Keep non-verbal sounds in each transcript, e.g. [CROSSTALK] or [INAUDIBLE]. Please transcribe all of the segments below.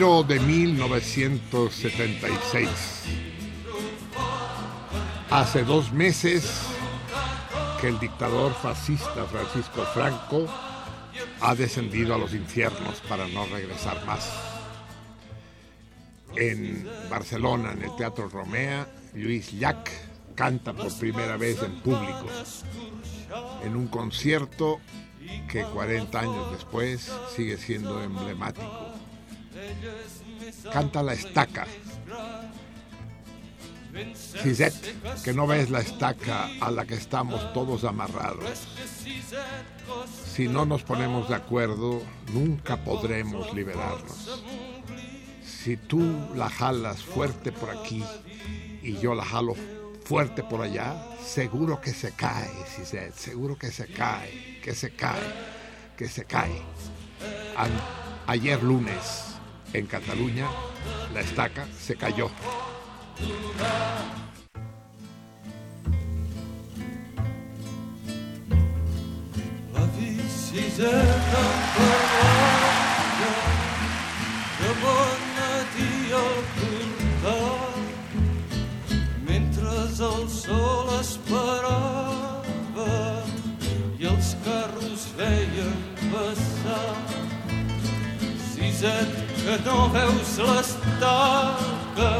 De 1976. Hace dos meses que el dictador fascista Francisco Franco ha descendido a los infiernos para no regresar más. En Barcelona, en el Teatro Romea, Luis Llach canta por primera vez en público, en un concierto que 40 años después sigue siendo emblemático canta la estaca. Cisette, que no ves la estaca a la que estamos todos amarrados. Si no nos ponemos de acuerdo, nunca podremos liberarnos. Si tú la jalas fuerte por aquí y yo la jalo fuerte por allá, seguro que se cae, Cisette, seguro que se cae, que se cae, que se cae. ayer lunes en Cataluña, la estaca se cayó. La visiteta parada de bon matí al portal mentre el sol esperava i els carros veien passar Siset que no veus l'estaca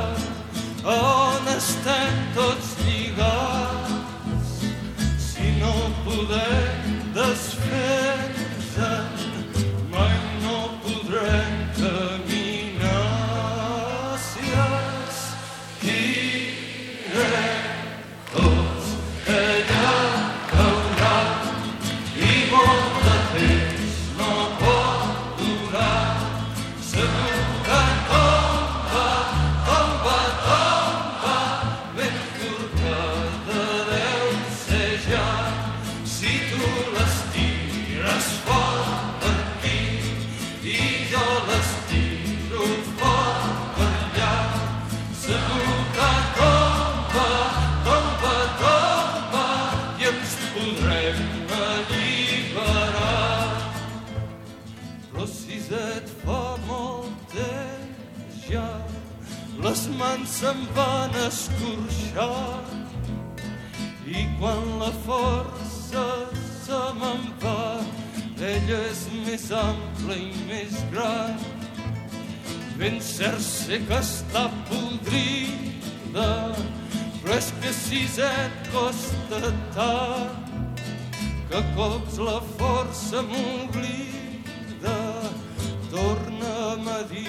on estem tots lligats si no podem desfer-nos les se'm van escorxar. I quan la força se me'n va ella és més ampla i més gran. Ben cert sé que està podrida però és que si et costa tant que cops la força m'oblida torna'm a dir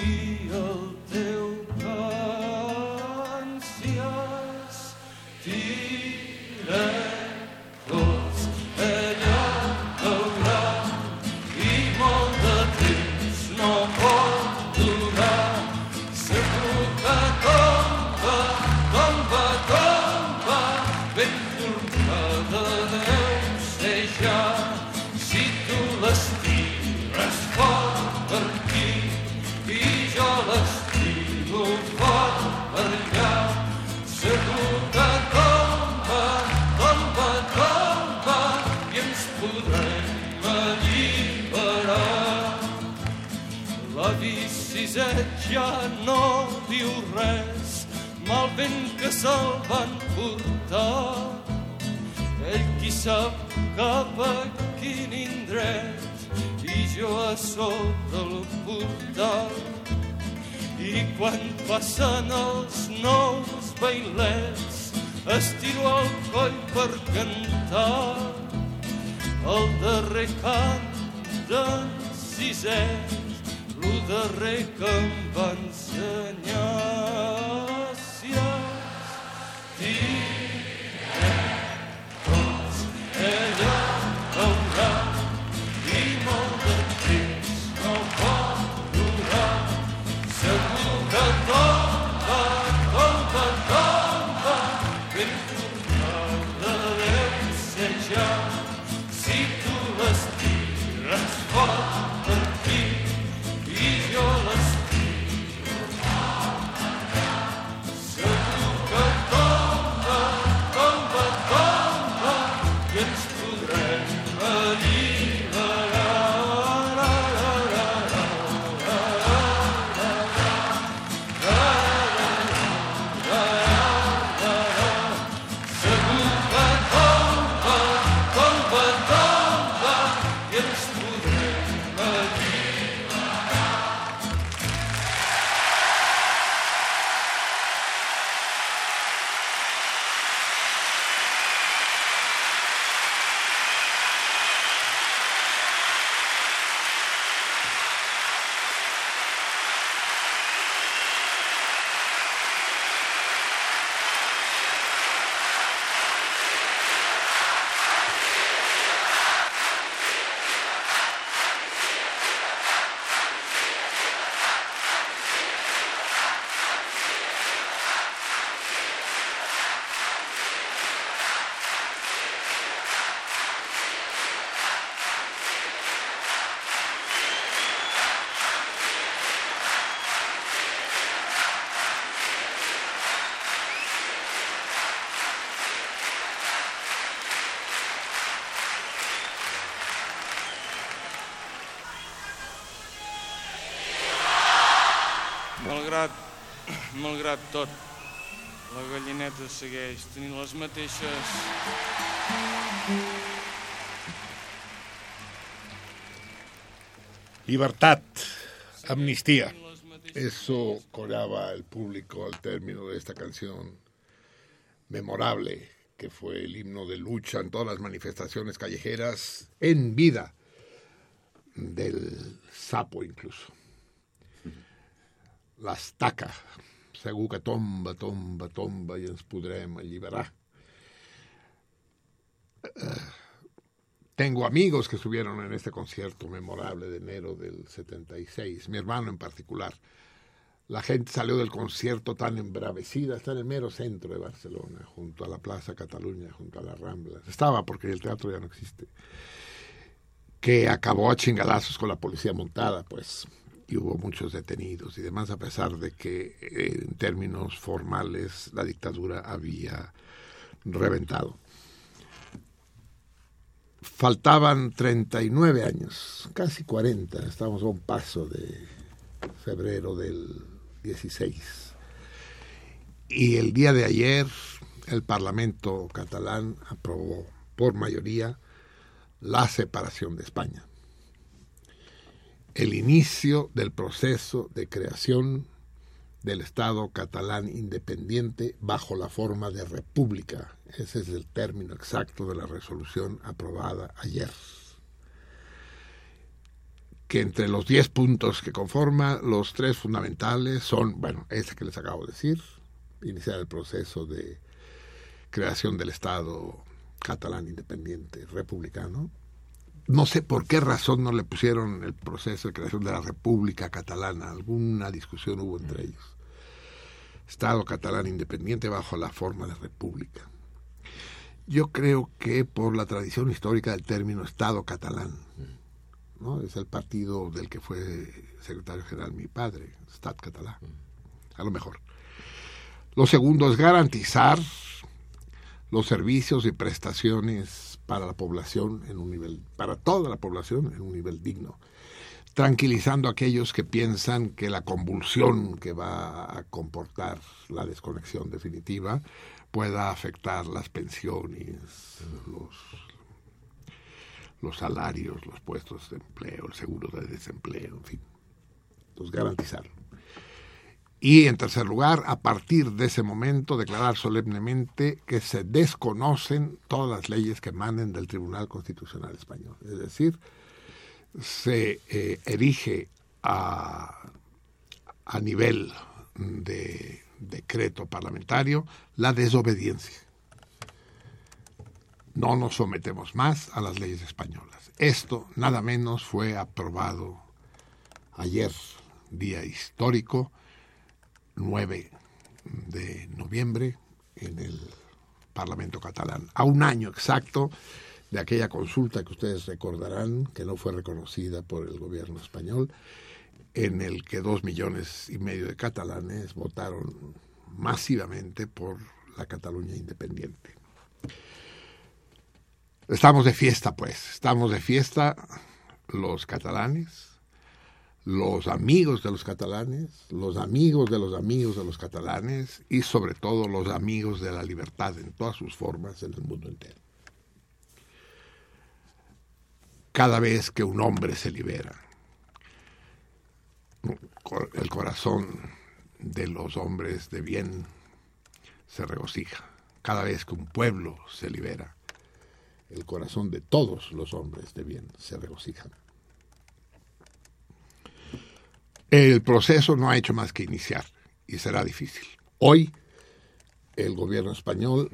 [CLEARS THROAT] La. Libertad, amnistía. Eso coreaba el público al término de esta canción memorable, que fue el himno de lucha en todas las manifestaciones callejeras en vida del sapo incluso. L'estaca, segur que tomba, tomba, tomba i ens podrem alliberar. Eh, tengo amigos que estuvieron en este concierto memorable de enero del 76, mi hermano en particular. La gente salió del concierto tan embravecida, está en el mero centro de Barcelona, junto a la Plaza Cataluña, junto a las Ramblas. Estaba porque el teatro ya no existe. Que acabó a chingalazos con la policía montada, pues, y hubo muchos detenidos y demás, a pesar de que eh, en términos formales la dictadura había reventado. Faltaban 39 años, casi 40, estábamos a un paso de febrero del 16. Y el día de ayer el Parlamento catalán aprobó por mayoría la separación de España. El inicio del proceso de creación del Estado catalán independiente bajo la forma de república. Ese es el término exacto de la resolución aprobada ayer. Que entre los diez puntos que conforma, los tres fundamentales son, bueno, ese que les acabo de decir, iniciar el proceso de creación del Estado catalán independiente republicano. No sé por qué razón no le pusieron el proceso de creación de la República Catalana. Alguna discusión hubo entre ellos. Estado catalán independiente bajo la forma de república. Yo creo que por la tradición histórica del término Estado catalán, ¿no? es el partido del que fue secretario general mi padre, Estado catalán, a lo mejor. Lo segundo es garantizar los servicios y prestaciones para la población en un nivel, para toda la población en un nivel digno, tranquilizando a aquellos que piensan que la convulsión que va a comportar la desconexión definitiva pueda afectar las pensiones, los, los salarios, los puestos de empleo, el seguro de desempleo, en fin. Entonces, garantizarlo. Y en tercer lugar, a partir de ese momento, declarar solemnemente que se desconocen todas las leyes que emanen del Tribunal Constitucional Español. Es decir, se eh, erige a, a nivel de decreto parlamentario la desobediencia. No nos sometemos más a las leyes españolas. Esto nada menos fue aprobado ayer, día histórico, 9 de noviembre en el Parlamento catalán. A un año exacto de aquella consulta que ustedes recordarán, que no fue reconocida por el gobierno español, en el que dos millones y medio de catalanes votaron masivamente por la Cataluña independiente. Estamos de fiesta, pues, estamos de fiesta los catalanes, los amigos de los catalanes, los amigos de los amigos de los catalanes y sobre todo los amigos de la libertad en todas sus formas en el mundo entero. Cada vez que un hombre se libera, el corazón de los hombres de bien se regocija. Cada vez que un pueblo se libera, el corazón de todos los hombres de bien se regocija. El proceso no ha hecho más que iniciar y será difícil. Hoy el gobierno español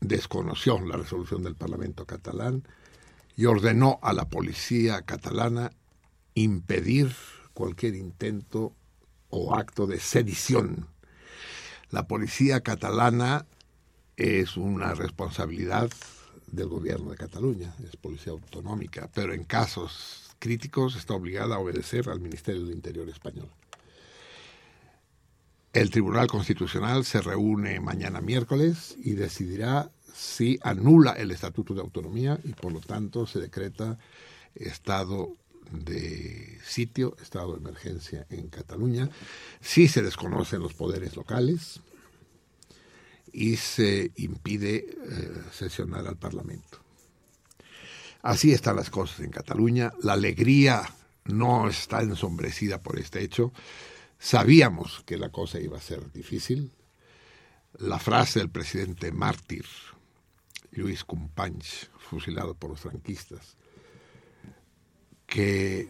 desconoció la resolución del Parlamento catalán y ordenó a la policía catalana impedir cualquier intento o acto de sedición. La policía catalana es una responsabilidad del gobierno de Cataluña, es policía autonómica, pero en casos críticos está obligada a obedecer al Ministerio del Interior español. El Tribunal Constitucional se reúne mañana miércoles y decidirá si anula el Estatuto de Autonomía y por lo tanto se decreta estado de sitio, estado de emergencia en Cataluña, si se desconocen los poderes locales y se impide eh, sesionar al Parlamento. Así están las cosas en Cataluña. La alegría no está ensombrecida por este hecho. Sabíamos que la cosa iba a ser difícil. La frase del presidente mártir, Luis Companys, fusilado por los franquistas, que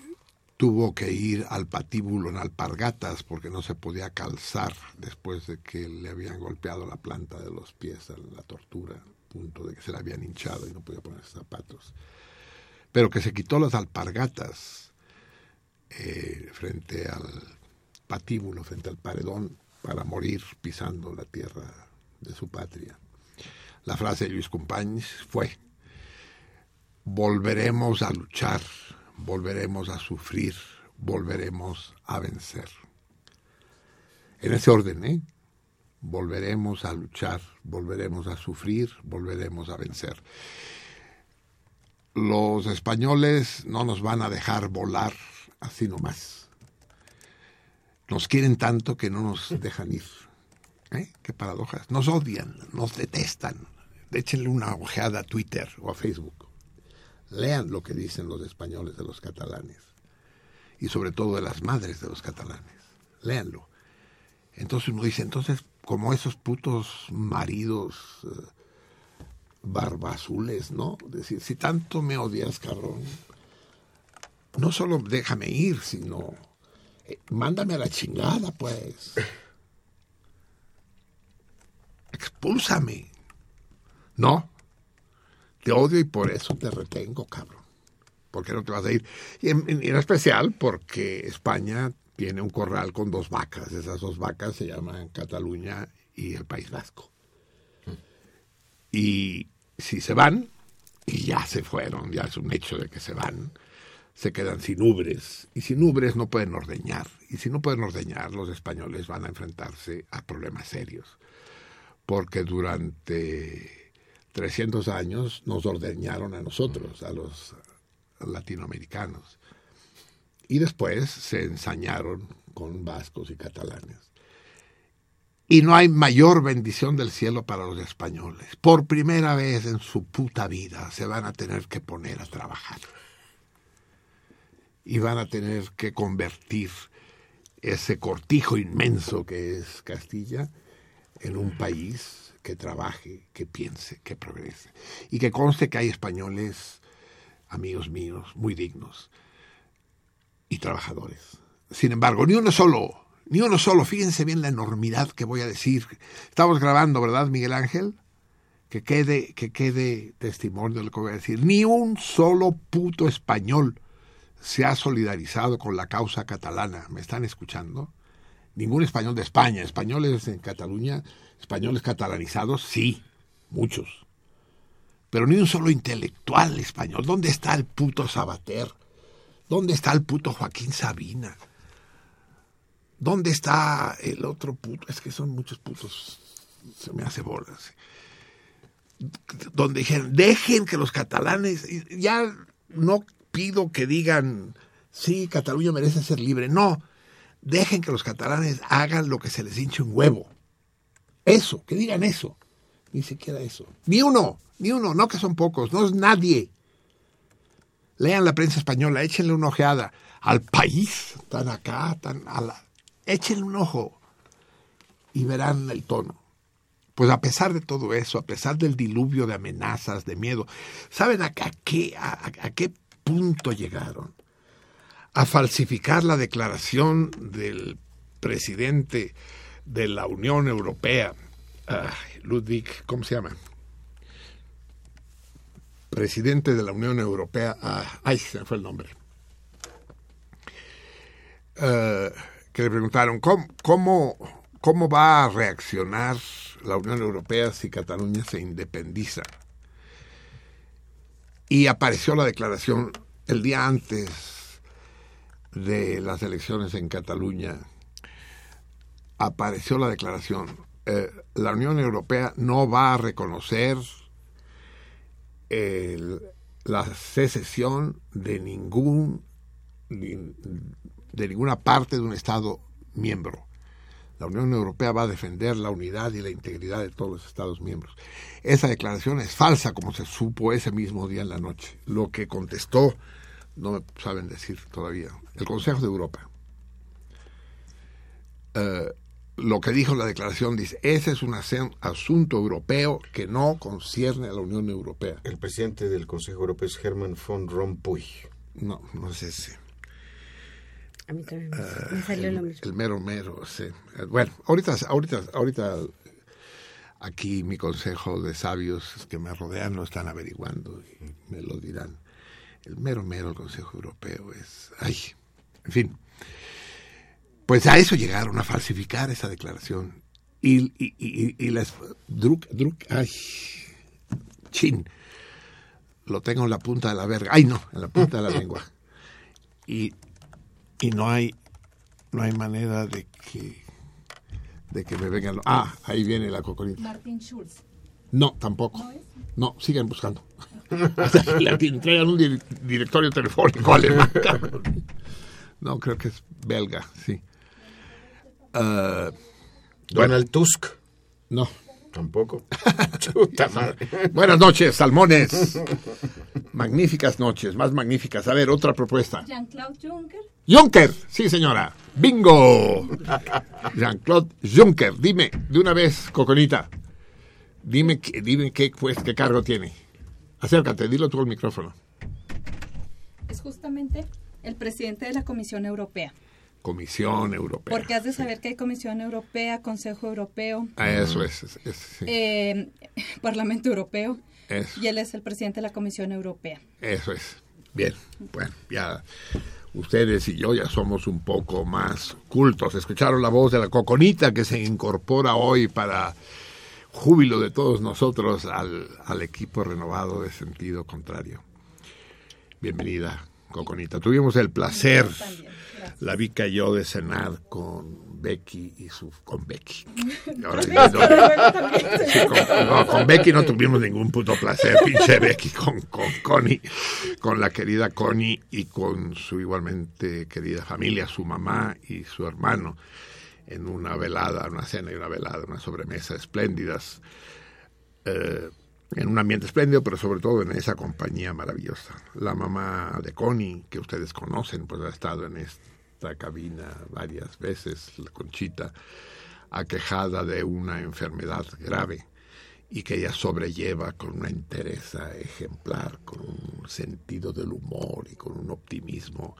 tuvo que ir al patíbulo en alpargatas porque no se podía calzar después de que le habían golpeado la planta de los pies en la tortura, punto de que se le habían hinchado y no podía poner zapatos pero que se quitó las alpargatas eh, frente al patíbulo, frente al paredón, para morir pisando la tierra de su patria. La frase de Luis Companys fue, volveremos a luchar, volveremos a sufrir, volveremos a vencer. En ese orden, ¿eh? Volveremos a luchar, volveremos a sufrir, volveremos a vencer los españoles no nos van a dejar volar así nomás. Nos quieren tanto que no nos [LAUGHS] dejan ir. ¿Eh? Qué paradojas. Nos odian, nos detestan. Échenle una ojeada a Twitter o a Facebook. Lean lo que dicen los españoles de los catalanes. Y sobre todo de las madres de los catalanes. Léanlo. Entonces uno dice, entonces, como esos putos maridos eh, barbazules, ¿no? Decir, si tanto me odias, cabrón, no solo déjame ir, sino eh, mándame a la chingada, pues. Expúlsame. No. Te odio y por eso te retengo, cabrón. ¿Por qué no te vas a ir? Y en, en especial porque España tiene un corral con dos vacas. Esas dos vacas se llaman Cataluña y el País Vasco. Y si se van, y ya se fueron, ya es un hecho de que se van, se quedan sin ubres. Y sin ubres no pueden ordeñar. Y si no pueden ordeñar, los españoles van a enfrentarse a problemas serios. Porque durante 300 años nos ordeñaron a nosotros, a los latinoamericanos. Y después se ensañaron con vascos y catalanes. Y no hay mayor bendición del cielo para los españoles. Por primera vez en su puta vida se van a tener que poner a trabajar. Y van a tener que convertir ese cortijo inmenso que es Castilla en un país que trabaje, que piense, que progrese. Y que conste que hay españoles, amigos míos, muy dignos y trabajadores. Sin embargo, ni uno solo, ni uno solo, fíjense bien la enormidad que voy a decir. Estamos grabando, ¿verdad, Miguel Ángel? Que quede, que quede testimonio de lo que voy a decir. Ni un solo puto español se ha solidarizado con la causa catalana. ¿Me están escuchando? Ningún español de España. Españoles en Cataluña, españoles catalanizados, sí, muchos. Pero ni un solo intelectual español. ¿Dónde está el puto Sabater? ¿Dónde está el puto Joaquín Sabina? ¿Dónde está el otro puto? Es que son muchos putos. Se me hace bolas. Donde dijeron, dejen que los catalanes, ya no pido que digan, sí, Cataluña merece ser libre. No, dejen que los catalanes hagan lo que se les hinche un huevo. Eso, que digan eso. Ni siquiera eso. Ni uno, ni uno, no que son pocos, no es nadie. Lean la prensa española, échenle una ojeada al país, tan acá, tan a la... Échenle un ojo y verán el tono. Pues a pesar de todo eso, a pesar del diluvio de amenazas, de miedo, ¿saben a, qué, punto llegaron? A falsificar la declaración del presidente de la Unión Europea, Ludwig, ¿cómo se llama? presidente de la Unión Europea, ah, ay, se fue el nombre, eh, que le preguntaron ¿cómo, cómo, cómo va a reaccionar la Unión Europea si Cataluña se independiza. Y apareció la declaración el día antes de las elecciones en Cataluña, apareció la declaración, eh, la Unión Europea no va a reconocer la secesión de ningún de ninguna parte de un Estado miembro. La Unión Europea va a defender la unidad y la integridad de todos los Estados miembros. Esa declaración es falsa, como se supo ese mismo día en la noche. Lo que contestó, no me saben decir todavía, el Consejo de Europa. Eh, lo que dijo la declaración dice, ese es un asunto europeo que no concierne a la Unión Europea. El presidente del Consejo Europeo es Herman von Rompuy. No, no es ese. A mí también me, salió el, lo mismo. El mero mero, sí. Bueno, ahorita, ahorita, ahorita aquí mi consejo de sabios que me rodean lo están averiguando y me lo dirán. El mero mero del Consejo Europeo es, ay, en fin. Pues a eso llegaron, a falsificar esa declaración. Y, y, y, y las... Druk, Druk, ay, chin. Lo tengo en la punta de la verga. Ay, no, en la punta de la [LAUGHS] lengua. Y, y no hay no hay manera de que de que me vengan. Ah, ahí viene la cocorita. Martin Schulz. No, tampoco. No, sigan buscando. [LAUGHS] Le traigan un directorio telefónico alemán. [LAUGHS] No, creo que es belga, sí. Uh, Donald Tusk. No. Tampoco. [LAUGHS] Chuta madre. Buenas noches, salmones. Magníficas noches, más magníficas. A ver, otra propuesta. Jean-Claude Juncker. Juncker, sí señora. Bingo. Jean-Claude Juncker. Dime, de una vez, Coconita. Dime, qué- dime qué, pues, qué cargo tiene. Acércate, dilo tú al micrófono. Es justamente el presidente de la Comisión Europea. Comisión Europea. Porque has de saber que hay Comisión Europea, Consejo Europeo, Ah, Eso es, es- es- sí, eh, [LAUGHS] Parlamento Europeo. eso, Y él es el presidente de la Comisión Europea. eso es. Bien, bueno, ya ustedes y yo ya somos un poco más cultos. Escucharon la voz de la coconita que se incorpora hoy para júbilo de todos nosotros al, al equipo renovado de sentido contrario. Bienvenida, Coconita. Tuvimos el placer, la Vica y yo, de cenar con Becky y su... con Becky. [LAUGHS] Ahora digo, no, Sí, con, no, con Becky no tuvimos ningún puto placer, [LAUGHS] pinche Becky, con, con Connie, con la querida Connie y con su igualmente querida familia, su mamá y su hermano, en una velada, una cena y una velada, una sobremesa espléndidas, eh, en un ambiente espléndido, pero sobre todo en esa compañía maravillosa. La mamá de Connie, que ustedes conocen, pues ha estado en esta cabina varias veces, la Conchita, aquejada de una enfermedad grave y que ella sobrelleva con una entereza ejemplar, con un sentido del humor y con un optimismo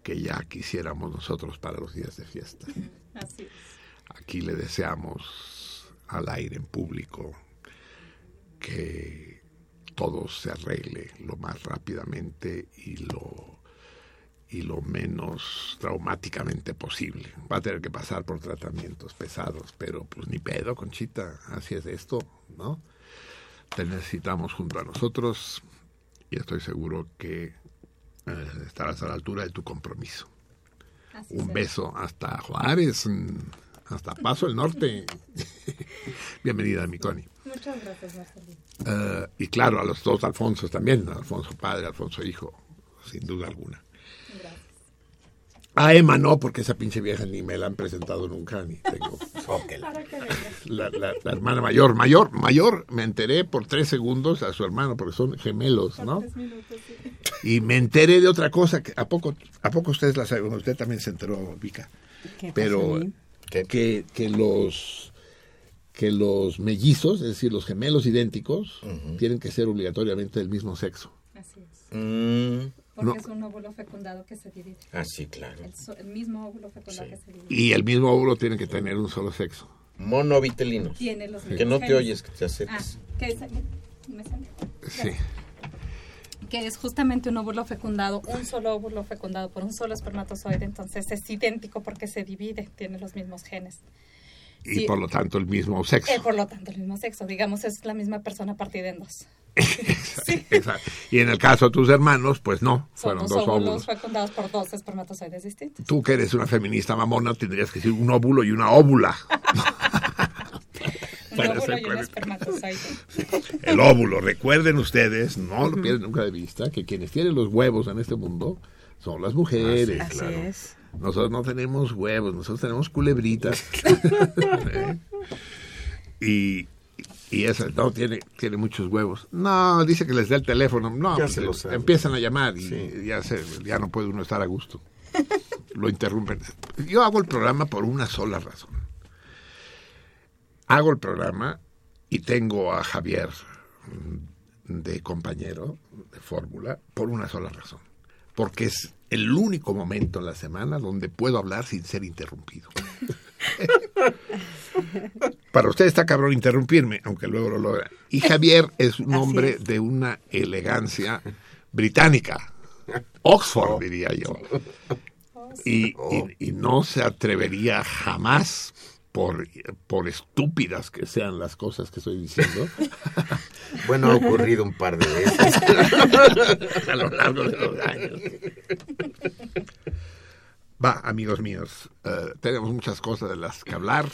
que ya quisiéramos nosotros para los días de fiesta. [LAUGHS] Así es. Aquí le deseamos al aire en público que todo se arregle lo más rápidamente y lo y lo menos traumáticamente posible. Va a tener que pasar por tratamientos pesados, pero pues ni pedo, Conchita, así es esto, ¿no? Te necesitamos junto a nosotros y estoy seguro que eh, estarás a la altura de tu compromiso. Así Un será. beso hasta Juárez, hasta Paso del Norte. [LAUGHS] Bienvenida, mi Connie. Muchas gracias, Marcelino. Eh, y claro, a los dos Alfonsos también, Alfonso padre, Alfonso hijo, sin duda alguna. A Emma no, porque esa pinche vieja ni me la han presentado nunca, ni tengo. [LAUGHS] La, la- la hermana mayor, mayor, mayor, me enteré por tres segundos a su hermano, porque son gemelos, ¿no? Tres minutos, sí. Y me enteré de otra cosa, que ¿a poco, a poco ustedes la saben? Usted también se enteró, Vika. ¿Qué pero que, que los que los mellizos, es decir, los gemelos idénticos, tienen que ser obligatoriamente del mismo sexo. Así es. Mm, Porque No. es un óvulo fecundado que se divide. ah, sí, claro. El, so- el mismo óvulo fecundado Sí. que se divide. Y el mismo óvulo tiene que tener un solo sexo. Monovitelinos. Tiene los Que no te oyes, que te Ah, acerques. que es, me. Sí. que es justamente un óvulo fecundado, un solo óvulo fecundado por un solo espermatozoide, entonces es idéntico porque se divide, tiene los mismos genes. Y Sí. por lo tanto el mismo sexo. Eh, por lo tanto, el mismo sexo, digamos, es la misma persona partida en dos. Exacto. Y en el caso de tus hermanos, pues no, Son fueron dos dos óvulos óvulos. fecundados por dos espermatozoides distintos. Tú que eres una feminista mamona, tendrías que decir un óvulo y una óvula. [LAUGHS] Un óvulo y un. El óvulo, recuerden ustedes, no lo pierden nunca de vista, que quienes tienen los huevos en este mundo son las mujeres. Así es. Nosotros no tenemos huevos, nosotros tenemos culebritas. [LAUGHS] [LAUGHS] ¿Eh? y, y esa no tiene, tiene muchos huevos. No, dice que les da el teléfono. No, Ya pues, se sabe. empiezan a llamar y Sí. ya, se, ya no puede uno estar a gusto. Lo interrumpen. Yo hago el programa por una sola razón. Hago el programa y tengo a Javier mm, de compañero de fórmula por una sola razón. Porque es el único momento en la semana donde puedo hablar sin ser interrumpido. [LAUGHS] [LAUGHS] Para usted está cabrón interrumpirme, aunque luego lo logra. Y [LAUGHS] Javier es un hombre de una elegancia británica. Oxford, diría yo. Y, y- y no se atrevería jamás, por, por estúpidas que sean las cosas que estoy diciendo, [LAUGHS] Bueno, ha ocurrido un par de veces. a lo largo de los años. Va, amigos míos, eh, tenemos muchas cosas de las que hablar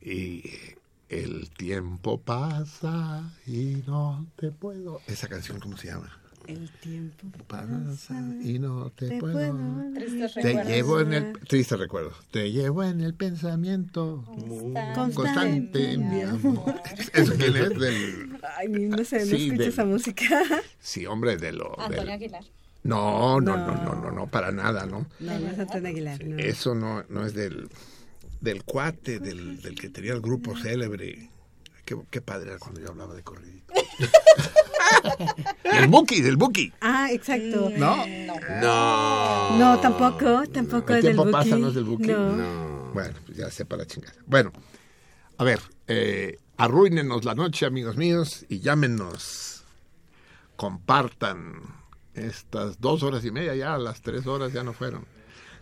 y el tiempo pasa y no te puedo. ¿Esa canción cómo se llama? El tiempo Pasa y no te, te puedo. puedo Te llevo en el triste recuerdo. Te llevo en el pensamiento Constante, constante, mi mi amor. [LAUGHS] ¿Eso quién es? Del, Ay, no sé, no Sí, escucho esa música. sí, hombre, de lo. del- Antonio Aguilar. No, no, no, No. no, no, no, para nada, ¿no? No, no es Antonio Aguilar. No. Eso no, no es del, del cuate, del, del que tenía el grupo célebre. Qué, qué padre era cuando yo hablaba de corridito. [LAUGHS] el Buki, del Buki. Ah, exacto. ¿No? No. No, tampoco, tampoco El es del tiempo pasa, Buki. ¿no es del Buki? No. No. Bueno, pues ya sepa la chingada. Bueno, a ver, eh, arruínenos la noche, amigos míos, y llámenos. Compartan estas dos horas y media, ya las tres horas ya no fueron.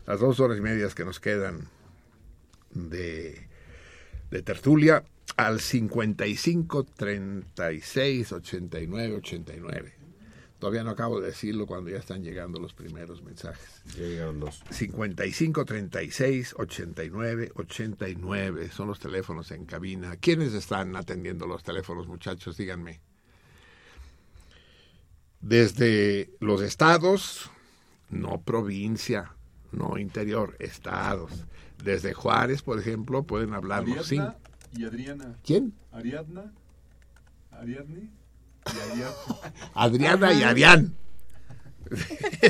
Las dos horas y medias que nos quedan de, de tertulia al 55 36 89 89. Todavía no acabo de decirlo cuando ya están llegando los primeros mensajes. Ya llegaron dos. 55 36 89 89 son los teléfonos en cabina. ¿Quiénes están atendiendo los teléfonos, muchachos? Díganme. Desde los estados, no provincia, no interior, estados. Desde Juárez, por ejemplo, pueden hablarnos. Ariadna y Adriana. ¿Quién? Ariadna, Ariadne y Ariadna. [LAUGHS] Adriana y Arián. [LAUGHS]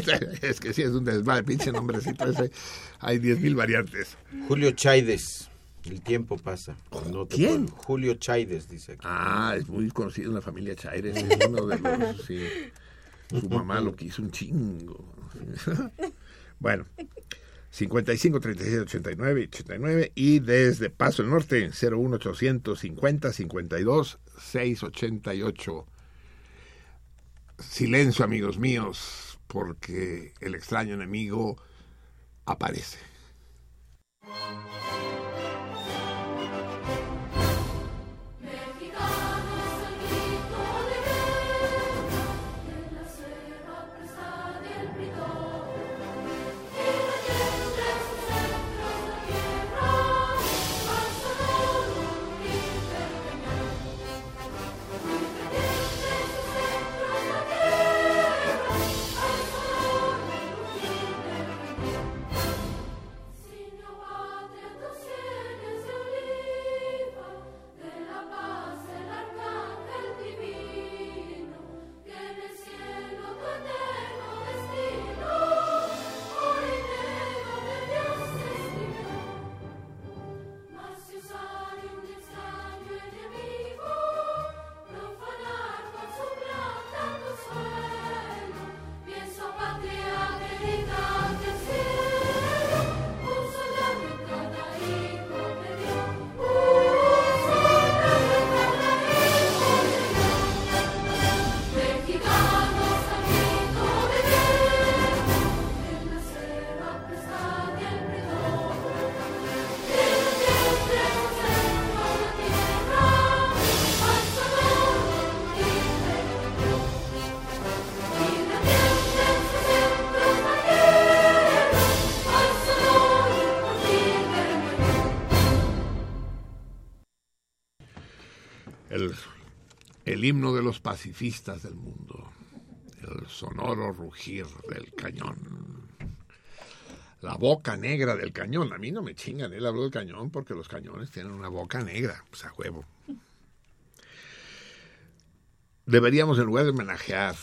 es que sí, es un desmadre, pinche nombrecito ese. Hay 10.000 variantes. Julio Chaides. El tiempo pasa. No te ¿Quién? puedo- Julio Chaides, dice aquí. Ah, es muy conocido en la familia Chaires. Es [LAUGHS] uno de los. sí. Su mamá lo quiso un chingo. [LAUGHS] bueno, 55 36 89 89 y desde Paso del Norte 01850 52 688. Silencio, amigos míos, porque el extraño enemigo aparece. El himno de los pacifistas del mundo, el sonoro rugir del cañón, la boca negra del cañón. A mí no me chingan, él habló del cañón porque los cañones tienen una boca negra, pues a huevo. Deberíamos, en lugar de homenajear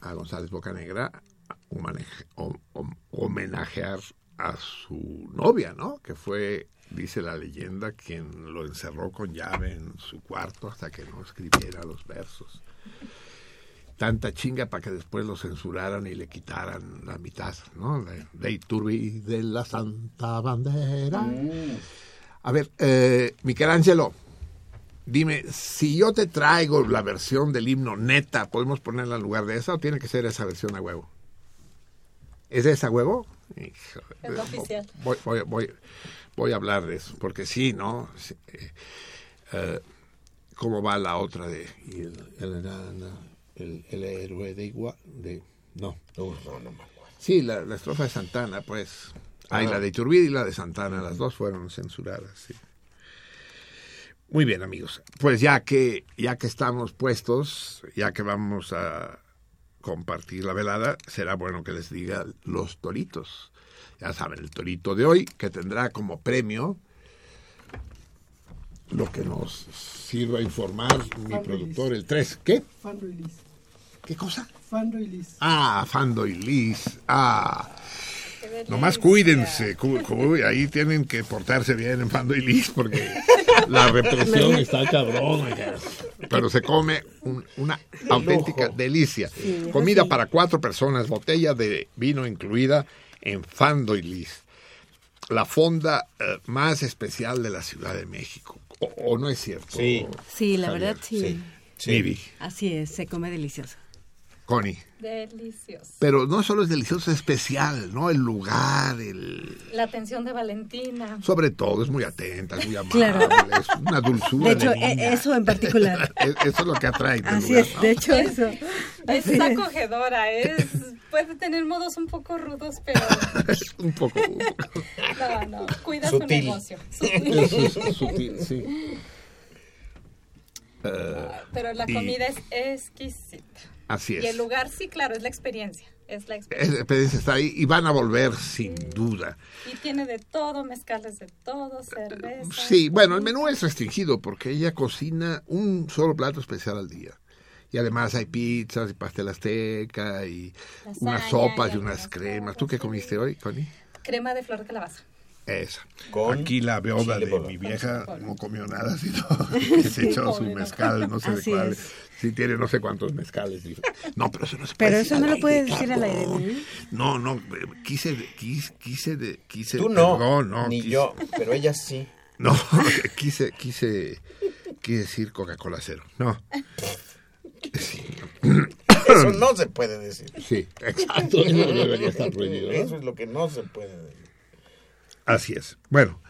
a González Bocanegra, homenaje- hom- hom- homenajear a su novia, ¿no? Que fue, dice la leyenda, quien lo encerró con llave en su cuarto hasta que no escribiera los versos. Tanta chinga para que después lo censuraran y le quitaran la mitad, ¿no? De, de Iturbi de la Santa Bandera. A ver, eh, Michelangelo, dime, si yo te traigo la versión del himno neta, ¿podemos ponerla en lugar de esa o tiene que ser esa versión a huevo? ¿Es esa a huevo? Hijo de- Es oficial. Voy, voy, voy, voy a hablar de eso, porque sí, ¿no? Sí, eh, eh, ¿Cómo va la otra de... y el, el, el- el héroe de igual... De, no. No, no me acuerdo. Sí, la, la estrofa de Santana, pues. Hay Ah. la de Iturbide y la de Santana, las dos fueron censuradas, sí. Muy bien, amigos. Pues ya que, ya que estamos puestos, ya que vamos a compartir la velada, será bueno que les diga los toritos. Ya saben, el torito de hoy, que tendrá como premio lo que nos sirva a informar mi productor, el 3. ¿Qué? Fando y Liz. ¿Qué cosa? Fando y Liz. Ah, Fando y Liz. Ah. Nomás cuídense, cu- cu- ahí tienen que portarse bien en Fando y Liz porque [LAUGHS] la represión está cabrón. Pero se come un- una auténtica delicia. Comida para cuatro personas, botella de vino incluida en Fando y Liz. La fonda eh, más especial de la Ciudad de México. ¿O, o no es cierto? Sí. Sí, la Javier, verdad sí. Sí. Así es, se come delicioso. Connie. Delicioso. Pero no solo es delicioso, es especial, ¿no? El lugar, el... La atención de Valentina. Sobre todo, es muy atenta, es muy amable, Claro. es una dulzura De hecho, de niña. e- eso en particular. Es- [LAUGHS] Eso es lo que atrae. Así lugar, es, ¿no? de hecho eso. Es es. acogedora, es puede tener modos un poco rudos, pero [LAUGHS] un poco. no, no, cuida Sutil. su negocio. Sutil. Eso es sutil, sí. Pero la Y- comida es exquisita. Así es. Y el lugar, sí, claro, es la experiencia. Es la Es- experiencia. la experiencia está ahí y van a volver sin duda. Y tiene de todo, mezcales de todo, cerveza. Sí, bueno, el menú es restringido porque ella cocina un solo plato especial al día. Y además hay pizzas y pastel azteca y Lasaña unas sopas y y unas cremas. ¿Tú qué comiste hoy, Connie? Crema de flor de calabaza. Esa. Con Aquí la viuda de mi vieja no comió nada, sino [LAUGHS] que se echó su mezcal, no sé de cuál. es. Sí, tiene no sé cuántos mezcales. No, pero eso no se puede Pero decir eso no lo aire, puedes decir al aire. ¿no? No, eh, quise, quise, quise, quise. Tú no, perdón, no, ni quise- yo, pero ella sí. No, [LAUGHS] quise, quise, quise decir Coca-Cola cero. No. Sí, Eso no se puede decir. sí, exacto. Eso debería estar prohibido. ¿no? Eso es lo que no se puede decir. Así es. Bueno,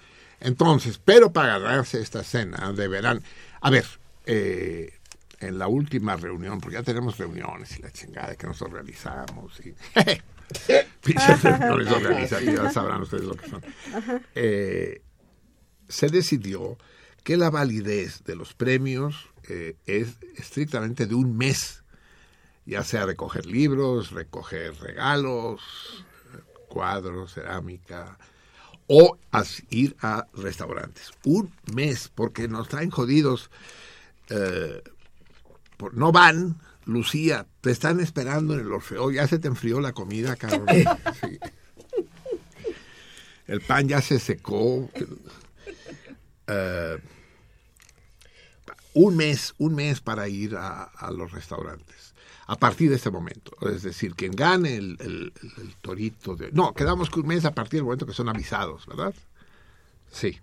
entonces, pero para ganarse esta cena deberán. A ver, eh, en la última reunión, porque ya tenemos reuniones y la chingada que nosotros realizamos. Y, [LAUGHS] Pinches reuniones organizativas, sabrán ustedes lo que son. Eh, se decidió que la validez de los premios eh, es estrictamente de un mes, ya sea recoger libros, recoger regalos, cuadros, cerámica, o as- ir a restaurantes. Un mes, porque nos traen jodidos. eh, no van, Lucía, te están esperando en el Orfeo, ya se te enfrió la comida, cabrón. [LAUGHS] Sí. El pan ya se secó. Eh, un mes, un mes para ir a, a los restaurantes. A partir de este momento. Es decir, quien gane el, el- el- el torito de... No, quedamos que un mes a partir del momento que son avisados, ¿verdad? Sí.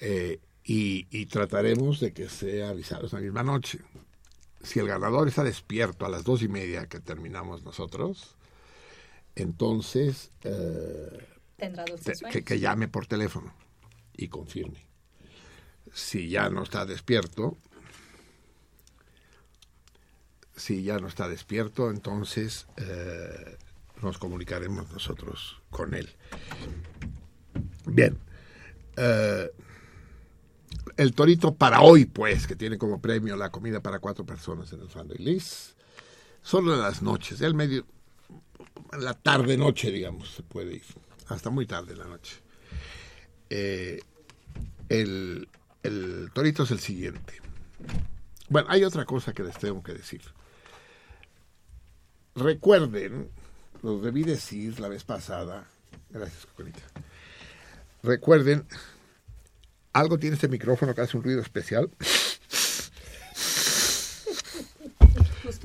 Eh, y, y trataremos de que sea avisados la misma noche. Si el ganador está despierto a las dos y media que terminamos nosotros, entonces eh, Tendrá te- que, que llame por teléfono y confirme. Si ya no está despierto, si ya no está despierto, entonces eh, nos comunicaremos nosotros con él. Bien. Eh, el torito para hoy, pues, que tiene como premio la comida para cuatro personas en el y Liz, solo en las noches, el medio, la tarde-noche, digamos, se puede ir, hasta muy tarde en la noche. Eh, el, el torito es el siguiente. Bueno, hay otra cosa que les tengo que decir. Recuerden, lo debí decir la vez pasada, gracias, Coconita. Recuerden, algo tiene este micrófono que hace un ruido especial.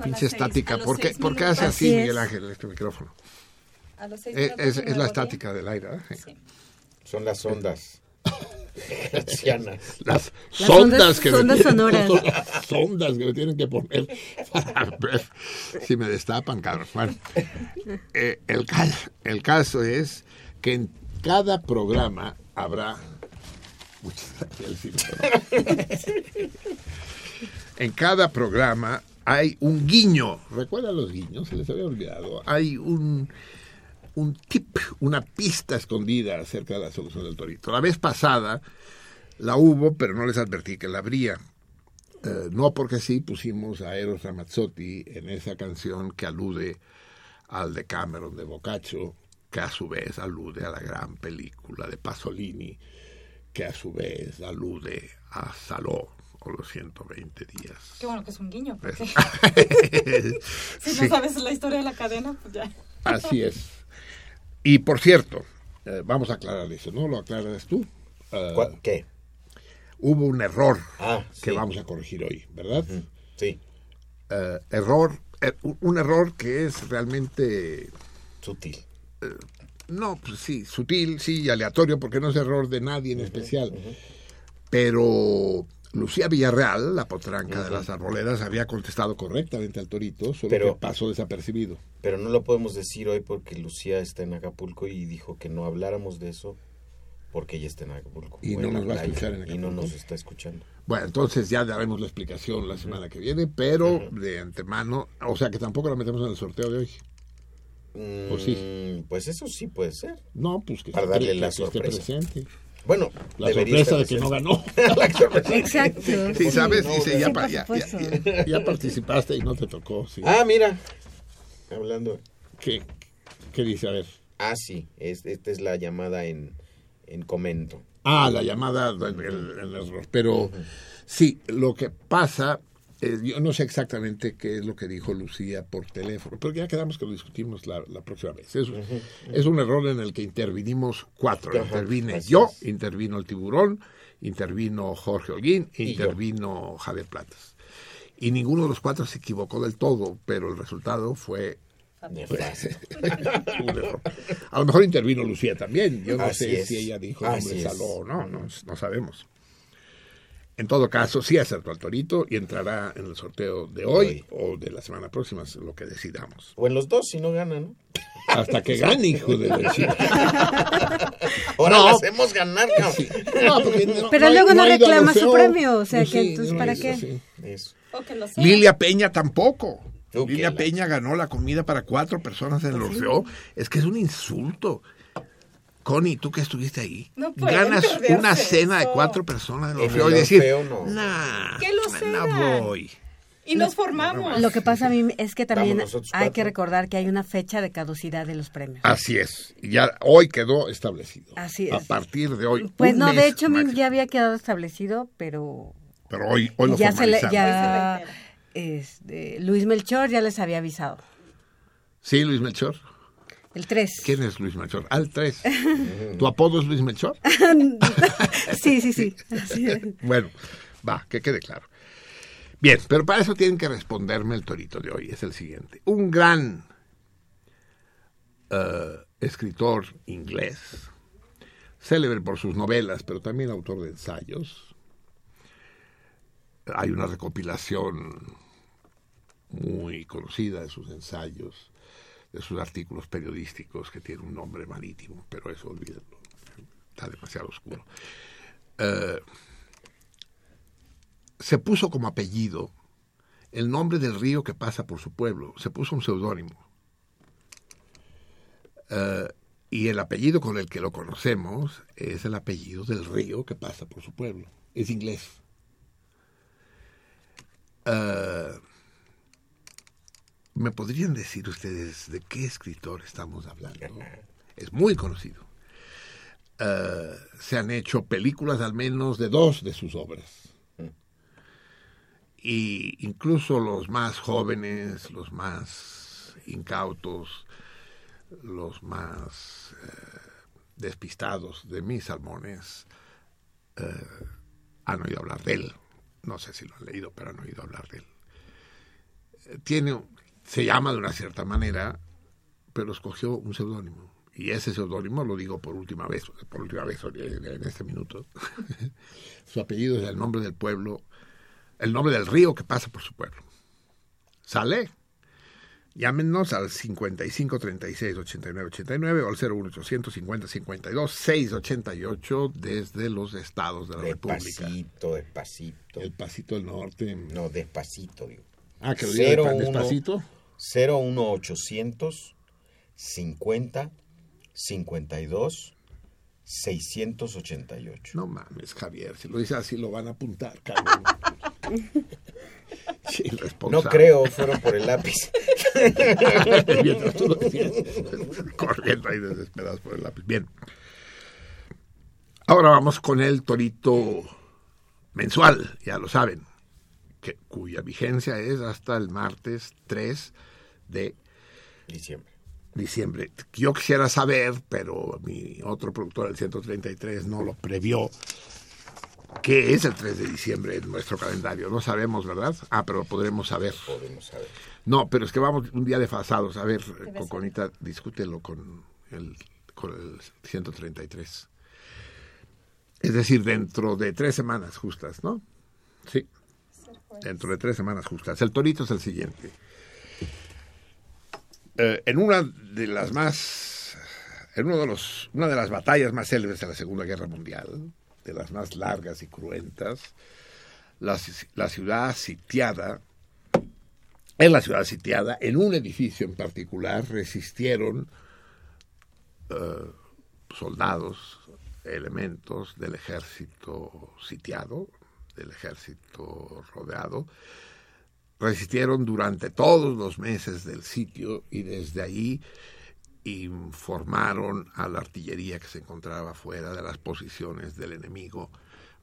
Pinche estática. ¿Por qué, por qué hace así. Miguel Ángel, este micrófono? a los seis Es, minutos es- la estática del aire. Son las ondas. Gracianas. Las, Las sondas, ondas- que me sondas tienen- sonoras. [LAUGHS] las sondas que me tienen que poner para ver si me destapan, cabrón. Bueno, eh, el caso es que en cada programa habrá... Muchas gracias. En cada programa hay un guiño. ¿Recuerdan los guiños? Se les había olvidado. Hay un, un tip, una pista escondida acerca de la solución del torito. La vez pasada la hubo, pero no les advertí que la habría. eh, no porque sí pusimos a Eros Ramazzotti en esa canción que alude al de Cameron de Boccaccio, que a su vez alude a la gran película de Pasolini, que a su vez alude a Saló o los 120 días. Qué bueno que es un guiño, porque [LAUGHS] si Sí. no sabes la historia de la cadena, pues ya. Así es. Y por cierto, eh, vamos a aclarar eso, ¿no? ¿Lo aclaras tú? Eh, ¿Cuál- ¿Qué? hubo un error Ah, que vamos a corregir hoy, ¿verdad? Sí, Eh, error, un- un error que es realmente, sutil. No, pues sí, sutil, sí, y aleatorio, porque no es error de nadie en especial. Pero Lucía Villarreal, la potranca de las arboledas, había contestado correctamente al torito, solo Pero- que pasó desapercibido. Pero no lo podemos decir hoy porque Lucía está en Acapulco y dijo que no habláramos de eso porque ella está en Acapulco. Y no nos va a escuchar en Y no Acapulco. nos está escuchando. Bueno, entonces ya daremos la explicación la semana que viene, pero de antemano, o sea que tampoco la metemos en el sorteo de hoy. ¿O sí? Mm, Pues eso sí puede ser. No, pues que, Para darle que- la que esté sorpresa. presente. Bueno, La sorpresa de que no ganó. [LAUGHS] Sorpresa. Exacto. Sí, ¿sabes? no, Dice, no. ya, Sí, ya, supuesto. ya- [LAUGHS] ya participaste y no te tocó. Sí. Ah, mira. Hablando. ¿Qué, ¿Qué dice? A ver. Ah, sí. Es, esta es la llamada en, en comento. Ah, la llamada, el- el error. Pero sí, lo que pasa, eh, yo no sé exactamente qué es lo que dijo Lucía por teléfono, pero ya quedamos que lo discutimos la, la próxima vez. Es, es un error en el que intervinimos cuatro. Intervine así yo, es. intervino el tiburón, intervino Jorge Holguín, e Y yo. intervino Javier Platas. Y ninguno de los cuatro se equivocó del todo, pero el resultado fue Nefasto. [LAUGHS] un error. A lo mejor intervino Lucía también. Yo no Así sé es. si ella dijo es. saló o no, no, no sabemos. En todo caso, sí acertó al torito y entrará en el sorteo de hoy Hoy. o de la semana próxima, es lo que decidamos. O en los dos si no ganan, ¿no? Hasta que gane, hijo de la [LAUGHS] chica. Ahora No. hacemos ganar, cabrón. No, no- Pero no- luego no reclama su premio, o sea, Pues que sí, entonces, no ¿para qué? sí. Eso. O que lo sea. Lilia Peña tampoco. Lilia la- Peña ganó la comida para cuatro personas en el Orfeo. Es que es un insulto. Connie, tú que estuviste ahí, No ganas una cena de cuatro personas Orfeo el y decir, no. nah, Que lo voy. Y nos formamos. Lo que pasa a mí es que también hay que recordar que hay una fecha de caducidad de los premios. Así es. Y Ya hoy quedó establecido. Así A es. partir de hoy. Pues no, de hecho a máximo. ya había quedado establecido, pero Pero hoy, hoy lo ya se le, ya este, Luis Melchor ya les había avisado. Sí, Luis Melchor. El 3. ¿Quién es Luis Melchor? Al 3. [LAUGHS] ¿Tu apodo es Luis Melchor? [LAUGHS] sí, sí, [LAUGHS] sí. Bueno, va, que quede claro. Bien, pero para eso tienen que responderme el torito de hoy. Es el siguiente. Un gran eh, escritor inglés, célebre por sus novelas, pero también autor de ensayos. Hay una recopilación muy conocida de sus ensayos, de sus artículos periodísticos, que tiene un nombre marítimo, pero eso olvídenlo. Está demasiado oscuro. Eh, se puso como apellido el nombre del río que pasa por su pueblo. Se puso un seudónimo. Eh, y el apellido con el que lo conocemos es el apellido del río que pasa por su pueblo. Es inglés. Eh, ¿Me podrían decir ustedes de qué escritor estamos hablando? [LAUGHS] Es muy conocido. Eh, se han hecho películas al menos de dos de sus obras y incluso los más jóvenes, los más incautos, los más eh, despistados de mis salmones eh, han oído hablar de él. No sé si lo han leído, pero han oído hablar de él. Tiene, se llama de una cierta manera, pero escogió un seudónimo. Y ese seudónimo lo digo por última vez, por última vez en este minuto. [LAUGHS] Su apellido es el nombre del pueblo el nombre del río que pasa por su pueblo. ¿Sale? Llámenos al 55 36 89 89 o al 01 850 52 688 desde los estados de la República. Despacito, despacito. El pasito del norte. No, despacito, digo. Ah, que lo diga Cero, despa- uno. despacito. 01800 50 52 688. No mames, Javier, si lo dice así lo van a apuntar, cabrón. [LAUGHS] Sí, No creo, fueron por el lápiz. [LAUGHS] Mientras tú lo decías, corriendo ahí desesperados por el lápiz. Bien. Ahora vamos con el torito mensual, ya lo saben, que, cuya vigencia es hasta el martes 3 de Diciembre. diciembre. Yo quisiera saber, pero mi otro productor, el 133, no lo previó. ¿Qué es el 3 de diciembre en nuestro calendario? No sabemos, ¿verdad? Ah, pero lo podremos saber. Podemos saber. No, pero es que vamos un día desfasados. A ver, ser. Coconita, discútelo con el, con el 133. Es decir, dentro de tres semanas justas, ¿no? Sí, dentro de tres semanas justas. El torito es el siguiente. Eh, en una de las más, en uno de los, una de las batallas más célebres de la Segunda Guerra Mundial, de las más largas y cruentas, la, ci- la ciudad sitiada, en la ciudad sitiada, en un edificio en particular, resistieron eh, soldados, elementos del ejército sitiado, del ejército rodeado, resistieron durante todos los meses del sitio y desde ahí informaron a la artillería que se encontraba fuera de las posiciones del enemigo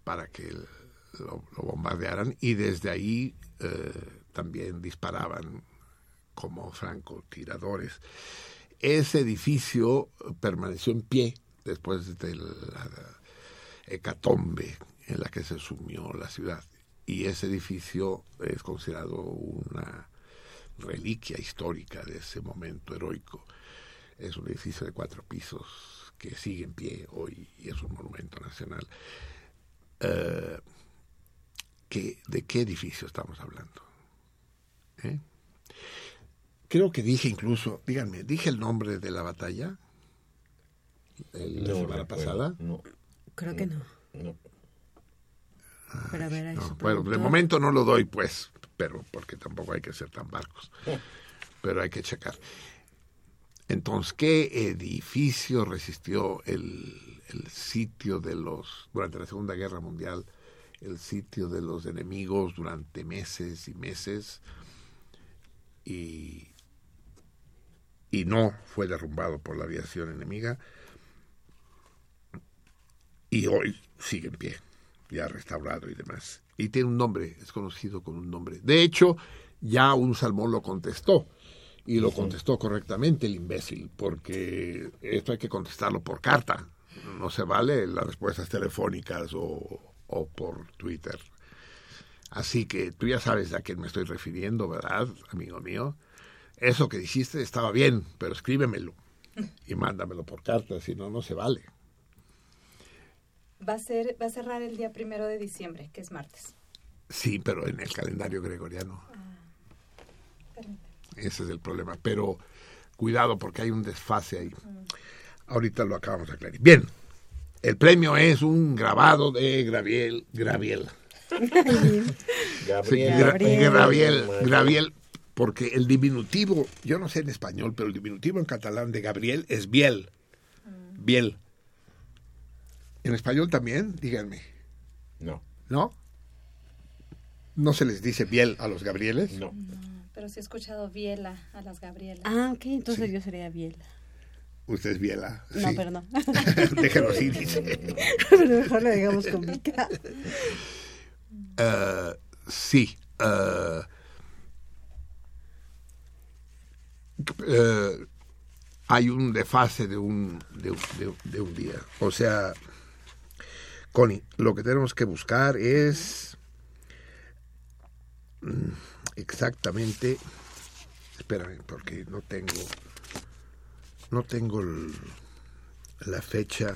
para que lo bombardearan y desde ahí eh, también disparaban como francotiradores. Ese edificio permaneció en pie después de la hecatombe en la que se sumió la ciudad. Y ese edificio es considerado una reliquia histórica de ese momento heroico. Es un edificio de cuatro pisos que sigue en pie hoy y es un monumento nacional. Eh, ¿qué- ¿De qué edificio estamos hablando? ¿Eh? Creo que dije incluso, díganme, ¿dije el nombre de la batalla? El- la No semana recuerdo. pasada. No, Creo que no. no. Ver, No, bueno, de momento no lo doy, pues, pero porque tampoco hay que ser tan barcos. Pero hay que checar. Entonces, ¿qué edificio resistió el, el sitio de los, durante la Segunda Guerra Mundial, el sitio de los enemigos durante meses y meses? Y, y no fue derrumbado por la aviación enemiga. Y hoy sigue en pie, ya restaurado y demás. Y tiene un nombre, es conocido con un nombre. De hecho, ya un salmón lo contestó. Y lo contestó correctamente el imbécil, porque esto hay que contestarlo por carta. No se vale las respuestas telefónicas o, o por Twitter. Así que tú ya sabes a quién me estoy refiriendo, ¿verdad, amigo mío? Eso que dijiste estaba bien, pero escríbemelo [LAUGHS] y mándamelo por carta, si no, no se vale. Va a, ser, va a cerrar el día primero de diciembre, que es martes. Sí, pero en el calendario gregoriano. Permíteme. Ese es el problema. Pero cuidado porque hay un desfase ahí. Ahorita lo acabamos de aclarar. Bien, el premio es un grabado de Graviel. Graviel. [LAUGHS] Sí, Gabriel. Gra- Gabriel. Graviel. Graviel. Porque el diminutivo, yo no sé en español, pero el diminutivo en catalán de Gabriel es Biel. Biel. En español también, díganme. No, ¿No? ¿No se les dice Biel a los Gabrieles? no. Pero sí he escuchado Biela a las Gabrielas. Ah, ok, entonces yo sería Biela. Usted es Biela. No, sí. pero no. [LAUGHS] Déjelo así, dice. [LAUGHS] pero mejor le digamos con Vika. Eh, [LAUGHS] sí. eh, eh, hay un desfase de un, de, un- de- de un día. O sea, Connie, lo que tenemos que buscar es mm, exactamente. Espérame, porque no tengo. No tengo el- la fecha.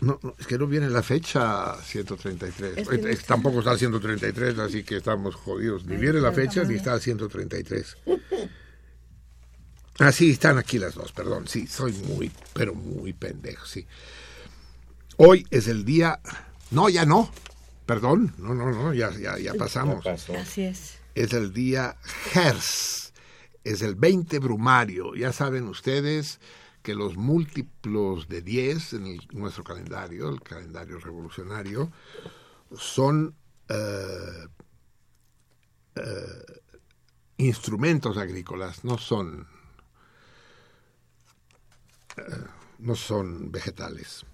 No, no, es que no viene la fecha 133. Es que. Tampoco está el 133, así que estamos jodidos. Ni viene la fecha ni está el 133. [LAUGHS] Ah, sí, están aquí las dos, perdón. Sí, soy muy, pero muy pendejo, sí. Hoy es el día... No, ya no. Perdón, no, no, no, ya, ya, ya pasamos Ya. Así es. es el día Hers, es el 20 brumario. Ya saben ustedes que los múltiplos de 10 en el- nuestro calendario, el calendario revolucionario, son eh, instrumentos agrícolas, no son no son vegetales.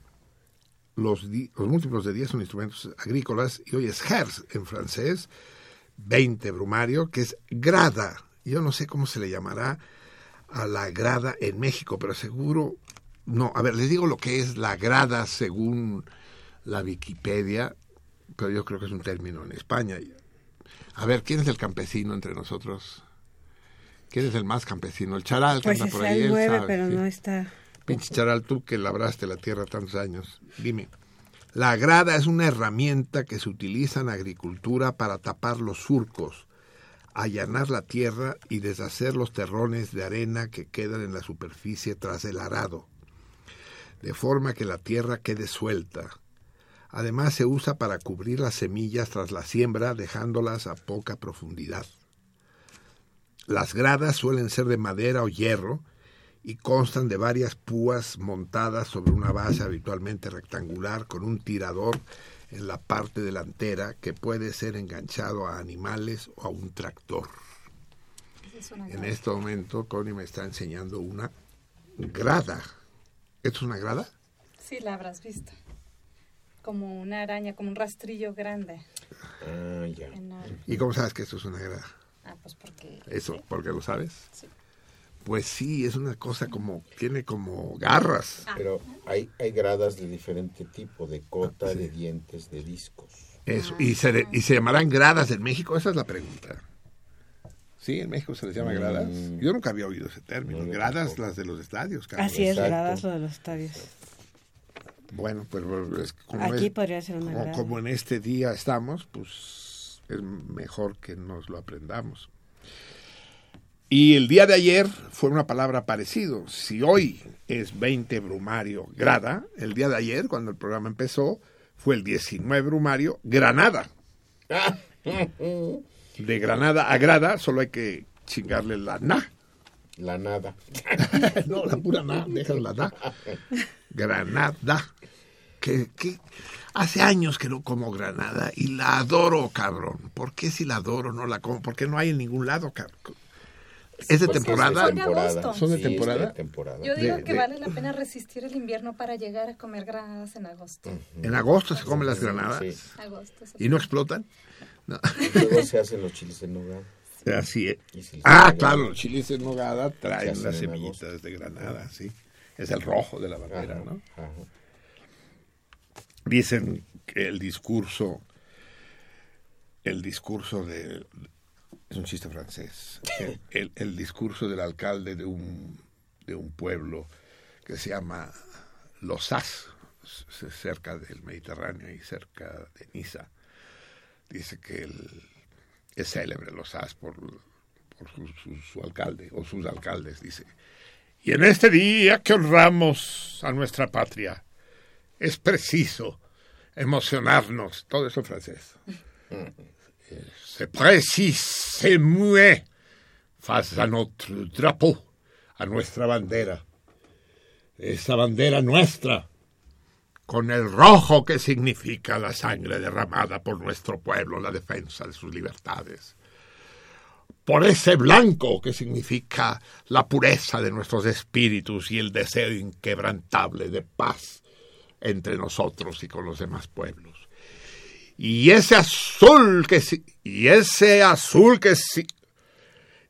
Los, di- los múltiplos de 10 son instrumentos agrícolas y hoy es hertz en francés, 20 brumario, que es grada. Yo no sé cómo se le llamará a la grada en México, pero seguro... No, a ver, les digo lo que es la grada según la Wikipedia, pero yo creo que es un término en España. A ver, ¿quién es el campesino entre nosotros? ¿Quién es el más campesino? El charal que Pues anda por ahí. el él 9, sabe, pero sí. no está. Pinche charal, tú que labraste la tierra tantos años. Dime. La grada es una herramienta que se utiliza en agricultura para tapar los surcos, allanar la tierra y deshacer los terrones de arena que quedan en la superficie tras el arado, de forma que la tierra quede suelta. Además se usa para cubrir las semillas tras la siembra, dejándolas a poca profundidad. Las gradas suelen ser de madera o hierro, y constan de varias púas montadas sobre una base habitualmente rectangular con un tirador en la parte delantera que puede ser enganchado a animales o a un tractor. Es En este momento Connie me está enseñando una grada. ¿Esto es una grada? Sí, la habrás visto. Como una araña, como un rastrillo grande. Ah, ya. enorme. ¿Y cómo sabes que esto es una grada? Ah, pues porque... ¿Eso? sí. ¿Por qué lo sabes? Sí. Pues sí, es una cosa como, tiene como garras. Pero hay, hay gradas de diferente tipo, de cota, Ah, sí. de dientes, de discos. Eso. ¿Y se, ¿Y se llamarán gradas en México? Esa es la pregunta. Sí, en México se les llama gradas. Mm. Yo nunca había oído ese término. No, gradas tampoco. las de los estadios, Carlos. Así es, Exacto. gradas lo de los estadios. Bueno, pues es como, Aquí es- podría ser una como, grada. como en este día estamos, pues es mejor que nos lo aprendamos. Y el día de ayer fue una palabra parecido. Si hoy es 20 brumario grada, el día de ayer, cuando el programa empezó, fue el 19 brumario granada. [LAUGHS] De granada a grada, solo hay que chingarle la na. La nada. [LAUGHS] no, la pura na, déjala la na. Granada. Que, que hace años que no como granada y la adoro, cabrón. ¿Por qué si la adoro no la como? Porque no hay en ningún lado, cabrón. ¿Es de temporada? Son de agosto. ¿Son de Sí, es temporada? temporada. Yo digo De- que de- vale la pena resistir el invierno para llegar a comer granadas en agosto. En agosto se comen las granadas Sí. Agosto. y no explotan. No. Y luego se hacen los chiles en nogada. Así es. Ah, claro, los chiles en nogada traen las semillitas de granada, sí. Es el rojo de la bandera, Ajá, ¿no? ajá. dicen que el discurso el discurso de es un chiste francés el, discurso del alcalde de un de un pueblo que se llama Losas c- cerca del Mediterráneo y cerca de Niza dice que es célebre Losas por, por su, su- alcalde o sus alcaldes dice y en este día que honramos a nuestra patria es preciso emocionarnos. Todo eso en francés. C'est précis, c'est muet face a notre drapeau, a nuestra bandera. Esa bandera nuestra, con el rojo que significa la sangre derramada por nuestro pueblo, la defensa de sus libertades. Por ese blanco que significa la pureza de nuestros espíritus y el deseo inquebrantable de paz entre nosotros y con los demás pueblos. Y ese azul que si- y ese azul que si,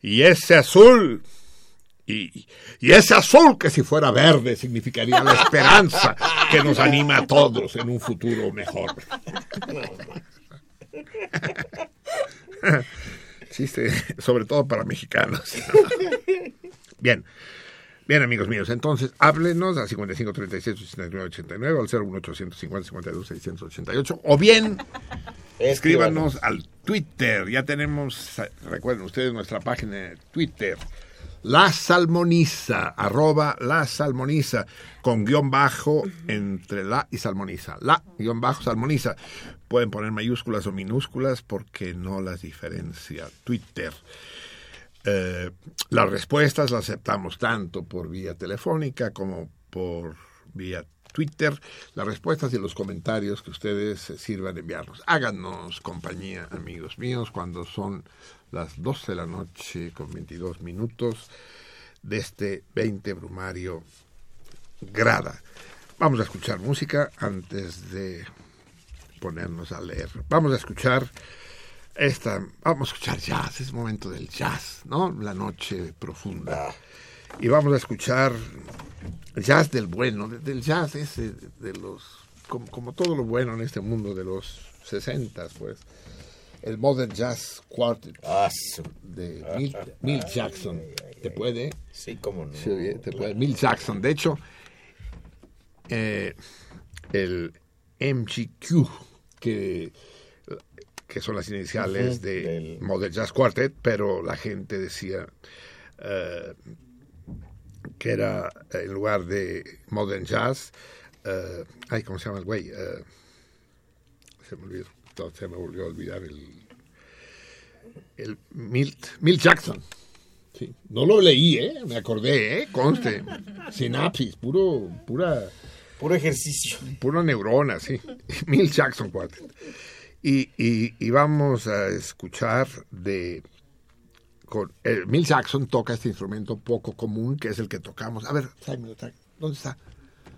y ese azul y, y ese azul que si fuera verde significaría la esperanza que nos anima a todos en un futuro mejor. [LAUGHS] Sobre todo para mexicanos. [LAUGHS] Bien. Bien, amigos míos, entonces háblenos al 55 36 89 89 al 01850 52 688 o bien escríbanos al Twitter. Ya tenemos, recuerden ustedes nuestra página de Twitter, La Salmoniza, arroba La Salmoniza, con guion bajo entre la y Salmoniza. La guion bajo Salmoniza. Pueden poner mayúsculas o minúsculas porque no las diferencia Twitter. Eh, las respuestas las aceptamos tanto por vía telefónica como por vía Twitter las respuestas y los comentarios que ustedes sirvan de enviarnos. Háganos compañía, amigos míos, cuando son las 12 de la noche con 22 minutos de este 20 brumario grada. Vamos a escuchar música antes de ponernos a leer. Vamos a escuchar esta, vamos a escuchar jazz, es momento del jazz, ¿no? La noche profunda. Y vamos a escuchar jazz del bueno, de- del jazz ese de los, como, como todo lo bueno en este mundo de los 60, pues. El Modern Jazz Quartet Ah, de Milt Jackson. ¿Te puede? sí, cómo no. Sí, te puede. Milt Jackson. De hecho, eh, el MGQ, que, que son las iniciales de del- Modern Jazz Quartet, pero la gente decía eh, que era en lugar de Modern Jazz, eh, ay, ¿cómo se llama el güey? Eh, se me olvidó, se me volvió a olvidar el, el Milt, Milt Jackson. Sí. No lo leí, ¿eh? Me acordé, ¿eh? Conste. [LAUGHS] Sinapsis, puro, pura, Puro ejercicio. pura neurona, sí. [LAUGHS] Milt Jackson Quartet. Y, y, y vamos a escuchar de... Con, eh, Milt Jackson toca este instrumento poco común, que es el que tocamos. A ver. ¿dónde está?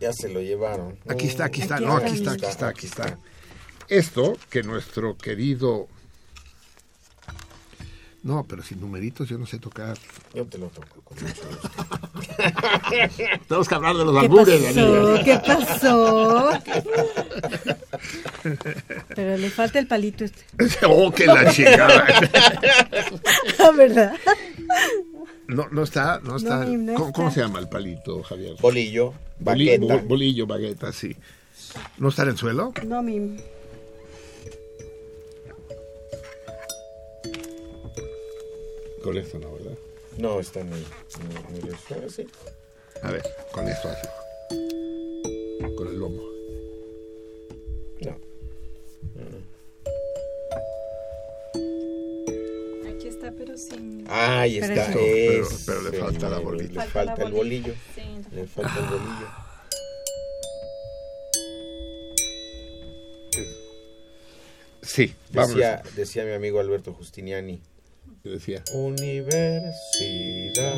Ya se lo llevaron. Aquí está, aquí está, Aquí no, aquí está, aquí está, aquí está. Esto que nuestro querido... No, pero sin numeritos yo no sé tocar. Yo te lo toco con. [LAUGHS] Tenemos que hablar de los ¿Qué albures, pasó? Daniel. ¿Qué pasó? Pero le falta el palito este. [LAUGHS] oh, que la chingada. [LAUGHS] Ah, ¿Verdad? No, no está, no está. No, no ¿Cómo, está. cómo se llama el palito, Javier? Bolillo, bo- bolillo, bagueta, sí. ¿No está en el suelo? No, mi. Con esto no, ¿verdad? No, está en el- sí. A ver, con esto así. Con el lomo. No. Aquí está, pero sin... Ahí Pero está. eso- pero- le falta la bolita. Le falta el bolillo. Sí. Le falta el bolillo. Sí, vamos. Decía, decía mi amigo Alberto Justiniani. Decía Universidad.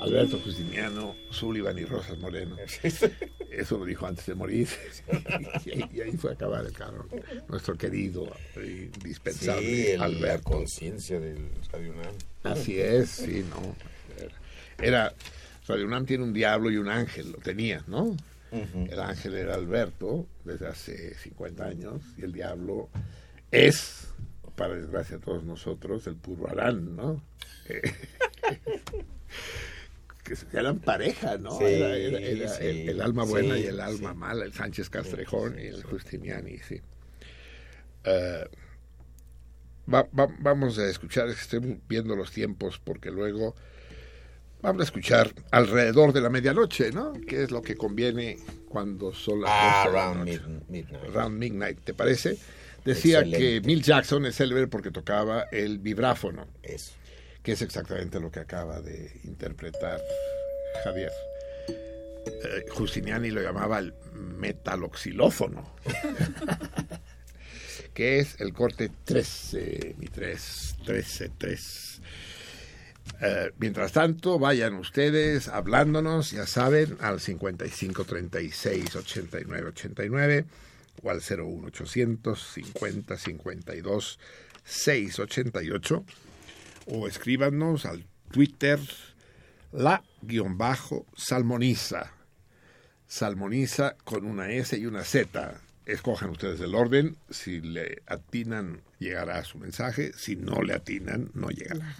Alberto Justiniano, Sullivan y Rosas Moreno. [LAUGHS] Eso lo dijo antes de morir. [LAUGHS] y, ahí, fue a acabar el carro. Nuestro querido, e indispensable Sí, el- la Alberto. conciencia del Radio UNAM. Así es, sí, no. Era, Radio UNAM tiene un diablo y un ángel, lo tenía, ¿no? El ángel era Alberto desde hace 50 años y el diablo es, para desgracia de todos nosotros, el puro Arán, ¿no? [LAUGHS] Que eran pareja, ¿no? Sí, era era- era sí, el, el alma buena sí, y el alma mala, el Sánchez Castrejón y el. Justiniani, sí. Eh, va- va- vamos a escuchar, estoy viendo los tiempos porque luego vamos a escuchar alrededor de la medianoche, ¿no? Que es lo que conviene cuando son las Ah, 12 de la around noche. mid- midnight. Around Midnight, ¿te parece? Decía que Excelente. Milt Jackson es célebre porque tocaba el vibráfono, Eso. que es exactamente lo que acaba de interpretar Javier. Eh, Justiniani lo llamaba el metaloxilófono, [LAUGHS] que es el corte 13, mi 3, 13, 3. Eh, mientras tanto, vayan ustedes hablándonos, ya saben, al 55 36 89 89 o al 01800 50 52 688 o escríbanos al Twitter la guion bajo salmoniza. Salmoniza con una S y una Z. Escojan ustedes el orden. Si le atinan, llegará su mensaje. Si no le atinan, no llegará.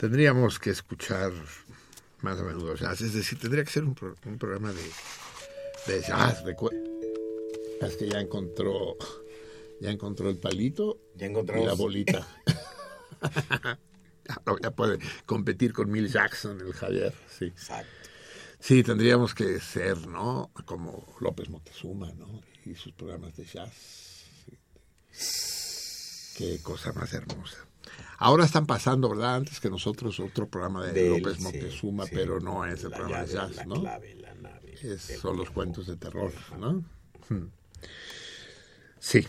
Tendríamos que escuchar más a menudo jazz, es decir, tendría que ser un, pro- un programa de, de jazz. Es que ya encontró, ya encontró el palito Ya y la bolita. [LAUGHS] Ya, puede competir con Mill Jackson, el Javier, sí. Exacto. Sí, tendríamos que ser, ¿no? Como López Montezuma, ¿no? Y sus programas de jazz. Sí. Qué cosa más hermosa. Ahora están pasando, ¿verdad? Antes que nosotros otro programa de, López sí, sí. pero no es el La programa de jazz, la ¿no? clave, la nave. Es, son los cuentos de terror, ¿no? Hmm. Sí,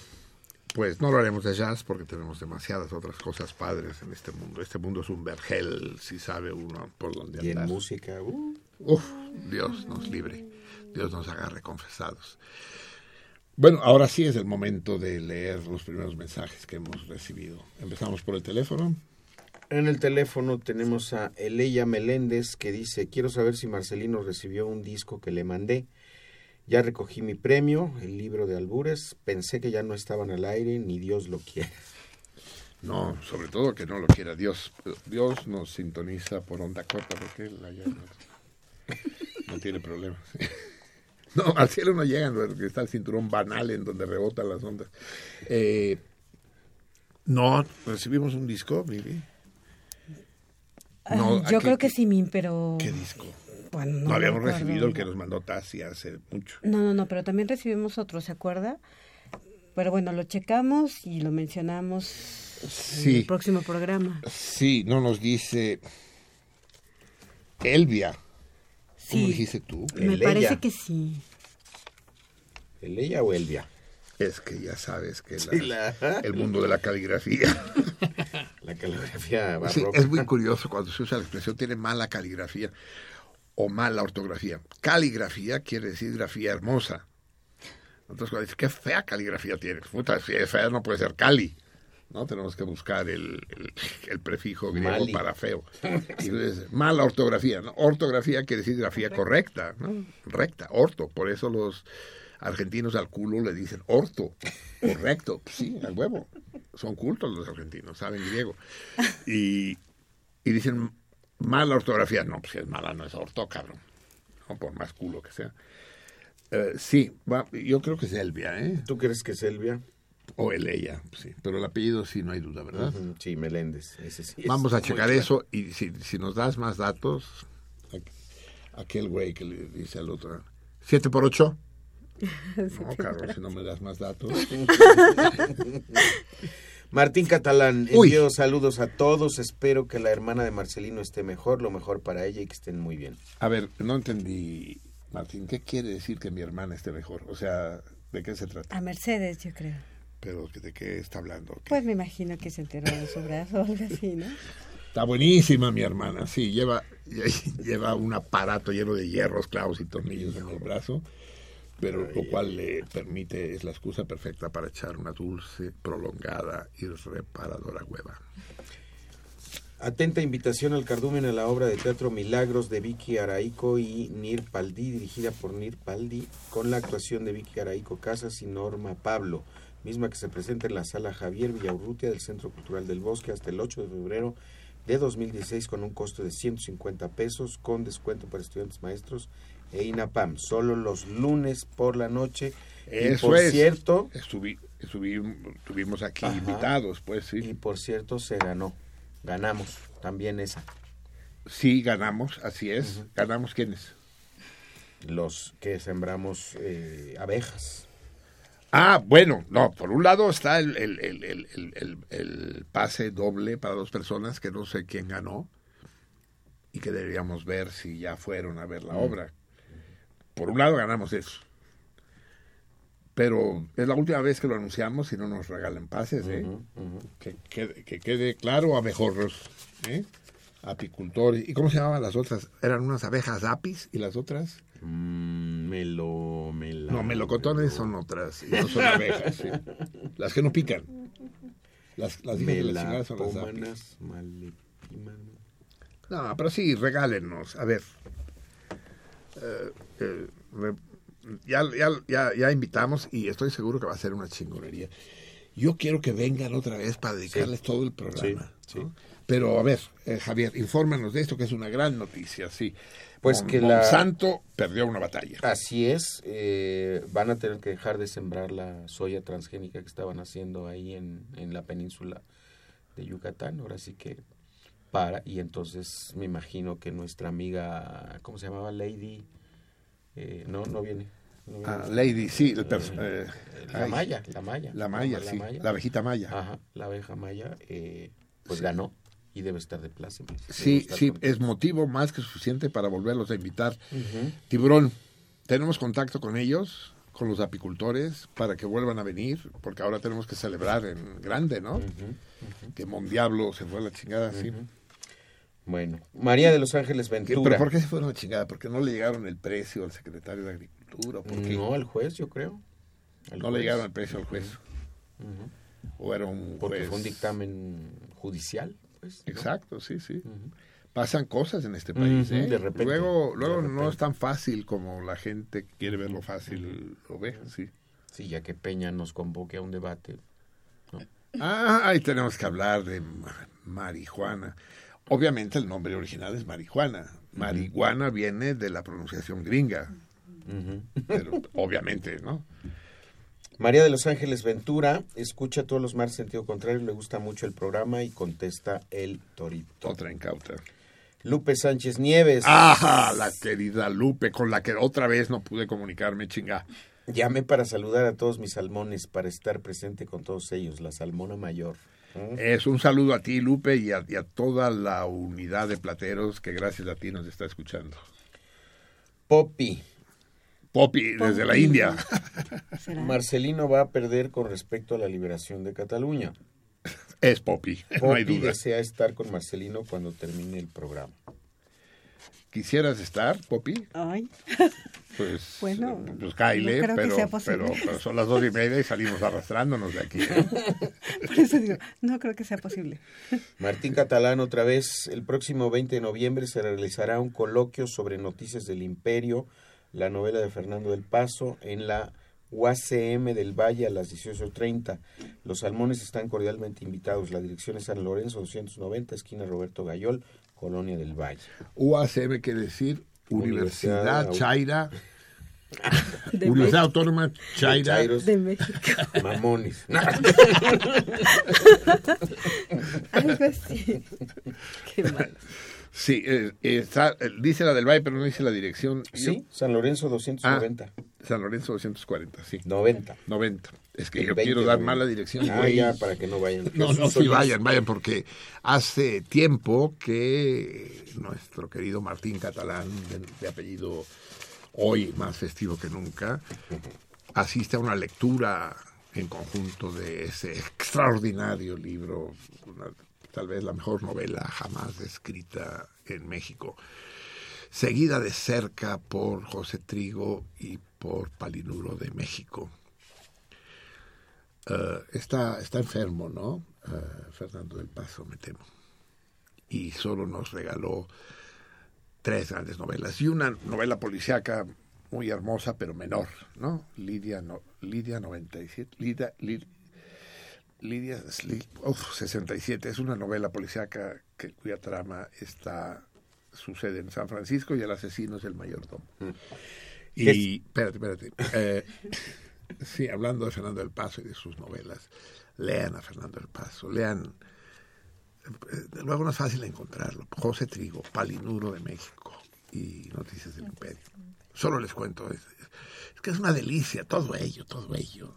pues no lo haremos de jazz porque tenemos demasiadas otras cosas padres en este mundo. Este mundo es un vergel, si sabe uno por dónde Y en andar. música, uh, Uf, Dios nos libre, Dios nos agarre confesados. Bueno, ahora sí es el momento de leer los primeros mensajes que hemos recibido. Empezamos por el teléfono. En el teléfono tenemos a Eleya Meléndez que dice, quiero saber si Marcelino recibió un disco que le mandé. Ya recogí mi premio, el libro de albures. Pensé que ya no estaban al aire, ni Dios lo quiere. No, sobre todo que no lo quiera Dios. Dios nos sintoniza por onda corta porque él allá no, no tiene problemas. [LAUGHS] No, al cielo no llegan porque está el cinturón banal en donde rebotan las ondas. Eh, no, recibimos un disco, Vivi. No, Ah, yo ¿a qué- creo que sí, Min, pero... ¿Qué disco? Bueno, No, habíamos recibido el que nos mandó Tassi hace mucho. No, no, no, pero también recibimos otro, ¿se acuerda? Pero bueno, lo checamos y lo mencionamos en Sí, el próximo programa. sí, no nos dice Elvia. ¿Cómo Sí. dijiste tú? Me parece que sí. ¿Eleya o Elvia? Es que ya sabes que la- Sí, la- el mundo de la caligrafía. [LAUGHS] La caligrafía Sí, barroca. es muy curioso cuando se usa la expresión tiene mala caligrafía o mala ortografía. Caligrafía quiere decir grafía hermosa. Entonces cuando dices, qué fea caligrafía tienes. Puta, si es fea no puede ser cali. ¿No? Tenemos que buscar el, el- el prefijo griego Mali. para feo. [LAUGHS] Y entonces, mala ortografía. ¿no? Ortografía quiere decir grafía correcta, ¿no? Recta, orto. Por eso los argentinos al culo le dicen orto. Correcto. Pues sí, al huevo. Son cultos los argentinos, saben griego. Y, y dicen mala ortografía. No, pues si es mala no es orto, cabrón. No, por más culo que sea. Eh, sí, va- yo creo que es Elvia, ¿eh? ¿Tú crees que es O Eleya, sí. Pero el apellido sí no hay duda, ¿verdad? Sí, Meléndez. Ese sí es Vamos a checar claro. eso y si, si nos das más datos, aqu- aquel güey que le dice al otro, ¿siete por ocho? [LAUGHS] No, cabrón, si no me das más datos. [LAUGHS] Martín Catalán, Uy. envío saludos a todos. Espero que la hermana de Marcelino esté mejor, lo mejor para ella y que estén muy bien. A ver, no entendí, Martín, ¿qué quiere decir que mi hermana esté mejor? O sea, ¿de qué se trata? A Mercedes, yo creo. Pero ¿de qué está hablando? ¿Qué? Pues me imagino que se enteró de su brazo o algo así, ¿no? Está buenísima mi hermana, sí, lleva, [LAUGHS] lleva un aparato lleno de hierros, clavos y tornillos en el brazo, pero lo cual le permite, es la excusa perfecta para echar una dulce, prolongada y reparadora hueva. Atenta invitación al cardumen a la obra de teatro Milagros de Vicky Araico y Nir Paldi, dirigida por Nir Paldi, con la actuación de Vicky Araico Casas y Norma Pablo, misma que se presenta en la sala Javier Villaurrutia del Centro Cultural del Bosque hasta el 8 de febrero de 2016 con un costo de 150 pesos con descuento para estudiantes maestros e INAPAM, solo los lunes por la noche. y Eso por es. cierto, Estuvi, estuvi- estuvimos aquí Ajá. invitados, pues y sí. por cierto se ganó, ganamos también esa. Sí, ganamos, así es. ¿Ganamos quiénes? los que sembramos eh, abejas. Ah, bueno, no, por un lado está el, el, el, el, pase doble para dos personas que no sé quién ganó y que deberíamos ver si ya fueron a ver la obra. Por un lado ganamos eso. Pero es la última vez que lo anunciamos y no nos regalan pases, ¿eh? Que, quede, que quede claro, abejorros, ¿eh? Apicultores. ¿Y cómo se llamaban las otras? ¿Eran unas abejas apis y las otras? Mm, melo, mela- No, melocotones son otras, y no son abejas. sí. Las que no pican. Las, las hijas de la chingada son las apis. No, pero sí, regálenos. A ver. Eh, eh, re- ya, ya, ya, ya invitamos y estoy seguro que va a ser una chingonería. Yo quiero que vengan otra vez para dedicarles todo el programa. Sí, sí. Pero a ver, eh, Javier, infórmanos de esto que es una gran noticia, sí. Pues Mon- que la- Monsanto perdió una batalla. Así es, eh, van a tener que dejar de sembrar la soya transgénica que estaban haciendo ahí en, en la península de Yucatán. Ahora sí que para, y entonces me imagino que nuestra amiga, ¿cómo se llamaba? Lady, eh, no, no viene. no viene. Ah, Lady, sí, el Eh, eh, la ay, Maya, la Maya. La Maya, la sí. La abejita Maya. Ajá, la abeja Maya, eh, pues ganó y debe estar de pláceme. Sí, sí, es motivo más que suficiente para volverlos a invitar. Tiburón, tenemos contacto con ellos, con los apicultores, para que vuelvan a venir, porque ahora tenemos que celebrar en grande, ¿no? Que Mondiablo se fue a la chingada, sí. Bueno, María de los Ángeles ¿Qué- Ventura. ¿Pero por qué se fueron a la chingada? ¿Porque no le llegaron el precio al secretario de Agricultura? ¿O ¿Por qué? No, al juez, yo creo. Al No le llegaron el precio al juez. O era un Porque fue un dictamen judicial, pues. ¿no? Exacto, sí, sí. Ujú. Pasan cosas en este país, Ujú, ¿eh? de repente, luego de luego no repente. es tan fácil como la gente que quiere verlo fácil lo ve, sí. Sí, ya que Peña nos convoque a un debate. Ah, ahí tenemos que hablar de ma- marihuana. Obviamente el nombre original es marihuana. Marihuana viene de la pronunciación gringa, pero obviamente, ¿no? María de los Ángeles Ventura escucha todos los martes sentido contrario, le gusta mucho el programa y contesta el torito. Otra incauta. Lupe Sánchez Nieves. ¡Ah! La querida Lupe, con la que otra vez no pude comunicarme, chinga. Llamé para saludar a todos mis salmones, para estar presente con todos ellos, la salmona mayor. ¿Mm? Es un saludo a ti, Lupe, y a, y a toda la unidad de plateros que gracias a ti nos está escuchando. Poppy. Poppy, desde la. India. [LAUGHS] ¿Será? Marcelino va a perder con respecto a la liberación de Cataluña. Es Poppy, [LAUGHS] no hay duda. desea estar con Marcelino cuando termine el programa. ¿Quisieras estar, Poppy? Ay, [LAUGHS] Pues, Bueno, pues caile, no pero, pero son las dos y media y salimos arrastrándonos de aquí. ¿eh? por eso digo, no creo que sea posible. Martín Catalán, otra vez, el próximo 20 de noviembre se realizará un coloquio sobre noticias del imperio, la novela de Fernando del Paso, en la UACM del Valle a las 18.30. Los salmones están cordialmente invitados. La dirección es San Lorenzo 290, esquina Roberto Gayol, Colonia del Valle. UACM quiere decir Universidad, Universidad Chaira, [LAUGHS] De Universidad Autónoma Chaira. Chairos, De México. [LAUGHS] mamones. [LAUGHS] Algo así. Qué mal. Sí, eh, está- eh, dice la del Valle, pero no dice la dirección. sí, San Lorenzo 290. Yo- San Lorenzo 240, sí. 90. 90. Es que El yo 20 quiero dar mala dirección. Ah, güey. ya, para que no vayan. No, no, sí, vayan, vayan, porque hace tiempo que nuestro querido Martín Catalán, de, de apellido hoy más festivo que nunca, asiste a una lectura en conjunto de ese [LAUGHS] extraordinario libro, una- tal vez la mejor novela jamás escrita en México, seguida de cerca por José Trigo y por Palinuro de México. Eh, está, está enfermo, ¿no? Eh, Fernando del Paso, me temo. Y solo nos regaló tres grandes novelas y una novela policíaca muy hermosa, pero menor, ¿no? Lidia, no, Lidia 97, Lidia, Lid- Lidia Sli- uf, 67, es una novela policíaca que, cuya trama está sucede en San Francisco y el asesino es el mayordomo. Y, espérate, espérate. eh, sí, hablando de Fernando del Paso y de sus novelas, lean a Fernando del Paso, lean, eh, luego no es fácil encontrarlo, José Trigo, Palinuro de México y Noticias del Imperio. Solo les cuento, es, es que es una delicia, todo ello, todo ello.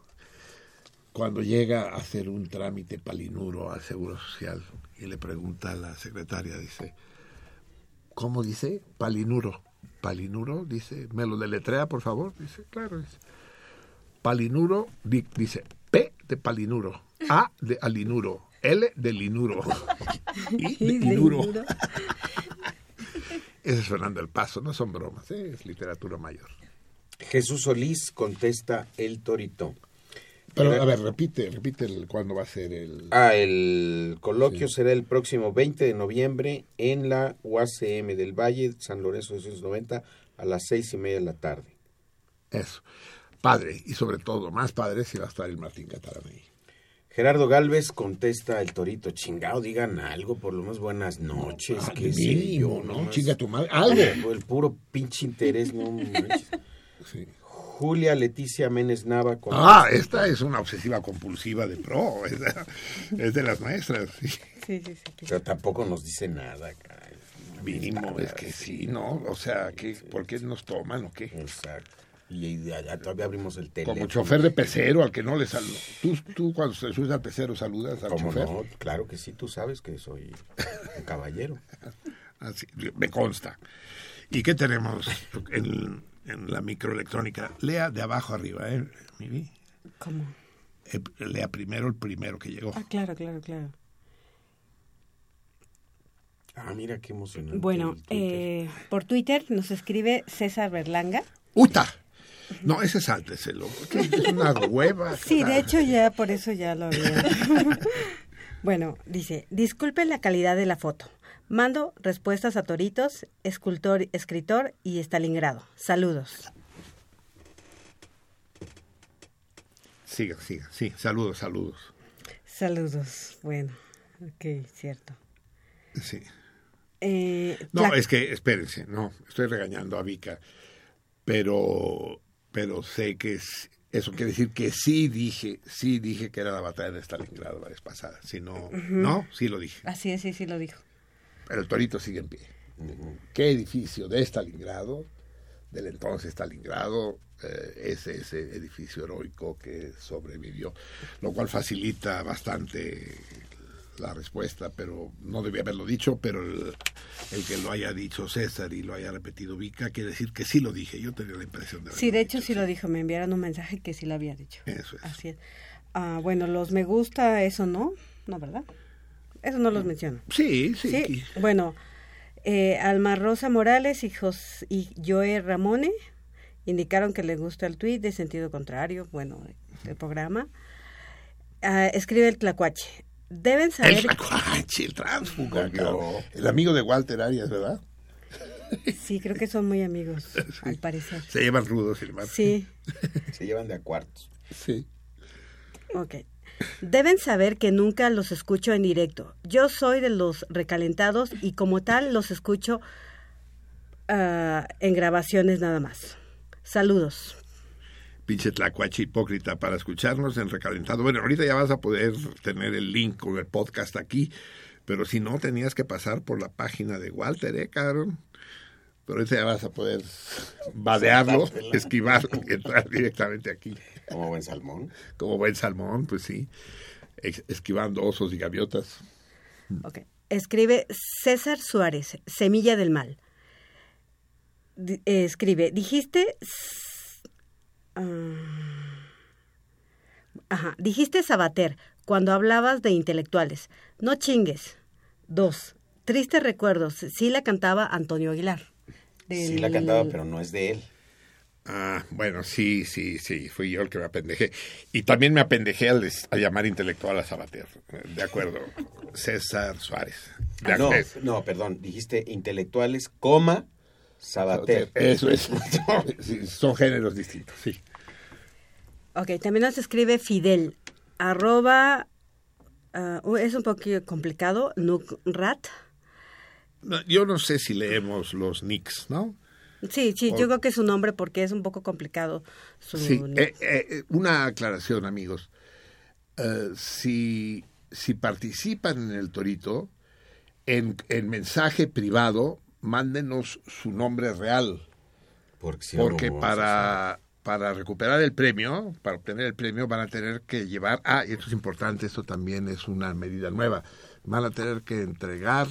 Cuando llega a hacer un trámite Palinuro al Seguro Social y le pregunta a la secretaria, dice, ¿cómo dice? Palinuro. Palinuro, dice, ¿me lo deletrea, por favor? Dice, claro. Dice. Palinuro, di- dice, P de Palinuro, A de Alinuro, L de Linuro, [LAUGHS] I de Y de Inuro. Inuro. Ese es Fernando el Paso, no son bromas, ¿eh? es literatura mayor. Jesús Solís contesta el torito. Pero, a ver, repite, repite el, cuándo va a ser el... Ah, el coloquio será el próximo 20 de noviembre en la UACM del Valle, San Lorenzo 290, a las seis y media de la tarde. Eso. Padre, y sobre todo, más padre si va a estar el Martín Catalán ahí. Gerardo Galvez contesta el torito, chingado, digan algo, por lo menos buenas noches, Ah, qué sé mínimo, yo, ¿no? Chinga tu madre. Algo. El puro pinche interés, no manches. Sí. Julia Leticia Menes Nava con Ah, esta es una obsesiva compulsiva de pro. [LAUGHS] Es de, es de las nuestras. sí. Sí, sí, sí. Pero tampoco nos dice nada, caray. Mínimo, es que sí, ¿no? O sea, ¿qué, ¿por qué nos toman o qué? Exacto. Y, allá todavía abrimos el teléfono. Como chofer de pecero al que no le saluda. ¿Tú, tú cuando te subes al pecero saludas al ¿Cómo chofer. no? Claro que sí, tú sabes que soy un caballero. [LAUGHS] Así, me consta. ¿Y qué tenemos en, en la microelectrónica? Lea de abajo arriba, ¿eh? Miri? ¿Cómo? Eh, Lea primero el primero que llegó. Ah, claro, claro, claro. Ah, mira qué emocionante. Bueno, el Twitter. eh, por Twitter nos escribe César Berlanga. ¡Uta! No, ese sálteselo. que Es una hueva. [LAUGHS] Sí, de hecho ya por eso ya lo había. [LAUGHS] bueno, dice, disculpe la calidad de la foto. Mando respuestas a Toritos, escultor, escritor y Stalingrado. Saludos. Siga, siga. Sí, saludos, saludos. Saludos. Bueno, ok, cierto. Sí. Eh, No, es que, espérense, no, estoy regañando a Vika, pero, pero sé que es, eso quiere decir que sí dije, sí dije que era la batalla de Stalingrado la vez pasada, si no, no, sí lo dije, Así es, sí, sí lo dijo. Pero el torito sigue en pie. ¿Qué edificio de Stalingrado, del entonces Stalingrado, eh, es ese edificio heroico que sobrevivió? Lo cual facilita bastante la respuesta, pero no debía haberlo dicho, pero el, el que lo haya dicho César y lo haya repetido Vika quiere decir que sí lo dije. Yo tenía la impresión de Sí, de hecho dicho, sí lo dijo. Me enviaron un mensaje que sí lo había dicho. Eso es. Así es. Ah, bueno, los me gusta, eso no, no, ¿verdad? Eso no los menciono. Sí, sí. Sí, bueno, eh, Alma Rosa Morales y, Jos- y Joe Ramone indicaron que les gusta el tuit de sentido contrario, bueno, del programa. Ah, escribe el Tlacuache. Deben saber... El Tlacuache, el cabrón. el amigo de Walter Arias, ¿verdad? Sí, creo que son muy amigos, [LAUGHS] al parecer. Se llevan rudos, embargo. Sí, Se llevan de a cuartos. Sí. ok. Deben saber que nunca los escucho en directo. Yo soy de los recalentados y como tal los escucho ah, en grabaciones nada más. Saludos. pinche tlacuache hipócrita para escucharnos en recalentado. Bueno, ahorita ya vas a poder tener el link con el podcast aquí, pero si no, tenías que pasar por la página de Walter, ¿eh, cabrón? Pero ahorita ya vas a poder [LAUGHS] vadearlo, esquivarlo y entrar directamente aquí. Como buen salmón. Como buen salmón, pues sí, esquivando osos y gaviotas. Ok. Escribe César Suárez, Semilla del Mal. Eh, escribe, dijiste... ah, ajá, dijiste Sabater cuando hablabas de intelectuales. No chingues. Dos. Tristes recuerdos. Sí la cantaba Antonio Aguilar. Sí la cantaba, pero no es de él. Ah, bueno, sí, sí, sí, fui yo el que me apendejé. Y también me apendejé al, des- a llamar intelectual a Sabater. De acuerdo, César Suárez. De Ah, no, no, perdón, dijiste intelectuales, coma, Sabater. Eso es. [LAUGHS] Sí, son géneros distintos, sí. Ok, también nos escribe Fidel. Arroba... ah, es un poquito complicado. Nukrat. No, Yo no sé si leemos los nicks, ¿no? Sí, sí, O- yo creo que es su nombre porque es un poco complicado su Sí. Eh, eh, una aclaración, amigos. Eh, si, si participan en el Torito, en, en mensaje privado, mándenos su nombre real. Porque, si no para, para recuperar el premio, para obtener el premio, van a tener que llevar, ah, y esto es importante, esto también es una medida nueva, van a tener que entregar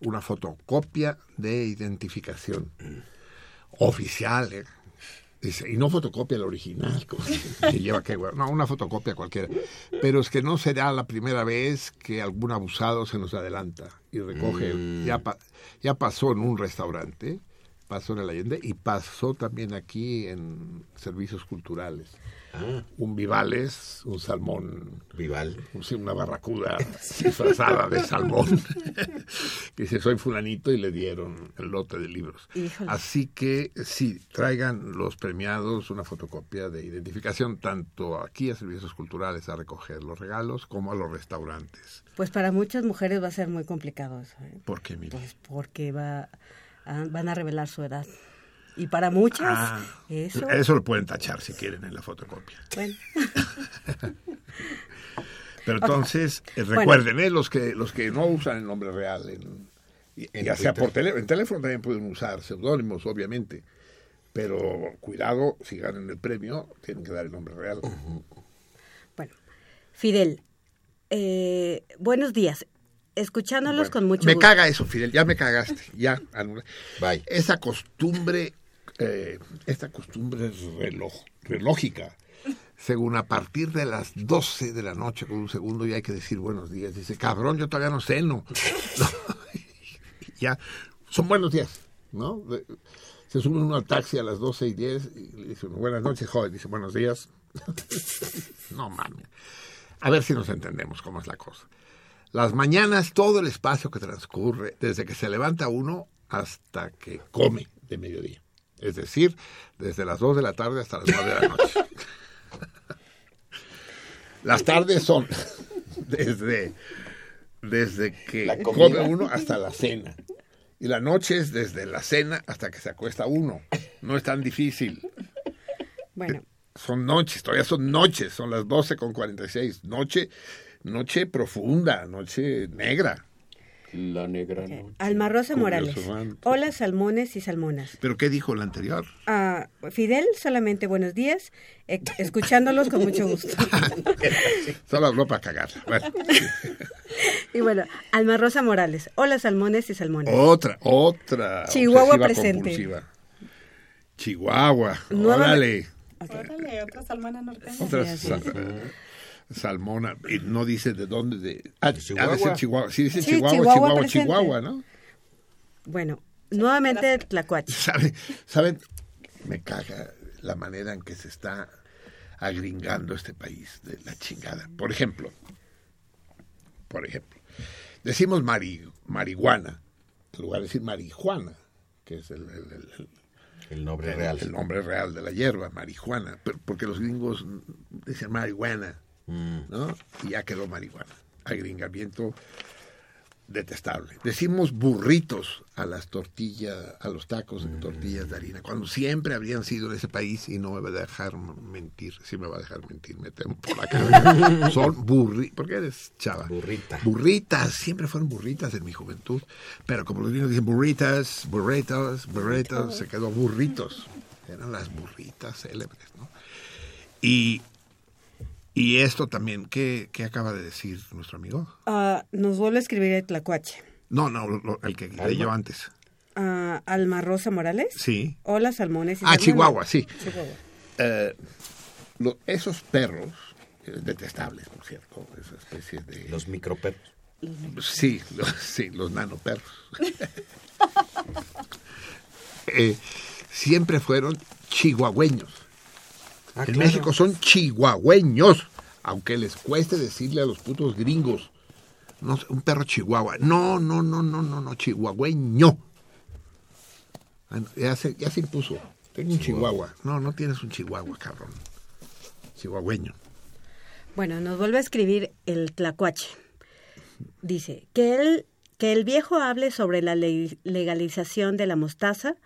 una fotocopia de identificación oficial, ¿eh? Dice, y no fotocopia la original, [LAUGHS] como que lleva que no, una fotocopia cualquiera. Pero es que no será la primera vez que algún abusado se nos adelanta y recoge. Mm. Ya, pa- ya pasó en un restaurante, pasó en el Allende y pasó también aquí en servicios culturales. Ah, Un Vivales, un salmón, Vival. un- sí, una barracuda disfrazada de salmón. que [LAUGHS] dice, soy fulanito y le dieron el lote de libros. Híjole. Así que sí, traigan los premiados una fotocopia de identificación tanto aquí a servicios culturales a recoger los regalos como a los restaurantes. Pues para muchas mujeres va a ser muy complicado eso, ¿eh? Porque mire, Pues porque va, a- van a revelar su edad. Y para muchas, Ah, eso, eso lo pueden tachar si quieren en la fotocopia. bueno, [LAUGHS] Pero entonces, eh, Bueno. recuerden, ¿eh? los que los que no usan el nombre real, en, ya sea por teléfono, en teléfono también pueden usar seudónimos, obviamente. Pero cuidado, si ganan el premio, tienen que dar el nombre real. bueno. Fidel, eh, buenos días. Escuchándolos Bueno, con mucho me gusto. caga eso, Fidel, ya me cagaste, ya. Bye. Esa costumbre, eh, esta costumbre reloj, relógica, según a partir de las 12 de la noche con un segundo ya hay que decir buenos días. Dice, cabrón, yo todavía no ceno. [LAUGHS] No, [LAUGHS] ya, son buenos días, ¿no? Se sube uno al taxi a las 12 y 10 y le dice uno, buenas noches, joven. Dice, buenos días. [LAUGHS] no mames. A ver si nos entendemos cómo es la cosa. Las mañanas, todo el espacio que transcurre, desde que se levanta uno hasta que come de mediodía. Es decir, desde las 2 de la tarde hasta las 9 de la noche. [LAUGHS] Las tardes son [LAUGHS] desde, desde que La comida. come uno hasta la cena. Y la noche es desde la cena hasta que se acuesta uno. No es tan difícil. Bueno, Son noches, todavía son noches, son las 12 con 46. Noche, noche profunda, noche negra. La negra noche. Alma Rosa Morales. Hola, salmones y salmonas. ¿Pero qué dijo el anterior? Ah, Fidel, solamente buenos días. eh, escuchándolos con mucho gusto. [LAUGHS] Solo habló para cagar. Bueno, [LAUGHS] Y bueno, Alma Rosa Morales. Hola, salmones y salmones. otra, otra. Chihuahua presente. compulsiva. Chihuahua. Nueva- Órale. Órale, otra salmana norteña. Otra salmona. Y no dice de dónde. De, ah, de Chihuahua. Chihuahua. Sí, dice Sí, Chihuahua, Chihuahua Chihuahua, ¿no? Bueno, nuevamente Tlacuache. ¿Saben? ¿Saben? Me caga la manera en que se está agringando este país de la chingada. Por ejemplo, por ejemplo, decimos mari, marihuana, en lugar de decir marihuana, que es el, el- el- el- El nombre el- real. el nombre real de la hierba, marihuana, porque los gringos dicen marihuana. ¿No? Y ya quedó marihuana. Agringamiento detestable. Decimos burritos a las tortillas, a los tacos de tortillas de harina, cuando siempre habrían sido en ese país y no me va a dejar mentir, sí me va a dejar mentir, me temo por la cara. [LAUGHS] Son burritos, ¿por qué eres chava? Burrita. Burritas, siempre fueron burritas en mi juventud, pero como los gringos dicen burritas, burritos, burritos, se quedó burritos. Eran las burritas célebres, ¿no? Y, y esto también, ¿qué, qué acaba de decir nuestro amigo? Ah, nos vuelve a escribir el Tlacuache. No, no, lo- el que leyó antes. Ah, Alma Rosa Morales. Sí. Hola, salmones y Ah. Chihuahua, sí. Chihuahua. Eh, lo- esos perros, detestables, por cierto, esa especie de... Los microperros. Sí, los, sí, los nanoperros. [LAUGHS] Eh, siempre fueron chihuahueños. Ah, en claro. México son chihuahueños, aunque les cueste decirle a los putos gringos. No, un perro chihuahua. No, no, no, no, no, no, chihuahueño. Ah, Ya se, ya se impuso. Tengo un chihuahua. No, no tienes un chihuahua, cabrón. Chihuahueño. Bueno, nos vuelve a escribir el Tlacuache. Dice que el, que el viejo hable sobre la le- legalización de la mostaza.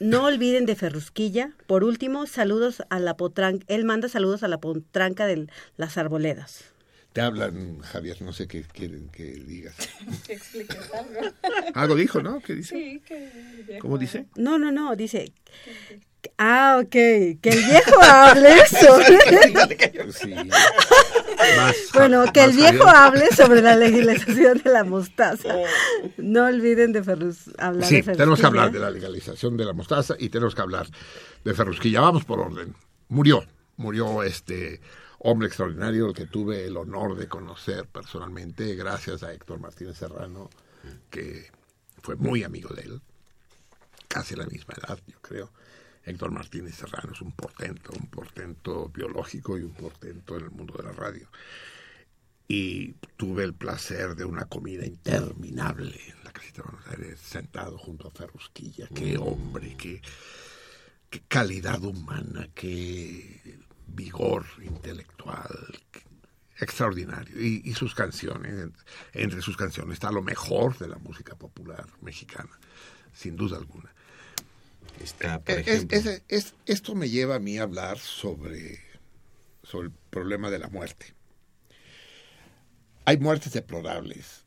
No olviden de Ferrusquilla. Por último, saludos a la potranca. Él manda saludos a la potranca de las arboledas. Te hablan, Javier, no sé qué quieren que digas. [LAUGHS] Que expliques algo. Algo dijo, ¿no? ¿Qué dice? Sí, que ¿Cómo dice? No, no, no, dice. Ah, ok. Que el viejo hable sobre. [LAUGHS] Sí. Más, Bueno, que el viejo hable sobre la legalización de la mostaza. No olviden de Ferrus, hablar Sí, de tenemos que hablar de la legalización de la mostaza y tenemos que hablar de Ferrusquilla. Vamos por orden. Murió, murió este hombre extraordinario el que tuve el honor de conocer personalmente, gracias a Héctor Martínez Serrano, que fue muy amigo de él. casi la misma edad, yo creo. Héctor Martínez Serrano es un portento, un portento biológico y un portento en el mundo de la radio. Y tuve el placer de una comida interminable en la casita de Buenos Aires, sentado junto a Ferrusquilla. Qué hombre, qué, qué calidad humana, qué vigor intelectual, extraordinario. Y, y, sus canciones, entre sus canciones está lo mejor de la música popular mexicana, sin duda alguna. Está, por Es- ejemplo, es- es- esto me lleva a mí a hablar sobre, sobre el problema de la muerte. Hay muertes deplorables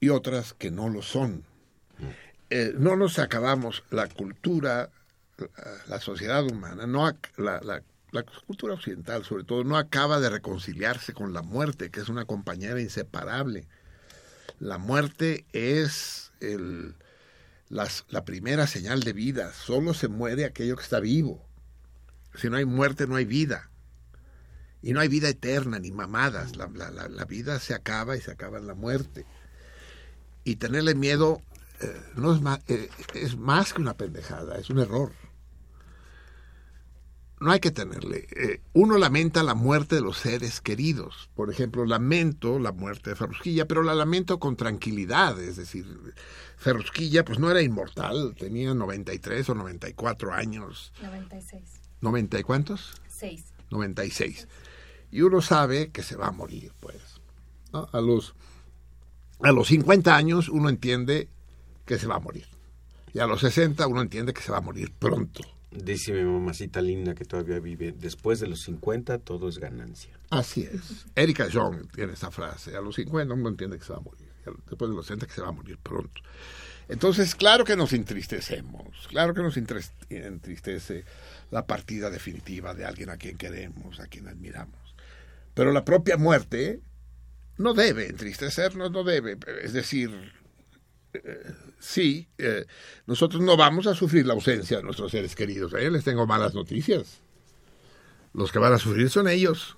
y otras que no lo son. Eh, no nos acabamos, la cultura, la, la sociedad humana, no la- la cultura occidental sobre todo, no acaba de reconciliarse con la muerte, que es una compañera inseparable. La muerte es el, las- la primera señal de vida. Solo se muere aquello que está vivo. Si no hay muerte, no hay vida. Y no hay vida eterna, ni mamadas. La, la- la- vida se acaba y se acaba en la muerte. Y tenerle miedo eh, no es más, es más que una pendejada, es un error. No hay que tenerle. eh, uno lamenta la muerte de los seres queridos. Por ejemplo, lamento la muerte de Ferrusquilla, pero la lamento con tranquilidad. Es decir, Ferrusquilla pues no era inmortal, tenía 93 o 94 años. 96. ¿90 y cuántos? 6. 96. Y uno sabe que se va a morir, pues. ¿no? A, los, a los 50 años uno entiende que se va a morir. Y a los 60 uno entiende que se va a morir pronto. Dice mi mamacita linda que todavía vive, después de los 50 todo es ganancia. Así es. Erika Jong tiene esa frase. A los 50 uno entiende que se va a morir. Después de los 60 que se va a morir pronto. Entonces, claro que nos entristecemos. Claro que nos entristece la partida definitiva de alguien a quien queremos, a quien admiramos. Pero la propia muerte no debe entristecernos, no debe. Es decir, sí, eh, nosotros no vamos a sufrir la ausencia de nuestros seres queridos. Eh, les tengo malas noticias. Los que van a sufrir son ellos.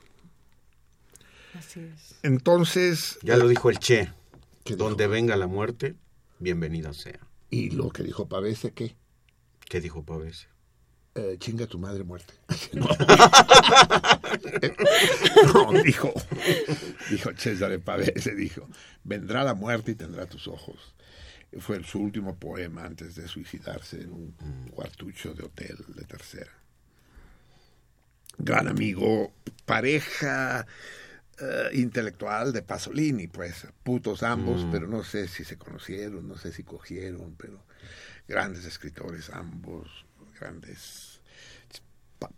Así es. Entonces, Ya lo dijo el Che, donde venga la muerte, bienvenida sea. y lo que dijo Pavese, ¿qué? ¿Qué dijo Pavese? Eh, chinga tu madre muerte. [LAUGHS] No, [LAUGHS] No, dijo, dijo César Pavese, dijo, vendrá la muerte y tendrá tus ojos. Fue su último poema antes de suicidarse en un cuartucho de hotel de tercera. Gran amigo, pareja eh, intelectual de Pasolini, pues, putos ambos, pero no sé si se conocieron, no sé si cogieron, pero grandes escritores ambos, grandes,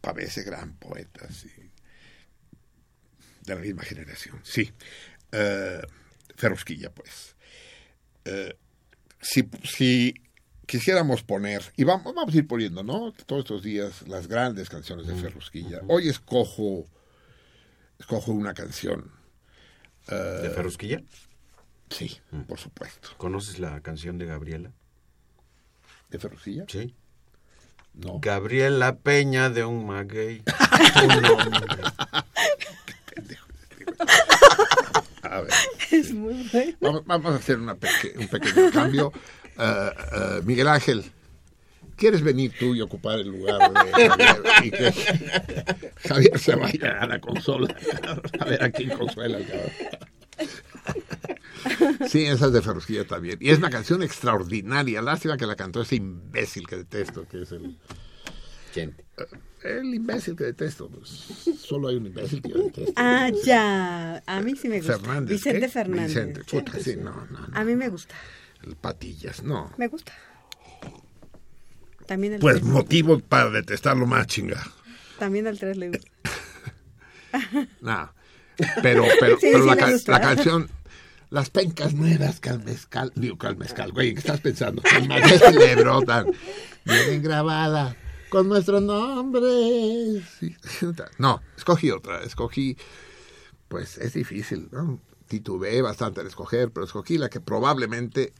Pavese gran poeta, sí, de la misma generación, sí. Eh, Ferrusquilla, pues. Eh, si, si quisiéramos poner, y vamos, vamos a ir poniendo, ¿no? Todos estos días las grandes canciones de Ferrusquilla. Hoy escojo, escojo una canción. ¿De Ferrusquilla? Sí, por supuesto. ¿Conoces la canción de Gabriela? ¿De Ferrusquilla? Sí. No. Gabriela Peña de un maguey. [LAUGHS] Un hombre. A ver. Es muy bueno. Vamos, vamos a hacer una peque- un pequeño cambio. [LAUGHS] Eh, eh, Miguel Ángel, ¿quieres venir tú y ocupar el lugar de [LAUGHS] Javier? Y que Javier se vaya a la consola. A ver a quién consuela el cabrón. Sí, esa es de Ferrusquilla también. Y es una canción extraordinaria. Lástima que la cantó ese imbécil que detesto, que es el, ¿Quién? El imbécil que detesto. Pues, solo hay un imbécil que yo detesto. Ah, ya. A mí sí me gusta. Fernández. Vicente. Fernández. Vicente, puta, Sí, no, no, no. A mí me gusta. El Patillas, no. Me gusta. También el Pues tres. motivo para detestarlo más, chinga. También al 3 le gusta. [LAUGHS] No. Pero, pero, Sí, pero sí la, le ca- gusta. la canción, las pencas nuevas, calmezcal, digo calmezcal, güey, ¿qué estás pensando? Que [LAUGHS] le brotan. Vienen grabadas con nuestros nombres. Sí. No, escogí otra, escogí, pues es difícil, ¿no? Titubeé bastante al escoger, pero escogí la que probablemente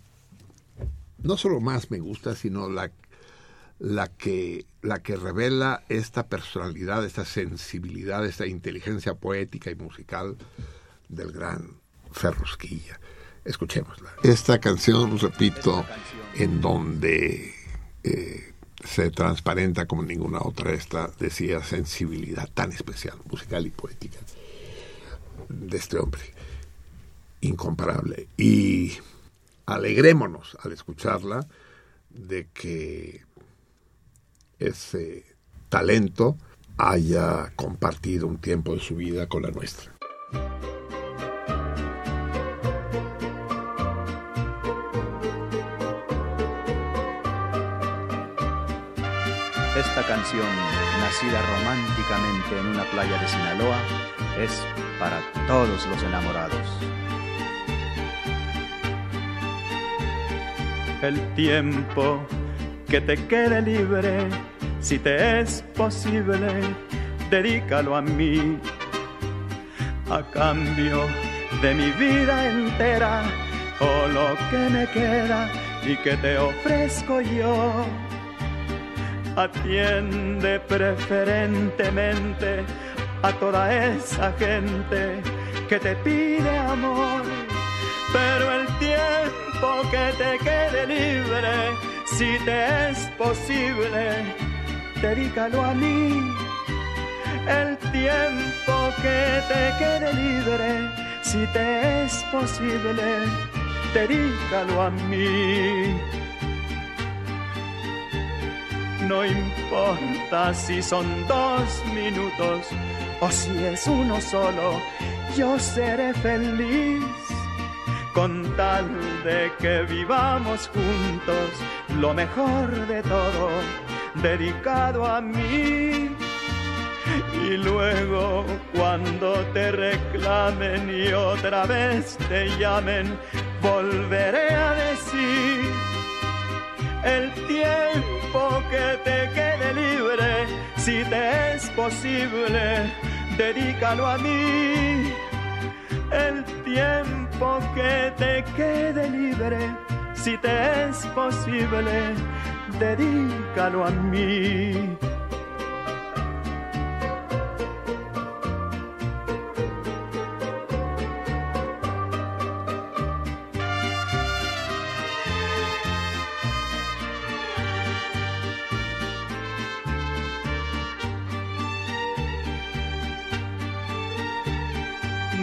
no solo más me gusta, sino la la que, la que revela esta personalidad, esta sensibilidad, esta inteligencia poética y musical del gran Ferrusquilla. Escuchémosla. Esta canción, repito, en donde eh, se transparenta como ninguna otra esta, decía, sensibilidad tan especial, musical y poética de este hombre, incomparable. Y alegrémonos al escucharla de que ese talento haya compartido un tiempo de su vida con la nuestra. Esta canción, nacida románticamente en una playa de Sinaloa, es para todos los enamorados. El tiempo que te quede libre, si te es posible, dedícalo a mí. A cambio de mi vida entera, o lo que me queda y que te ofrezco yo atiende preferentemente a toda esa gente que te pide amor. Pero el tiempo que te quede libre, si te es posible, dedícalo a mí. El tiempo que te quede libre, si te es posible, dedícalo a mí. No importa si son dos minutos o si es uno solo, yo seré feliz. Con tal de que vivamos juntos, lo mejor de todo, dedicado a mí. Y luego cuando te reclamen y otra vez te llamen, volveré a decir el tiempo que te quede libre, si te es posible, dedícalo a mí. El tiempo que te quede libre, si te es posible, dedícalo a mí.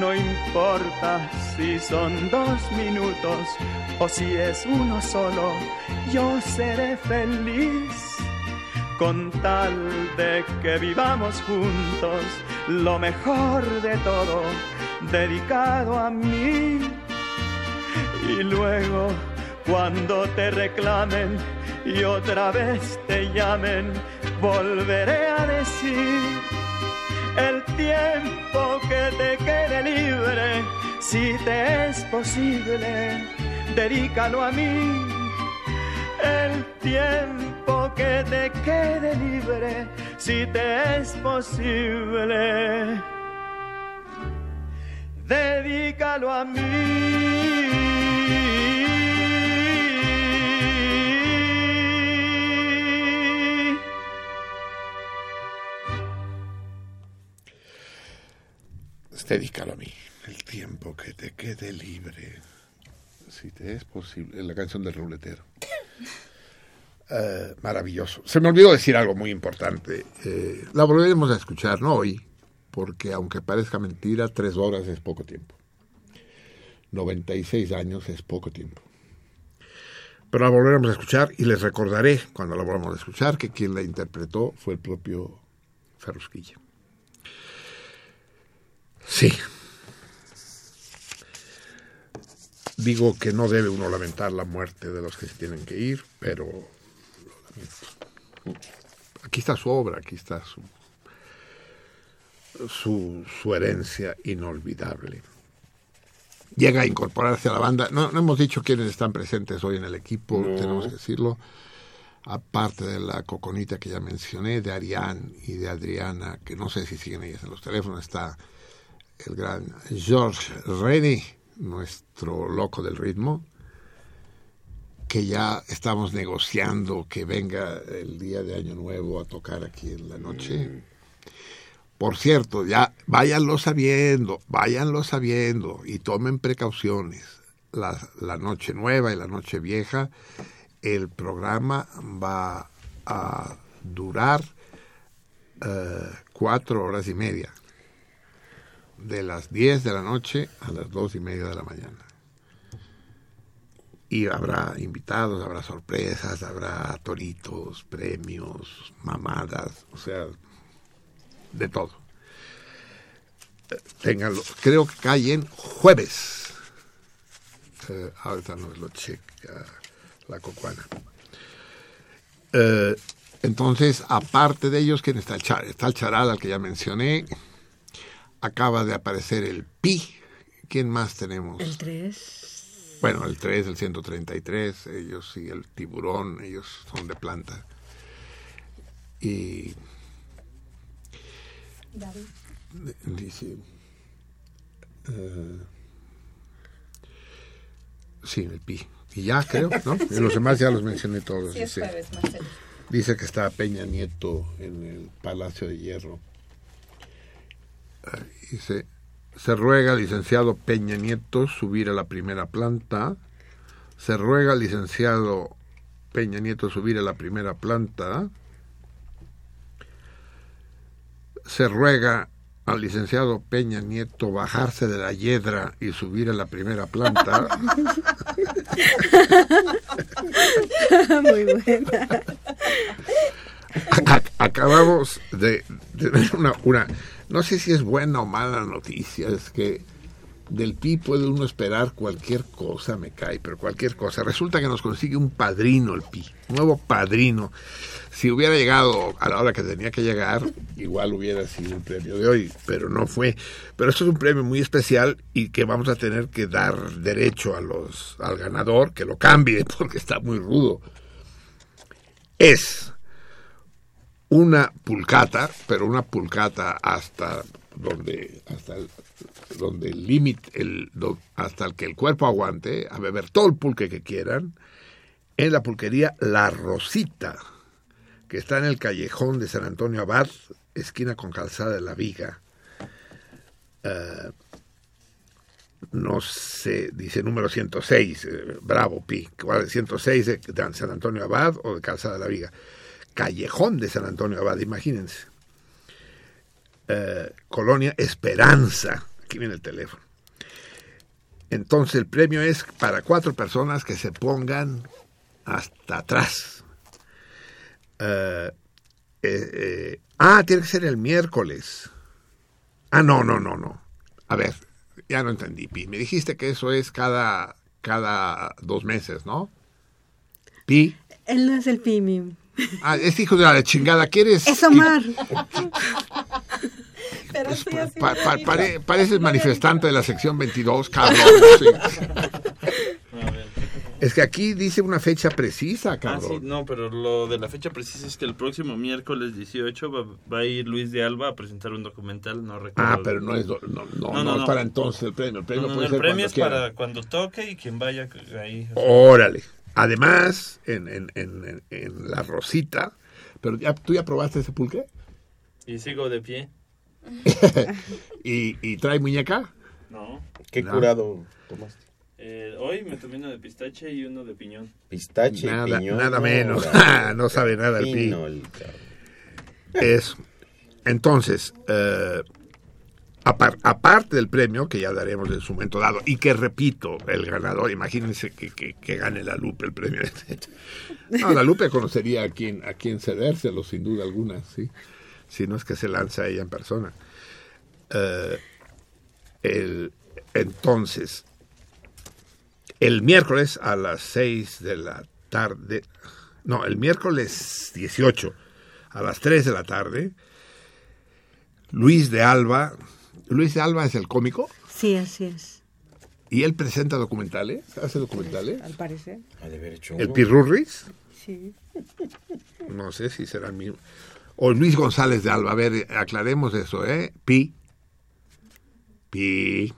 No importa si son dos minutos o si es uno solo, yo seré feliz. Con tal de que vivamos juntos, lo mejor de todo, dedicado a mí. Y luego, cuando te reclamen y otra vez te llamen, volveré a decir el tiempo que te quede libre, si te es posible, dedícalo a mí. El tiempo que te quede libre, si te es posible, dedícalo a mí. Dedícalo a mí. El tiempo que te quede libre, si te es posible. La canción del ruletero. [LAUGHS] Eh, maravilloso. Se me olvidó decir algo muy importante. Eh, la volveremos a escuchar, no hoy, porque aunque parezca mentira, tres horas es poco tiempo. 96 años es poco tiempo. Pero la volveremos a escuchar y les recordaré cuando la volvamos a escuchar que quien la interpretó fue el propio Ferrusquilla. Sí. Digo que no debe uno lamentar la muerte de los que se tienen que ir, pero aquí está su obra, aquí está su, su, su herencia inolvidable. Llega a incorporarse a la banda. No, no hemos dicho quiénes están presentes hoy en el equipo, No. tenemos que decirlo. Aparte de la coconita que ya mencioné, de Ariane y de Adriana, que no sé si siguen ellas en los teléfonos, está el gran George Rennie, nuestro loco del ritmo, que ya estamos negociando que venga el día de Año Nuevo a tocar aquí en la noche. Por cierto, ya váyanlo sabiendo, váyanlo sabiendo y tomen precauciones. La, la noche nueva y la noche vieja el programa va a durar eh, cuatro horas y media, de las 10 de la noche a las dos y media de la mañana. Y habrá invitados, habrá sorpresas, habrá toritos, premios, mamadas, o sea, de todo. Ténganlo. Creo que cae en jueves. Eh, ahorita nos lo checa la cocuana. Eh, entonces, aparte de ellos, ¿quién está? El Char- Está el Charal, al que ya mencioné. Acaba de aparecer el Pi. ¿Quién más tenemos? El 3. Bueno, el 3, el 133, ellos y el tiburón, ellos son de planta. Y David. dice... eh, sí, el pi. Y ya creo, ¿no? [LAUGHS] Y los demás ya los mencioné todos. Sí, es dice, jueves, Marcelo. dice que está Peña Nieto en el Palacio de Hierro. Dice, se ruega al licenciado Peña Nieto subir a la primera planta. Se ruega al licenciado Peña Nieto subir a la primera planta. Se ruega al licenciado Peña Nieto bajarse de la hiedra y subir a la primera planta. [LAUGHS] Muy buena. Ac- Acabamos de, de una, una, no sé si es buena o mala noticia, es que del PI puede uno esperar cualquier cosa, me cae, pero cualquier cosa. Resulta que nos consigue un padrino el PI, nuevo padrino. Si hubiera llegado a la hora que tenía que llegar, igual hubiera sido el premio de hoy, pero no fue. Pero esto es un premio muy especial y que vamos a tener que dar derecho a los, al ganador que lo cambie [LAUGHS] porque está muy rudo. Es una pulcata, pero una pulcata hasta donde hasta el, donde el límite el, hasta el que el cuerpo aguante a beber todo el pulque que quieran en la pulquería La Rosita que está en el callejón de San Antonio Abad esquina con calzada de la Viga Eh, no sé, dice número 106, eh, Bravo Pi, ¿cuál es 106 de, de San Antonio Abad o de Calzada de la Viga? Callejón de San Antonio Abad, imagínense. Eh, Colonia Esperanza, aquí viene el teléfono. Entonces el premio es para cuatro personas que se pongan hasta atrás. Eh, eh, ah, tiene que ser el miércoles. Ah, no, no, no, no. A ver, ya no entendí, Pi. Me dijiste que eso es cada, cada dos meses, ¿no? Pi. Él no es el Pimi. Ah, es hijo de la chingada. ¿Quieres? Es Omar. [LAUGHS] Pero así Pa- pa- pare- pareces manifestante de la sección 22, cabrón. sí. [LAUGHS] Es que aquí dice una fecha precisa, Ah, sí, cabrón. no, pero lo de la fecha precisa es que el próximo miércoles 18 va, va a ir Luis de Alba a presentar un documental, no recuerdo. Ah, pero no es, do- no, no, No, no no, es para entonces el premio. El premio no, puede el ser premio cuando es quiera. para cuando toque y quien vaya ahí. o sea, Órale. Además, en, en, en, en- la Rosita, pero ya, tú ya probaste ese pulque Y sigo de pie. [LAUGHS] y, y trae muñeca. No. ¿Qué No. curado tomaste? Eh, hoy me tomé uno de pistache y uno de piñón. Pistache, y Nada, piñón. nada menos. [LAUGHS] no sabe nada el pi. Fino el cabrón. Eso. Entonces, eh, aparte del premio, que ya daremos en su momento dado, y que repito, el ganador, imagínense que, que- gane la Lupe el premio. No, la Lupe conocería a quién, a quién cedérselo, sin duda alguna, ¿sí? Si no es que se lanza ella en persona. Eh, el, entonces, el miércoles a las 6 de la tarde, no, el miércoles 18 a las 3 de la tarde, Luis de Alba, Luis de Alba es el cómico Sí, así es. y él presenta documentales, hace documentales. Al parecer. Ha de haber hecho El. Pirurris, Sí. [LAUGHS] no sé si será el mismo. O Luis González de Alba, a ver, aclaremos eso, ¿eh? Pi. Pi.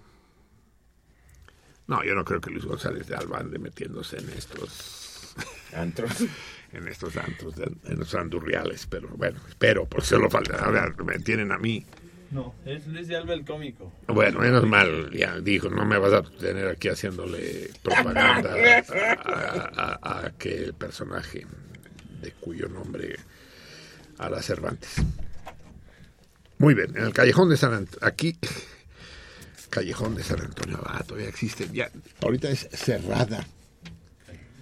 No, yo no creo que Luis González de Alba ande metiéndose en estos [LAUGHS] Antros. en estos antros, de- en los andurriales, pero bueno, espero, por eso lo falta. Ahora me tienen a mí No, es Luis de Alba el cómico. Bueno, menos mal, ya dijo, no me vas a tener aquí haciéndole propaganda [LAUGHS] a, a- a aquel personaje de cuyo nombre a la Cervantes. Muy bien, en el callejón de San Antonio, aquí, callejón de San Antonio Abad, todavía existe, ya, ahorita es cerrada.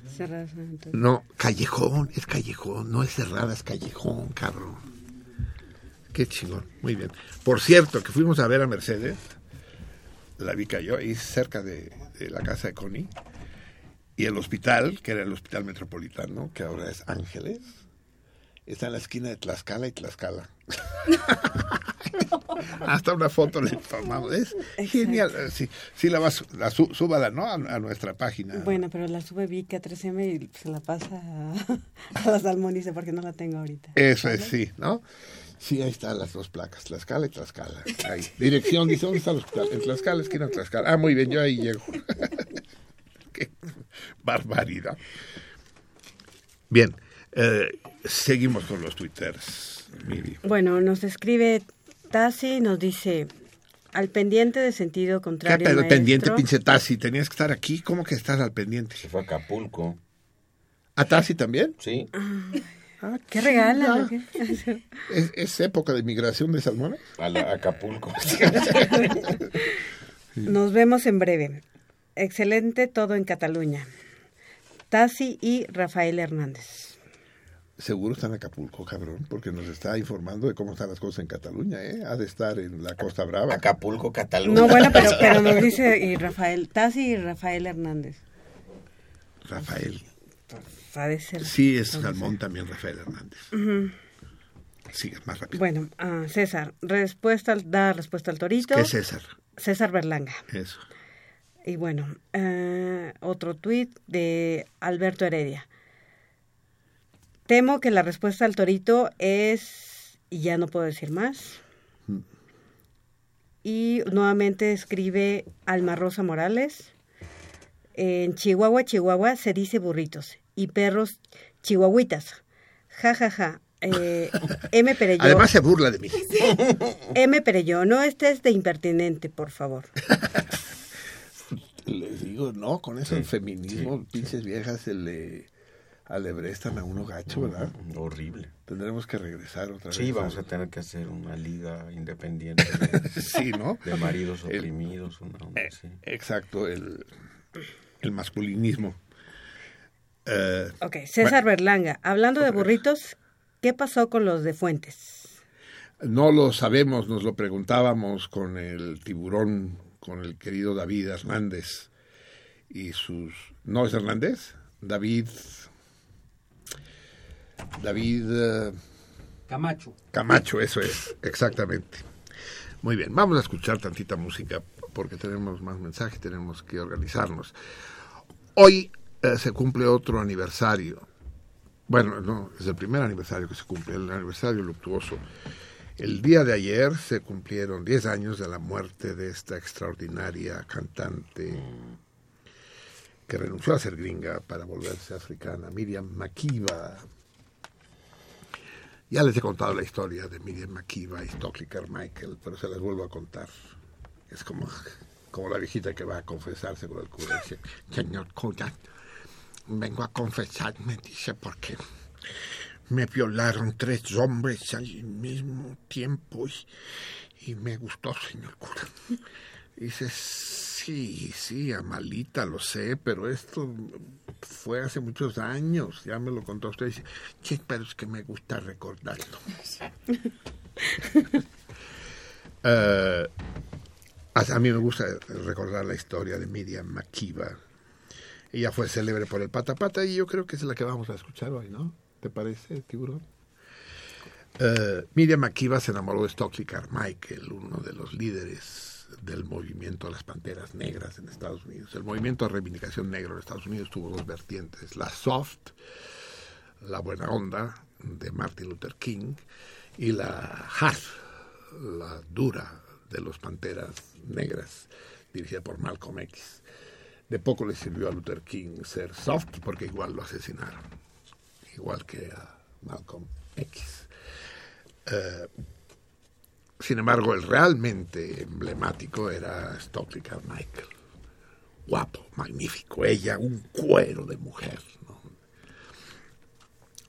Cerrada San Antonio. No, callejón, es callejón, no es cerrada, es callejón, cabrón. Qué chingón, muy bien. Por cierto, que fuimos a ver a Mercedes, la vi cayó ahí cerca de, de la casa de Connie, y el hospital, que era el hospital metropolitano, que ahora es Ángeles, está en la esquina de Tlaxcala y Tlaxcala. [LAUGHS] Hasta una foto le tomamos. Es genial. Sí, sí la vas, la súbala, ¿no? A, a nuestra página. Bueno, pero la sube Vicky a 3M y se la pasa a, [LAUGHS] a la Salmonice porque no la tengo ahorita. Eso es, sí, ¿no? Sí, ahí están las dos placas, Tlaxcala y Tlaxcala. Ahí. Dirección, dice, ¿dónde está el hospital? En Tlaxcala, esquina de Tlaxcala. Ah, muy bien, yo ahí llego. [LAUGHS] Qué barbaridad. Bien, eh, seguimos con los twitters, Miri. Bueno, nos escribe Tassi y nos dice, al pendiente de sentido ¿Qué contrario. maestro". pendiente, pinche Tassi? Tenías que estar aquí. ¿Cómo que estás al pendiente? Se fue a Acapulco. ¿A Tassi también? Sí. Ah, ¿Qué regala? chinga. [LAUGHS] ¿Es, es época de migración de salmones? A la- Acapulco. [LAUGHS] Nos vemos en breve. Excelente todo en Cataluña. Tassi y Rafael Hernández. Seguro está en Acapulco, cabrón, porque nos está informando de cómo están las cosas en Cataluña, ¿eh? Ha de estar en la Costa Brava. Acapulco, Cataluña. No, bueno, pero, [LAUGHS] pero nos dice y Rafael, Tassi y Rafael Hernández. Rafael. Ha de ser. Sí, es Salmón también, Rafael Hernández. Ujú. Sigue, más rápido. Bueno, ah, César, respuesta al- da respuesta al torito. ¿Qué es César? César Berlanga. Eso. Y bueno, eh, otro tuit de Alberto Heredia. Temo que la respuesta al torito es, y ya no puedo decir más. Y nuevamente escribe Alma Rosa Morales. En Chihuahua, Chihuahua se dice burritos y perros chihuahuitas. Ja, ja, ja. Eh, M. Pereyó. Además se burla de mí. M. Pereyó, no estés de impertinente, por favor. Les digo, no, con eso el feminismo, pinches viejas se le alebrestan a uno gacho, ¿verdad? Horrible. Tendremos que regresar otra vez. Sí, vamos a tener que hacer una liga independiente [LAUGHS] de, Sí, ¿no? de maridos El- oprimidos. Una onda así. Exacto, el, el masculinismo. Eh, Ok, César Berlanga, hablando de burritos, ¿qué pasó con los de Fuentes? No lo sabemos, nos lo preguntábamos con el tiburón, con el querido David Hernández y sus... ¿No es Hernández? David... David... eh, Camacho. Camacho, eso es, exactamente. Muy bien, vamos a escuchar tantita música porque tenemos más mensajes, tenemos que organizarnos. Hoy eh, se cumple otro aniversario. Bueno, no, es el primer aniversario que se cumple, el aniversario luctuoso. El día de ayer se cumplieron 10 años de la muerte de esta extraordinaria cantante que renunció a ser gringa para volverse africana, Miriam Makeba. Ya les he contado la historia de Miriam Makeba y Stockley Carmichael, pero se las vuelvo a contar. Es como, como la viejita que va a confesarse con el cura. señor vengo a confesarme, dice, porque me violaron tres hombres al mismo tiempo y, y me gustó, señor cura. Dice, sí, sí, Amalita, lo sé, pero esto fue hace muchos años, ya me lo contó usted. Dice, sí, pero es que me gusta recordarlo. [LAUGHS] Eh, a, mí me gusta recordar la historia de Miriam Makeba. Ella fue célebre por el pata pata y yo creo que es la que vamos a escuchar hoy, ¿no? ¿Te parece, tiburón? Eh, Miriam Makeba se enamoró de Stockley Carmichael, uno de los líderes del movimiento de las Panteras Negras en Estados Unidos. El movimiento de reivindicación negro en Estados Unidos tuvo dos vertientes, la soft, la buena onda de Martin Luther King, y la hard, la dura de los Panteras Negras, dirigida por Malcolm X. De poco le sirvió a Luther King ser soft porque igual lo asesinaron, igual que a Malcolm X. Eh, Sin embargo, el realmente emblemático era Stokely Carmichael. Guapo, magnífico. Ella, un cuero de mujer. ¿no?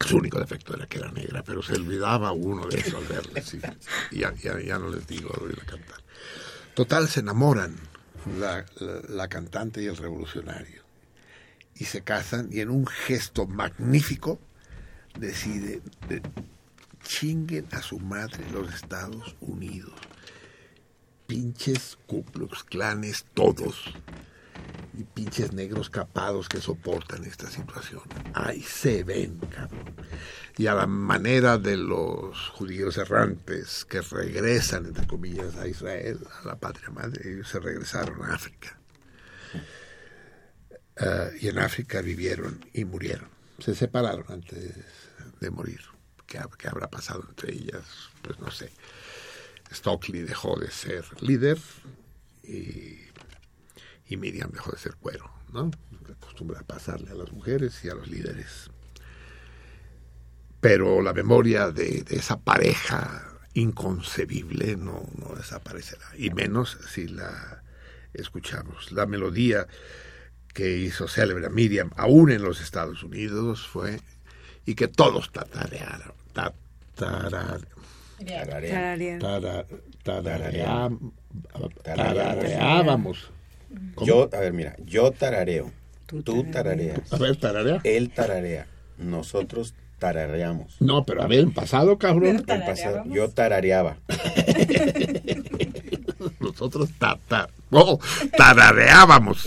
Su único defecto era que era negra, pero se olvidaba uno de eso al verla. sí. Y ya, no les digo al oírla cantar. Total, se enamoran la, cantante y el revolucionario. Y se casan y en un gesto magnífico decide de- chinguen a su madre los Estados Unidos. Pinches Ku Klux Klanes todos. Y pinches negros capados que soportan esta situación. Ahí se ven, cabrón. Y a la manera de los judíos errantes que regresan, entre comillas, a Israel, a la patria madre, ellos se regresaron a África. Ah, y en África vivieron y murieron. Se separaron antes de morir. ¿Qué, qué habrá pasado entre ellas? Pues no sé. Stockley dejó de ser líder y, y Miriam dejó de ser cuero, ¿no? Se acostumbra a pasarle a las mujeres y a los líderes. Pero la memoria de, de esa pareja inconcebible no, no desaparecerá, y menos si la escuchamos. La melodía que hizo célebre a Miriam, aún en los Estados Unidos, fue, y que todos tatarearon. ¿Cómo? Yo, a ver, mira, yo tarareo. Tú, tarareas. A ver, tararea. Él tararea. Nosotros tarareamos. No, pero a ver, en pasado, cabrón. En pasado, yo tarareaba. [LAUGHS] Nosotros tata, oh, tarareábamos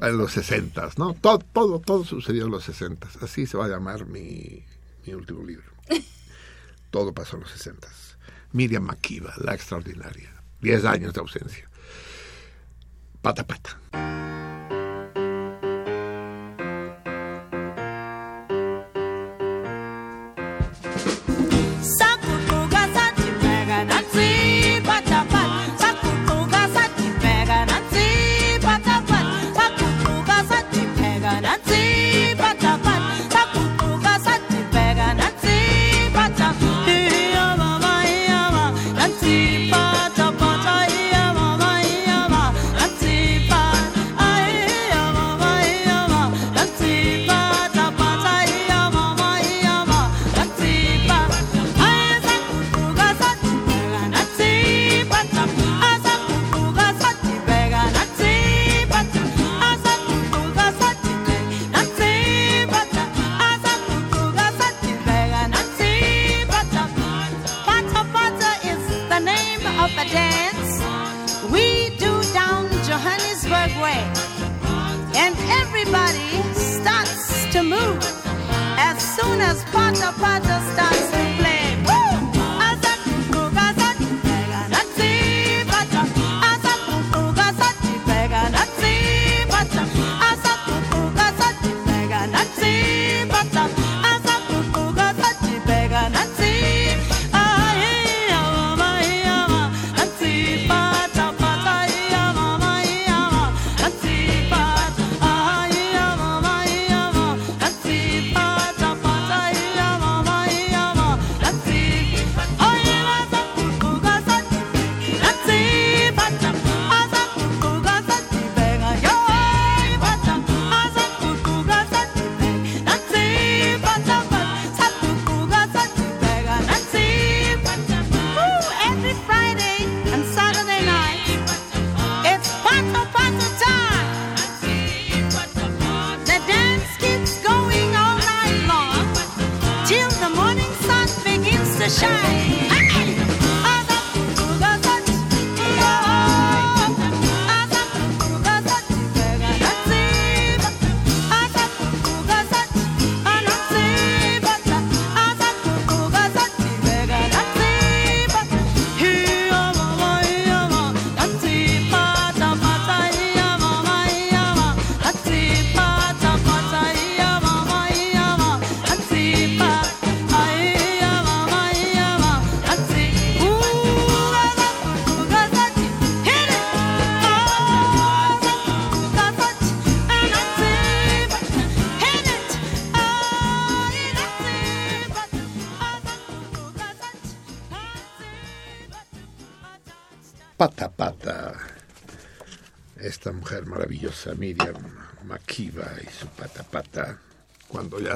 en los sesentas, ¿no? Todo, todo, todo sucedió en los sesentas. Así se va a llamar mi, mi último libro. Todo pasó en los sesentas. Miriam Makiba, la extraordinaria. Diez años de ausencia. Pata pata. As Pata Pata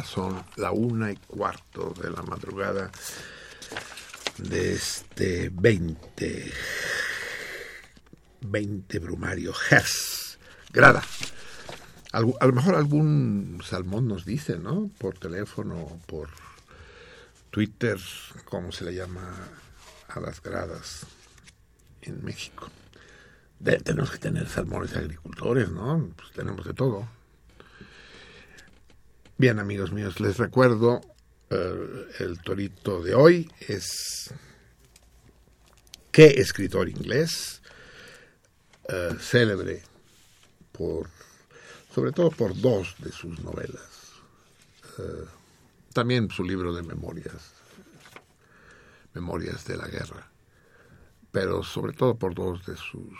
son la una y cuarto de la madrugada de este 20, 20 brumario Hertz, grada. A lo mejor algún salmón nos dice, ¿no? Por teléfono, por Twitter, ¿cómo se le llama a las gradas en México? Tenemos que tener salmones agricultores, ¿no? Pues tenemos de todo. Bien, amigos míos, les recuerdo, eh, el torito de hoy es qué escritor inglés, eh, célebre por, sobre todo por dos de sus novelas. Eh, también su libro de memorias, Memorias de la Guerra, pero sobre todo por dos de sus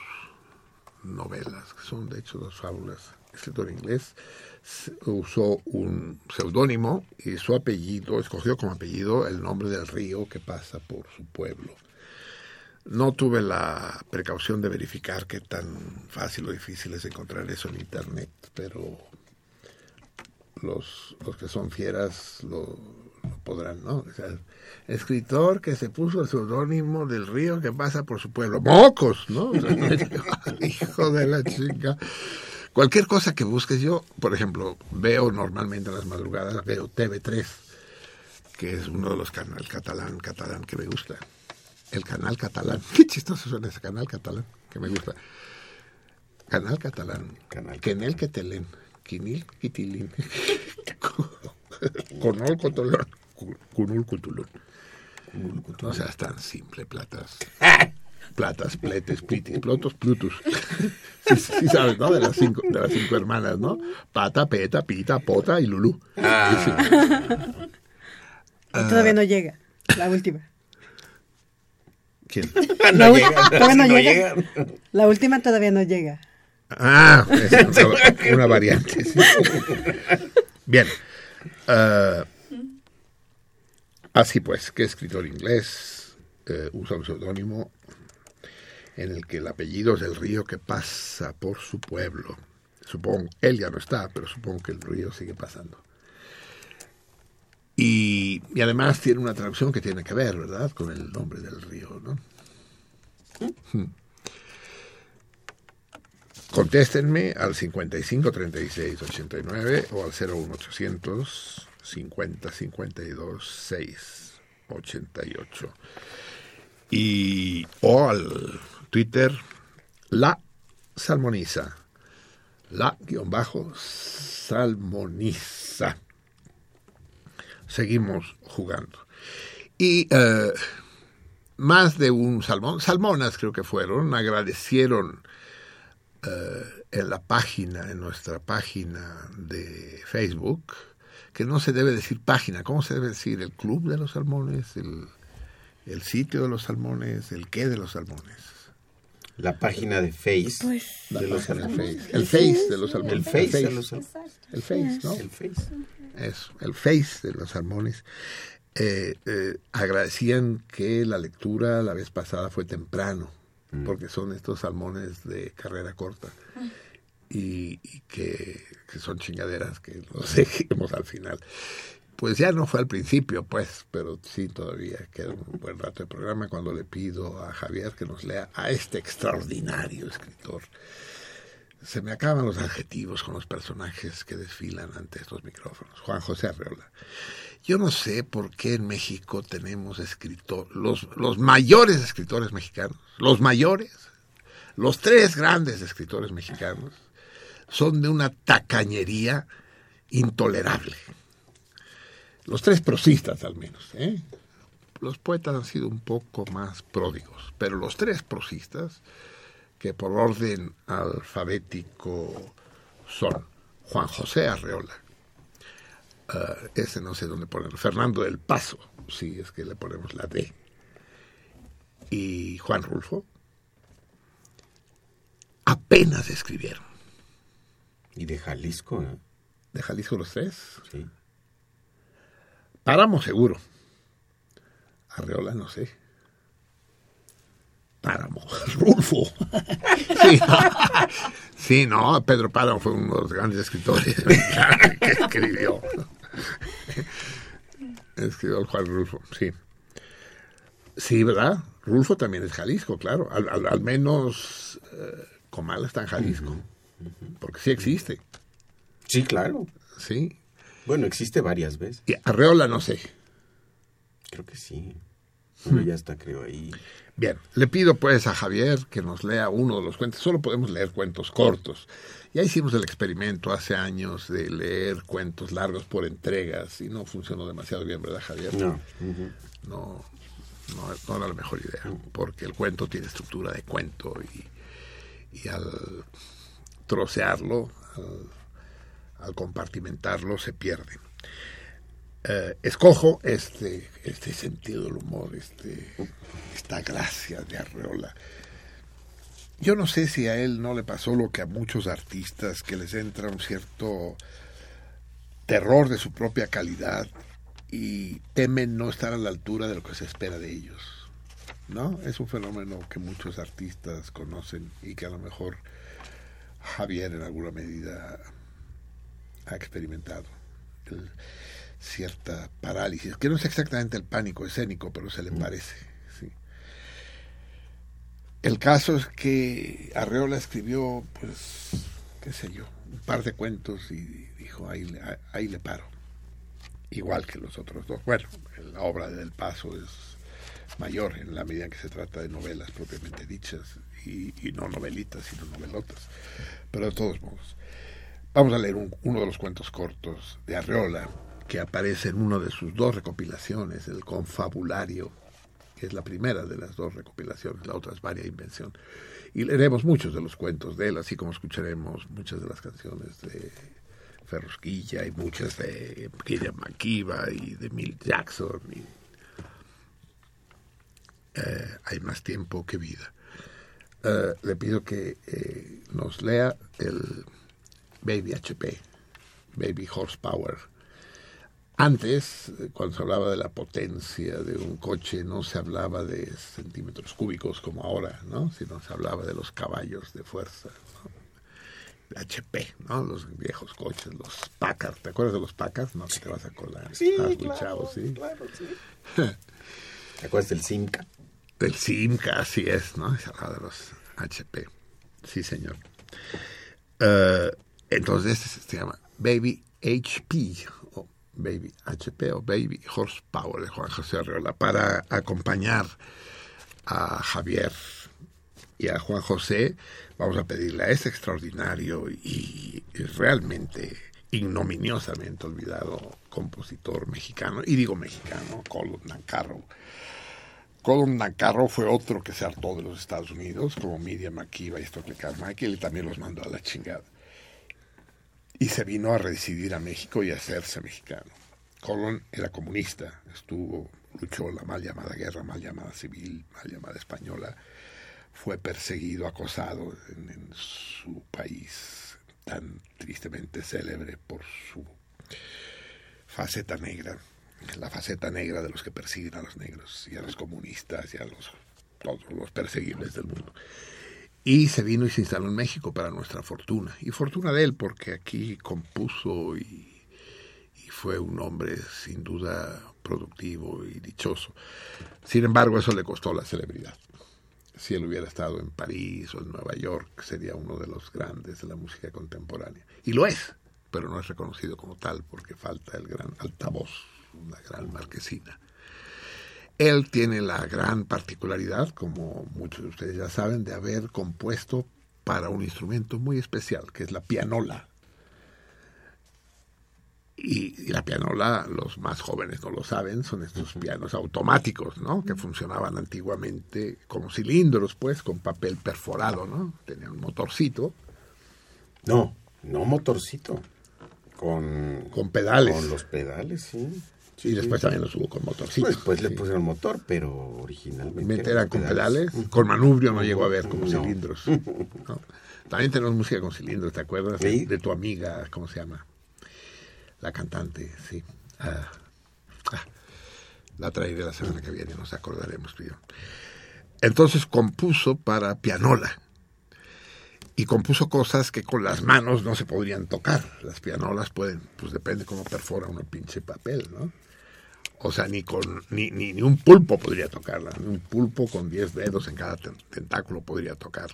novelas, que son de hecho dos fábulas. Escritor inglés usó un seudónimo y su apellido, escogió como apellido el nombre del río que pasa por su pueblo. No tuve la precaución de verificar qué tan fácil o difícil es encontrar eso en internet, pero los, los que son fieras lo, podrán, ¿no? O escritor que se puso el seudónimo del río que pasa por su pueblo. ¡Mocos! ¿No? [LAUGHS] Hijo de la chica. Cualquier cosa que busques, yo, por ejemplo, veo normalmente en las madrugadas, veo TV3, que es uno de los canales catalán, catalán que me gusta. El canal catalán. [LAUGHS] Qué chistoso suena ese canal catalán, que me gusta. Canal catalán. Canal que en el que te leen. Quinil, quitilín. [LAUGHS] Conol, cotolón. Cunul, cutulón. No seas tan simple, platas. [LAUGHS] Platas, pletes, plitis, plotos, plutus. Sí, sí sabes, ¿no? De las cinco, de las cinco hermanas, ¿no? Pata, peta, pita, pota y lulú. Ah. Y todavía no llega, la última. ¿Quién? La [LAUGHS] No ul- llega, todavía no no llega. llega. La última todavía no llega. Ah, es una, una variante. sí. Bien. eh, así pues, ¿qué escritor inglés eh, usa un seudónimo en el que el apellido es el río que pasa por su pueblo? Supongo, él ya no está, pero supongo que el río sigue pasando. Y, y además tiene una traducción que tiene que ver, ¿verdad?, con el nombre del río, ¿no? Hmm. Contéstenme al 55 36 89 o al 01800 50 52 6 88. Y o al Twitter la salmoniza. La guion bajo salmoniza. Seguimos jugando. Y eh, más de un salmón, salmonas creo que fueron, agradecieron eh, en la página, en nuestra página de Facebook, que no se debe decir página, ¿cómo se debe decir? El club de los salmones, el, el sitio de los salmones, el qué de los salmones. La página de Face Pues, de los página salmones. Face. El face de los salmones. El Face de los salmones. El face, ¿no? El Face. Eso, el face de los salmones. Eh, eh, agradecían que la lectura la vez pasada fue temprano, porque son estos salmones de carrera corta y, y que, que son chingaderas que los [LAUGHS] dejemos al final. Pues ya no fue al principio, pues, pero sí todavía queda un buen rato de programa cuando le pido a Javier que nos lea a este extraordinario escritor. Se me acaban los adjetivos con los personajes que desfilan ante estos micrófonos. Juan José Arreola. Yo no sé por qué en México tenemos escritores, los, los mayores escritores mexicanos, los mayores, los tres grandes escritores mexicanos, son de una tacañería intolerable. Los tres prosistas al menos. ¿eh? Los poetas han sido un poco más pródigos, pero los tres prosistas, que por orden alfabético son Juan José Arreola, uh, ese no sé dónde ponerlo, Fernando del Paso, si es que le ponemos la D, y Juan Rulfo, apenas escribieron. Y de Jalisco, ¿eh? ¿De Jalisco los tres? Sí. Páramo seguro. Arreola no sé. Páramo. [LAUGHS] Rulfo. [LAUGHS] Sí, sí, no, Pedro Páramo fue uno de los grandes escritores [LAUGHS] que escribió. Escribió el Juan Rulfo, sí. Sí, ¿verdad? Rulfo también es Jalisco, claro. Al, al- al menos eh, Comala está en Jalisco. Porque sí existe. Sí, claro. Sí. Bueno, existe varias veces. Y Arreola no sé. Creo que sí. Bueno, ya está, creo, ahí. Bien, le pido pues a Javier que nos lea uno de los cuentos. Solo podemos leer cuentos cortos. Ya hicimos el experimento hace años de leer cuentos largos por entregas y no funcionó demasiado bien, ¿verdad, Javier? No. No, no, no era la mejor idea, porque el cuento tiene estructura de cuento y, y al trocearlo, al, al compartimentarlo, se pierde. Eh, escojo este, este sentido del humor, este, esta gracia de Arreola. Yo no sé si a él no le pasó lo que a muchos artistas, que les entra un cierto terror de su propia calidad y temen no estar a la altura de lo que se espera de ellos. ¿No? Es un fenómeno que muchos artistas conocen y que a lo mejor Javier en alguna medida ha experimentado. El- cierta parálisis, que no es exactamente el pánico escénico, pero se le parece. sí. El caso es que Arreola escribió, pues, qué sé yo, un par de cuentos y dijo, ahí, ahí le paro. Igual que los otros dos. Bueno, la obra de Del Paso es mayor en la medida en que se trata de novelas propiamente dichas y, y no novelitas, sino novelotas. Pero de todos modos, vamos a leer un- uno de los cuentos cortos de Arreola que aparece en una de sus dos recopilaciones, el Confabulario, que es la primera de las dos recopilaciones, la otra es Varia Invención. Y leeremos muchos de los cuentos de él, así como escucharemos muchas de las canciones de Ferrusquilla y muchas de Kiriam Makiba y de Milt Jackson. Eh, hay más tiempo que vida. Eh, le pido que eh, nos lea el Baby HP, Baby Horsepower. Antes, cuando se hablaba de la potencia de un coche, no se hablaba de centímetros cúbicos como ahora, ¿no? Sino se hablaba de los caballos de fuerza. ¿no? HP, ¿no? Los viejos coches, los Packard. ¿Te acuerdas de los Packard? No, que te vas a colar. Sí, muy claro, chavo, sí. claro, sí. [LAUGHS] ¿Te acuerdas del Simca? Del Simca, así es, ¿no? Se hablaba de los HP. Sí, señor. Eh, entonces este se llama Baby HP, o Baby HP, o Baby Horsepower de Juan José Arreola, para acompañar a Javier y a Juan José. Vamos a pedirle a este extraordinario y, realmente ignominiosamente olvidado compositor mexicano, y digo mexicano, Colón Nancarro, Colin Nacarro fue otro que se hartó de los Estados Unidos, como Miriam Akiva y Stockley Carmichael, y también los mandó a la chingada. Y se vino a residir a México y a hacerse mexicano. Colón era comunista, estuvo, luchó la mal llamada guerra, mal llamada civil, mal llamada española, fue perseguido, acosado en, su país tan tristemente célebre por su faceta negra la faceta negra de los que persiguen a los negros y a los comunistas y a los todos los perseguibles del mundo. Y se vino y se instaló en México para nuestra fortuna. Y fortuna de él, porque aquí compuso y, y fue un hombre sin duda productivo y dichoso. Sin embargo, eso le costó la celebridad. Si él hubiera estado en París o en Nueva York, sería uno de los grandes de la música contemporánea. Y lo es, pero no es reconocido como tal porque falta el gran altavoz una gran marquesina. Él tiene la gran particularidad, como muchos de ustedes ya saben, de haber compuesto para un instrumento muy especial, que es la pianola. Y, y, la pianola, los más jóvenes no lo saben, son estos pianos automáticos, ¿no? Que funcionaban antiguamente como cilindros, pues, con papel perforado, ¿no? Tenían un motorcito. No, no motorcito. Con, con pedales. Con los pedales, sí. Sí, y después también los hubo con motorcitos. Pues después sí. le pusieron motor, pero originalmente. Eran con pedales. pedales. Con manubrio no llegó a ver como no. cilindros. ¿no? También tenemos música con cilindros, ¿te acuerdas? ¿Sí? De, tu amiga, ¿cómo se llama? La cantante, sí. Ah, ah, la traeré la semana que viene, nos acordaremos, tío. entonces compuso para pianola y compuso cosas que con las manos no se podrían tocar. Las pianolas pueden, pues depende cómo perfora uno pinche papel, ¿no? O sea, ni con ni, ni, ni un pulpo podría tocarla, ni un pulpo con 10 dedos en cada ten- tentáculo podría tocar.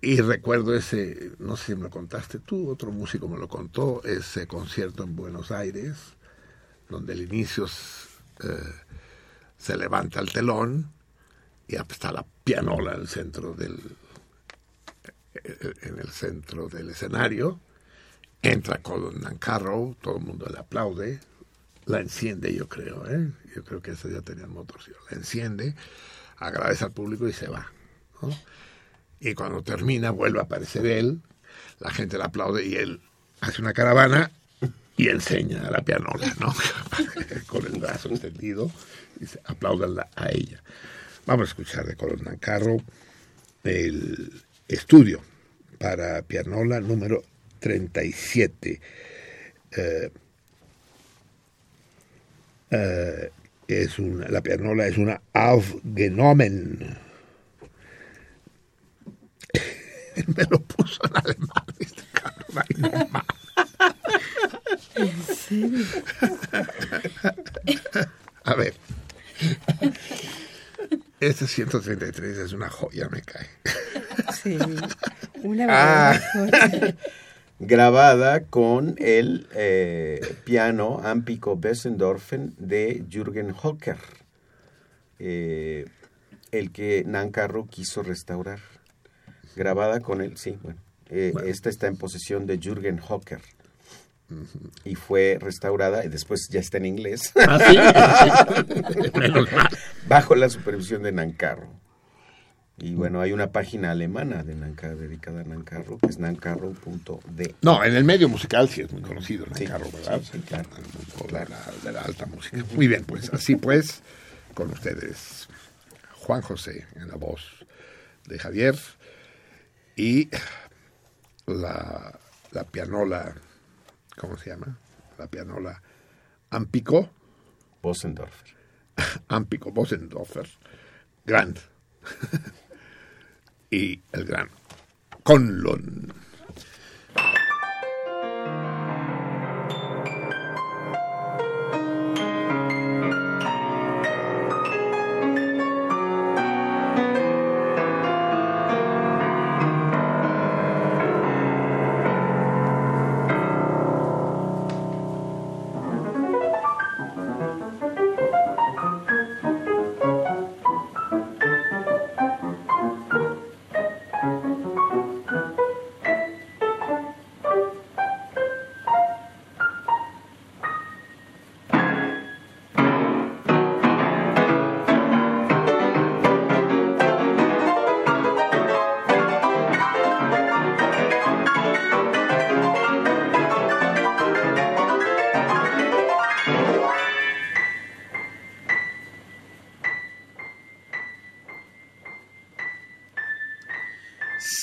Y recuerdo ese, no sé si me lo contaste tú, otro músico me lo contó, ese concierto en Buenos Aires, donde al inicio eh, se levanta el telón y está la pianola en el centro del en el centro del escenario entra Colin Nancarrow todo el mundo le aplaude la enciende yo creo ¿eh? yo creo que ese ya tenía el motor sí, la enciende agradece al público y se va y cuando termina vuelve a aparecer él la gente le aplaude y él hace una caravana y enseña a la pianola, ¿no? [LAUGHS] Con el brazo extendido, y apláudanla a ella. Vamos a escuchar de Colin Nancarrow el estudio para pianola número 37. Eh, eh, es una, la pianola es una Aufgenommen. [LAUGHS] Me lo puso en alemán. este cabrón, ay, no más. ¿En serio? A ver. Este 133 es una joya, me cae. Sí. Una Ah. verdadera joya. Grabada con el eh, piano Ampico Bessendorfen de Jürgen Hocker, eh, el que Nancarrow quiso restaurar. Grabada con él, sí, bueno. eh, Esta está en posesión de Jürgen Hocker. Y fue restaurada y después ya está en inglés. ¿Ah, sí? [LAUGHS] Menos mal. Bajo la supervisión de Nancarrow. Y bueno, hay una página alemana de Nanca, dedicada a Nancarrow, que es nancarrow.de. No, en el medio musical sí es muy conocido, Sí, Nancarrow, ¿verdad? sí, sí, claro. En el mundo de la, de la alta música. Muy bien, pues así pues, con ustedes, Juan José en la voz de Javier y la, la pianola, ¿cómo se llama? La pianola Ampico. Bossendorfer. [LAUGHS] Ampico Bossendorfer. Gran. [LAUGHS] y el gran Conlon.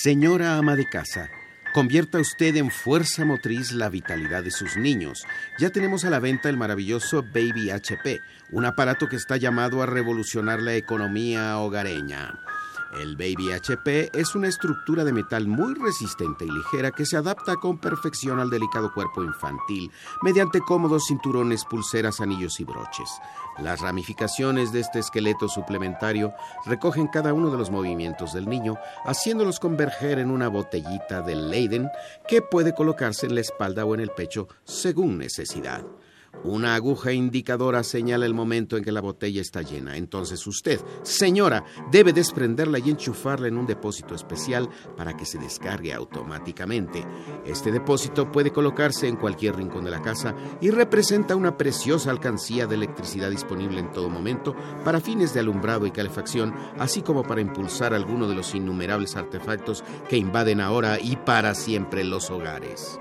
Señora ama de casa, convierta usted en fuerza motriz la vitalidad de sus niños. Ya tenemos a la venta el maravilloso Baby HP, un aparato que está llamado a revolucionar la economía hogareña. El Baby HP es una estructura de metal muy resistente y ligera que se adapta con perfección al delicado cuerpo infantil mediante cómodos cinturones, pulseras, anillos y broches. Las ramificaciones de este esqueleto suplementario recogen cada uno de los movimientos del niño, haciéndolos converger en una botellita de Leiden que puede colocarse en la espalda o en el pecho según necesidad. Una aguja indicadora señala el momento en que la botella está llena. Entonces usted, señora, debe desprenderla y enchufarla en un depósito especial para que se descargue automáticamente. Este depósito puede colocarse en cualquier rincón de la casa y representa una preciosa alcancía de electricidad disponible en todo momento para fines de alumbrado y calefacción, así como para impulsar alguno de los innumerables artefactos que invaden ahora y para siempre los hogares.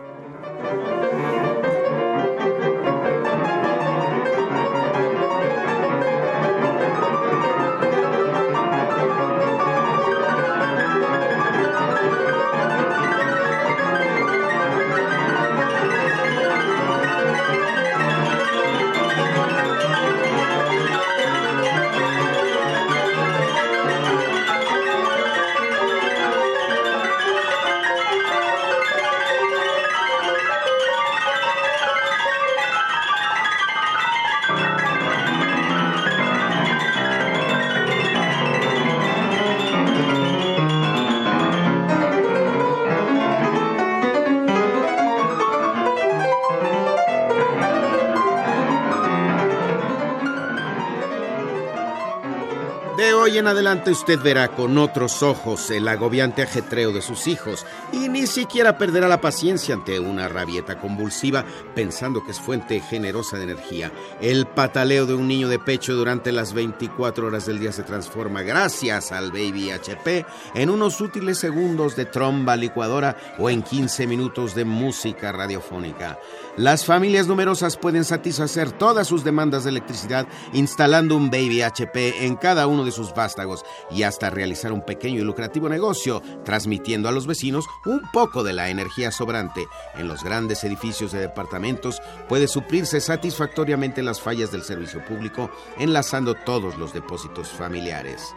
Usted verá con otros ojos el agobiante ajetreo de sus hijos y ni siquiera perderá la paciencia ante una rabieta convulsiva pensando que es fuente generosa de energía. El pataleo de un niño de pecho durante las 24 horas del día se transforma gracias al Baby HP en unos útiles segundos de tromba licuadora o en 15 minutos de música radiofónica. Las familias numerosas pueden satisfacer todas sus demandas de electricidad instalando un Baby HP en cada uno de sus vástagos y hasta realizar un pequeño y lucrativo negocio, transmitiendo a los vecinos un poco de la energía sobrante. En los grandes edificios de departamentos puede suplirse satisfactoriamente las fallas del servicio público, enlazando todos los depósitos familiares.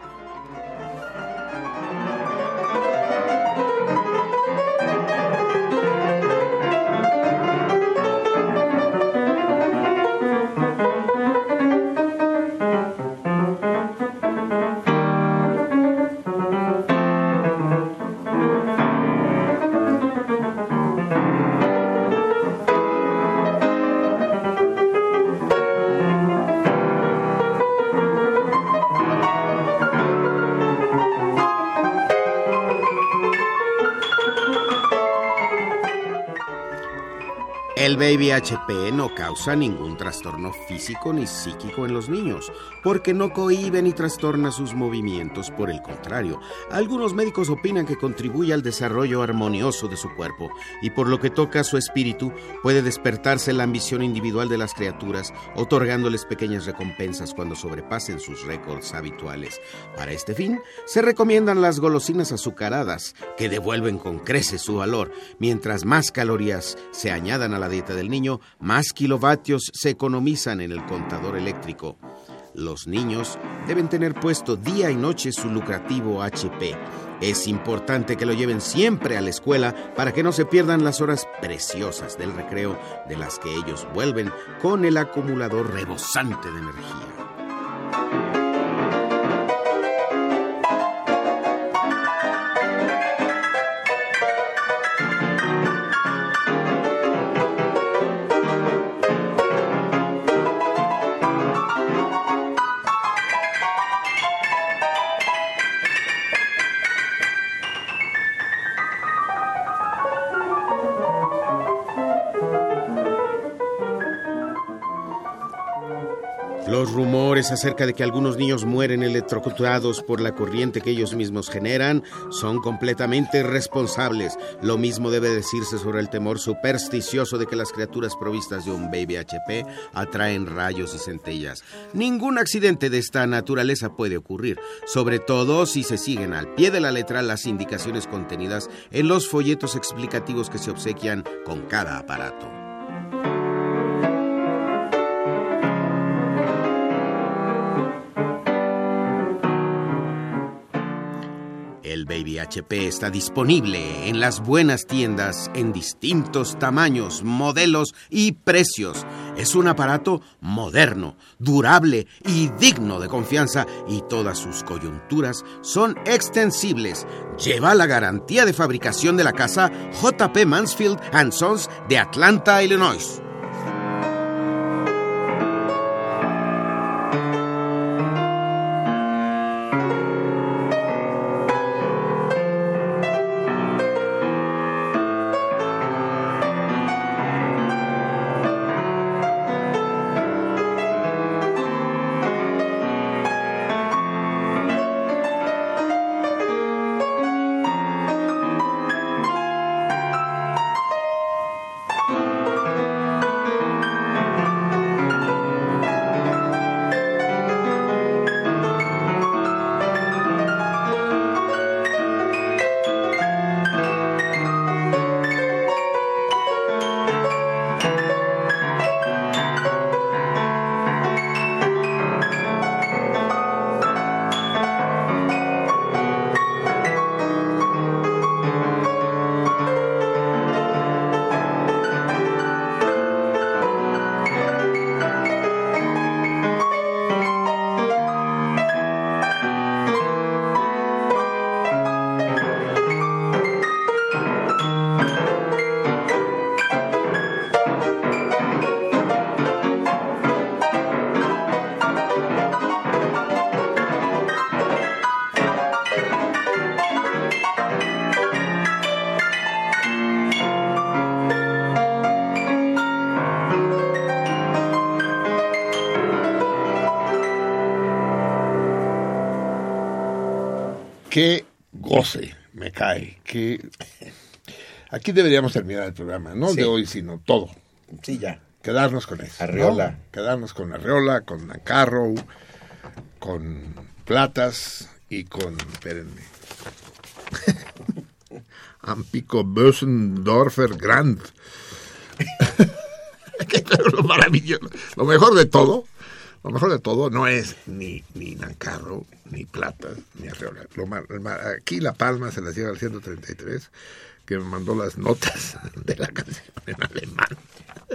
El Baby HP no causa ningún trastorno físico ni psíquico en los niños, porque no cohíbe ni trastorna sus movimientos. Por el contrario, algunos médicos opinan que contribuye al desarrollo armonioso de su cuerpo y por lo que toca a su espíritu puede despertarse la ambición individual de las criaturas, otorgándoles pequeñas recompensas cuando sobrepasen sus récords habituales. Para este fin, se recomiendan las golosinas azucaradas, que devuelven con creces su valor, mientras más calorías se añadan a la dieta del niño, más kilovatios se economizan en el contador eléctrico. Los niños deben tener puesto día y noche su lucrativo HP. Es importante que lo lleven siempre a la escuela para que no se pierdan las horas preciosas del recreo de las que ellos vuelven con el acumulador rebosante de energía. Acerca de que algunos niños mueren electrocutados por la corriente que ellos mismos generan son completamente irresponsables. Lo mismo debe decirse sobre el temor supersticioso de que las criaturas provistas de un baby HP atraen rayos y centellas. Ningún accidente de esta naturaleza puede ocurrir, sobre todo si se siguen al pie de la letra las indicaciones contenidas en los folletos explicativos que se obsequian con cada aparato. El Baby HP está disponible en las buenas tiendas en distintos tamaños, modelos y precios. Es un aparato moderno, durable y digno de confianza y todas sus coyunturas son extensibles. Lleva la garantía de fabricación de la casa JP Mansfield Sons de Atlanta, Illinois. Goce me cae. Que aquí deberíamos terminar el programa, no Sí. de hoy, sino todo. Sí, ya. Quedarnos con eso. ¿no? Arreola. Quedarnos con Arreola, con Nancarrow, con Platas y con. Espérenme. [LAUGHS] Ampico Bösendorfer Grand. [LAUGHS] Que lo maravilloso. Lo mejor de todo, lo mejor de todo no es ni, ni Nancarrow, ni Platas, ni Arreola. Lo mar- aquí La Palma se las lleva al 133, que me mandó las notas [LAUGHS] de la canción en alemán.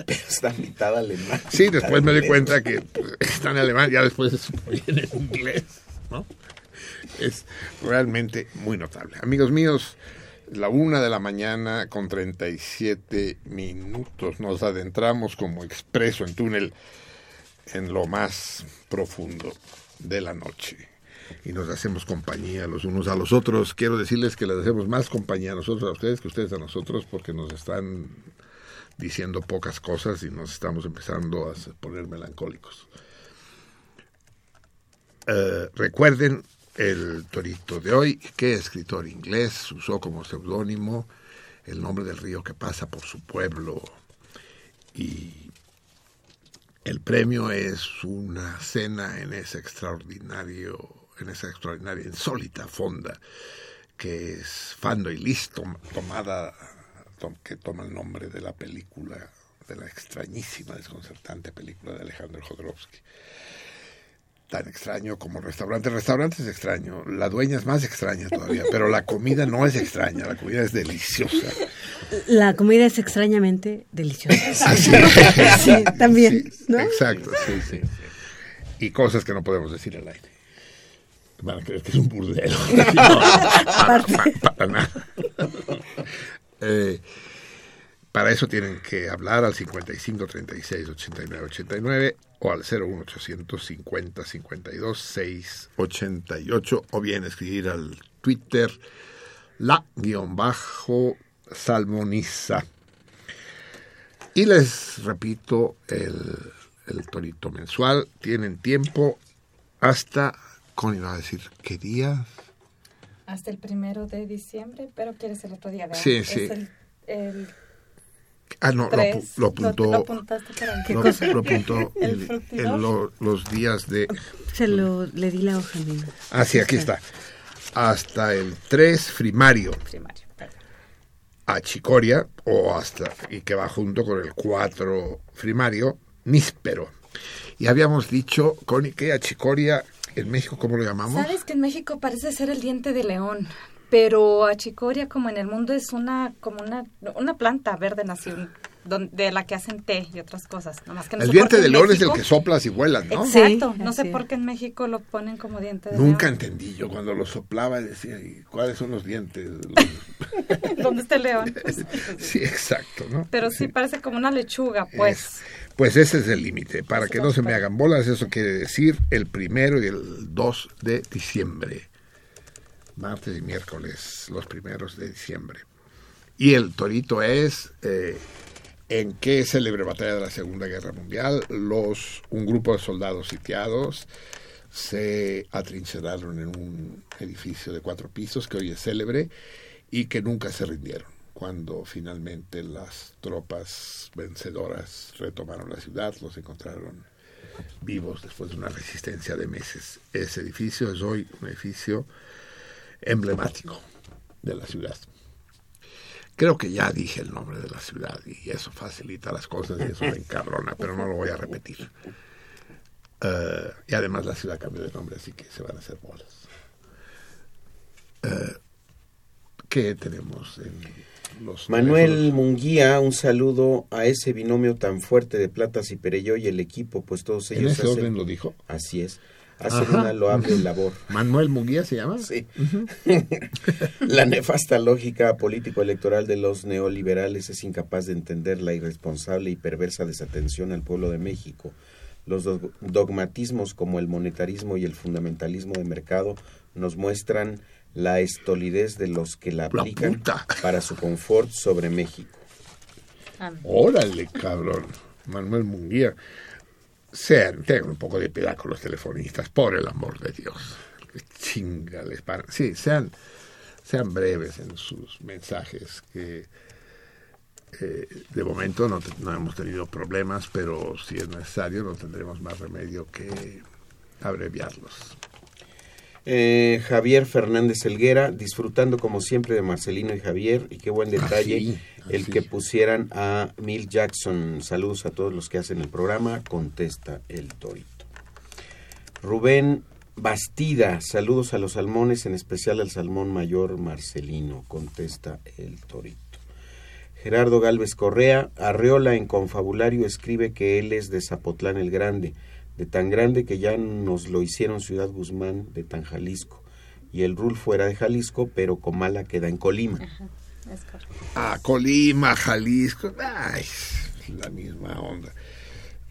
Pero está mitad alemán. Sí, después me di cuenta que pues, está en alemán, ya después se en inglés, ¿no? Es realmente muy notable. Amigos míos, la una de la mañana con 37 minutos nos adentramos como expreso en túnel en lo más profundo de la noche y nos hacemos compañía los unos a los otros. Quiero decirles que les hacemos más compañía a nosotros a ustedes que ustedes a nosotros porque nos están diciendo pocas cosas y nos estamos empezando a poner melancólicos. Eh, recuerden el torito de hoy, que escritor inglés usó como seudónimo el nombre del río que pasa por su pueblo y el premio es una cena en ese extraordinario, en esa extraordinaria, insólita fonda que es Fando y Listo, tomada, tom- que toma el nombre de la película, de la extrañísima, desconcertante película de Alejandro Jodorowsky. Tan extraño como el restaurante. El restaurante es extraño, la dueña es más extraña todavía, pero la comida no es extraña, la comida es deliciosa. La comida es extrañamente deliciosa. [LAUGHS] Así Sí, también, ¿no? Exacto, sí, sí. Y cosas que no podemos decir al aire. Van a creer que es un burdelo. [LAUGHS] No, para, para- para nada. Eh, para eso tienen que hablar al 55 36 89 89 o al 01800 50 52 688 o bien escribir al Twitter la guion bajo salmoniza. Y les repito, el, el torito mensual, tienen tiempo hasta, ¿cómo iba a decir? ¿Qué día? Hasta el primero de diciembre, pero quieres el otro día, ¿verdad? Sí, Es sí. el, el Ah, no, lo, tres. apu- lo apuntó. Lo, apuntaste por ahí. lo- lo apuntó [LAUGHS] El el- frutidor. el- lo- los días de... Se lo le di la hoja Nina. Ah, sí, aquí está. Hasta el 3 primario Primario, perdón. a Chicoria, o hasta, y que va junto con el 4 primario, níspero. Y habíamos dicho, Connie, que a Chicoria, en México, ¿cómo lo llamamos? Sabes que en México parece ser el diente de león, pero achicoria como en el mundo es una como una, una planta verde nación de la que hacen té y otras cosas. Nomás que no el diente de león es el que soplas y vuelas, ¿no? Exacto, no sé por qué en México lo ponen como diente de Nunca león. entendí yo cuando lo soplaba y decía, ¿y cuáles son los dientes? [LAUGHS] ¿Dónde está el león? [LAUGHS] sí, exacto, ¿no? Pero sí parece como una lechuga, pues. Pues ese es el límite. Para que no se me hagan bolas, eso quiere decir el primero y el 2 de diciembre. Martes y miércoles, los primeros de diciembre. Y el torito es eh, en qué célebre batalla de la Segunda Guerra Mundial los un grupo de soldados sitiados se atrincheraron en un edificio de cuatro pisos que hoy es célebre y que nunca se rindieron. Cuando finalmente las tropas vencedoras retomaron la ciudad, los encontraron vivos después de una resistencia de meses. Ese edificio es hoy un edificio emblemático de la ciudad. Creo que ya dije el nombre de la ciudad y eso facilita las cosas y eso me encabrona, pero no lo voy a repetir. Eh, y además la ciudad cambió de nombre, así que se van a hacer bolas. Eh, ¿Qué tenemos en los Manuel teléfonos? Munguía, un saludo a ese binomio tan fuerte de Platas y Pereyó y el equipo, pues todos ¿En ellos ese hacen- orden lo dijo? Así es. Hacen Ajá. una loable [LAUGHS] labor. Manuel Munguía se llama. Sí. [LAUGHS] La nefasta lógica político-electoral de los neoliberales es incapaz de entender la irresponsable y perversa desatención al pueblo de México. Los dog- dogmatismos como el monetarismo y el fundamentalismo de mercado nos muestran la estolidez de los que la aplican para su confort sobre México. Órale, cabrón. Manuel Munguía. Sean, tengan un poco de piedad con los telefonistas, por el amor de Dios. chingales para... Sí, sean, sean breves en sus mensajes, que eh, de momento no, te- no hemos tenido problemas, pero si es necesario no tendremos más remedio que abreviarlos. Eh, Javier Fernández Elguera, disfrutando como siempre de Marcelino y Javier, y qué buen detalle sí, el que pusieran a Mil Jackson. Saludos a todos los que hacen el programa, contesta el Torito. Rubén Bastida, saludos a los salmones, en especial al salmón mayor Marcelino, contesta el Torito. Gerardo Galvez Correa, Arreola en Confabulario escribe que él es de Zapotlán el Grande, de tan grande que ya nos lo hicieron Ciudad Guzmán de tan Jalisco. Y el RUL fuera de Jalisco, pero Comala queda en Colima. Es correcto. A Colima, Jalisco, ay, la misma onda.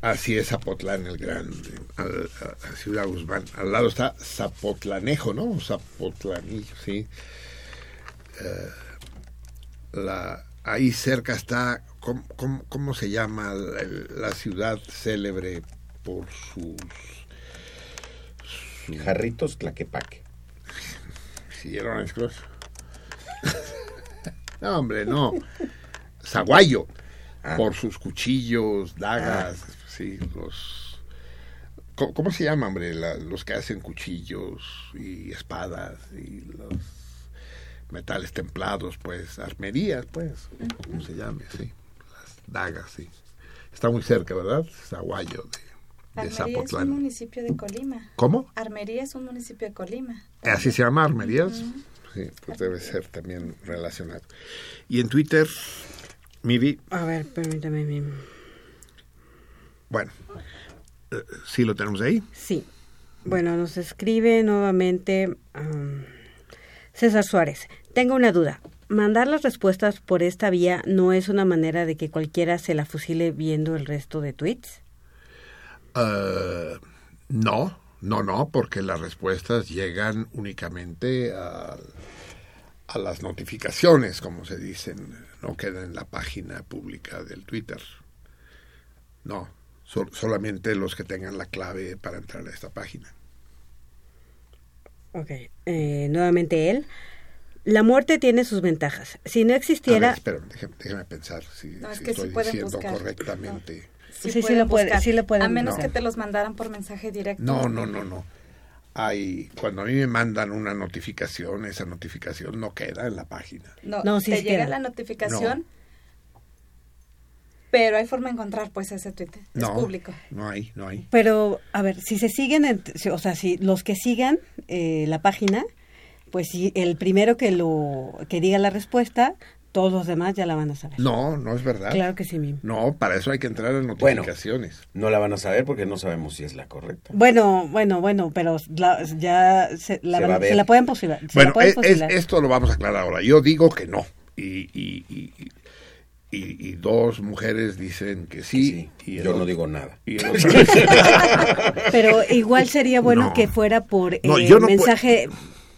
Así es Zapotlán el Grande, al- a, a Ciudad Guzmán. Al lado está Zapotlanejo, ¿no? Zapotlanillo, sí. Eh, la, ahí cerca está, ¿cómo, cómo, cómo se llama la, la ciudad célebre por sus... su- Jarritos Tlaquepaque. Sí, era Cross. [LAUGHS] no, hombre, no. Zaguayo. Ah. Por sus cuchillos, dagas, sí, los... ¿Cómo, cómo se llama, hombre? La- los que hacen cuchillos y espadas y los metales templados, pues, armerías, pues, ¿cómo se llame? Sí, las dagas, sí. Está muy cerca, ¿verdad? Zaguayo de, de Armería es un municipio de Colima. ¿Cómo? Armería es un municipio de Colima. Así se llama Armerías. Sí, pues debe ser también relacionado. Y en Twitter, Mivi, A ver, permítame. mi- bueno, sí lo tenemos ahí. Sí. Bueno, nos escribe nuevamente am, César Suárez. Tengo una duda. Mandar las respuestas por esta vía no es una manera de que cualquiera se la fusile viendo el resto de tweets. Eh, no, no, no, porque las respuestas llegan únicamente a, a las notificaciones, como se dicen, no quedan en la página pública del Twitter. No, sol- solamente los que tengan la clave para entrar a esta página. Ok. Eh, nuevamente él. La muerte tiene sus ventajas. Si no A existiera... ver, espérame, déjeme, déjeme pensar si, No, es si que sí estoy diciendo buscar. correctamente. Sí, sí lo puede- buscar. sí lo pueden A menos buscar. que te los mandaran por mensaje directo. No, no, no, no. Hay, cuando a mí me mandan una notificación, esa notificación no queda en la página. No, No, sí, te llega queda. la notificación, pero hay forma de encontrar pues ese tweet. Es No, público. no hay, no hay. Pero, a ver, si se siguen, en- si- o sea, si los que sigan eh, la página, pues si el primero que lo que diga la respuesta, todos los demás ya la van a saber. No, no es verdad. Claro que sí, Mim. No, para eso hay que entrar en notificaciones. No la van a saber porque no sabemos si es la correcta. Bueno, bueno, bueno, pero la- ya se la, Se van- va a ver. se la pueden la bueno, pueden es- es- fusilar. esto lo vamos a aclarar ahora. Yo digo que no. Y, y, y, y- dos mujeres dicen que sí. y el Yo no digo nada. [LAUGHS] Pero igual sería bueno No. que fuera por No, eh, yo no mensaje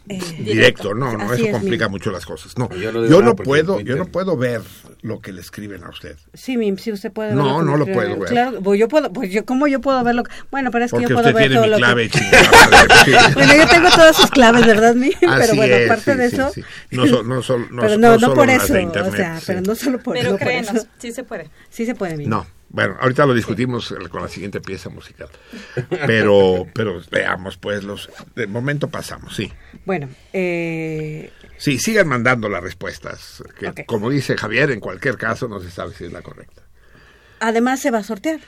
eh, directo, no, no, Así eso es, complica Mim. mucho las cosas. No, Yo yo no puedo, yo no puedo ver lo que le escriben a usted. Sí, Mim, sí, usted puede No, no lo puedo ver. Claro, pues yo puedo, pues yo, ¿cómo yo puedo verlo? Bueno, pero es que Porque yo puedo usted ver tiene todo mi lo clave, que... [LAUGHS] chingada madre, sí. bueno, yo tengo todas sus claves, ¿verdad, Mim? pero bueno, es, aparte sí, de sí, eso... sí. No so- no sol- no- pero no no, solo por eso, de o internet, sea, sí. pero no solo por, Pero no por créenos, eso. sí se puede. Sí se puede, Mim. No, bueno, ahorita lo discutimos con la siguiente pieza musical. Pero, pero veamos, pues, los de momento pasamos, sí. Bueno, eh, Sí, sigan mandando las respuestas. Que. Como dice Javier, en cualquier caso no se sabe si es la correcta. además se va a sortear.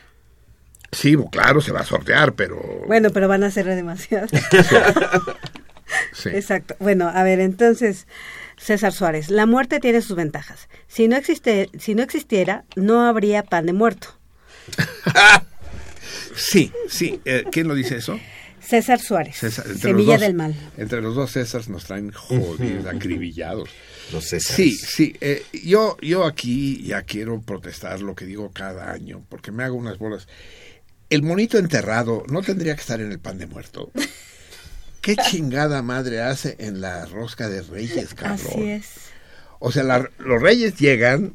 Sí, claro, se va a sortear, pero... Bueno, pero van a ser demasiadas. [LAUGHS] sí. Exacto. Bueno, a ver, entonces, César Suárez, la muerte tiene sus ventajas. Si no existe, si no existiera, no habría pan de muerto. [LAUGHS] Sí, sí. eh, ¿Quién lo dice eso? César Suárez, César, entre los semilla dos- del mal. Entre los dos Césars nos traen jodidos, acribillados. Los Césares. Sí, sí. eh, yo, yo aquí ya quiero protestar lo que digo cada año, porque me hago unas bolas. El monito enterrado no tendría que estar en el pan de muerto. ¿Qué [LAUGHS] chingada madre hace en la rosca de reyes, cabrón? Así es. O sea, la- los reyes llegan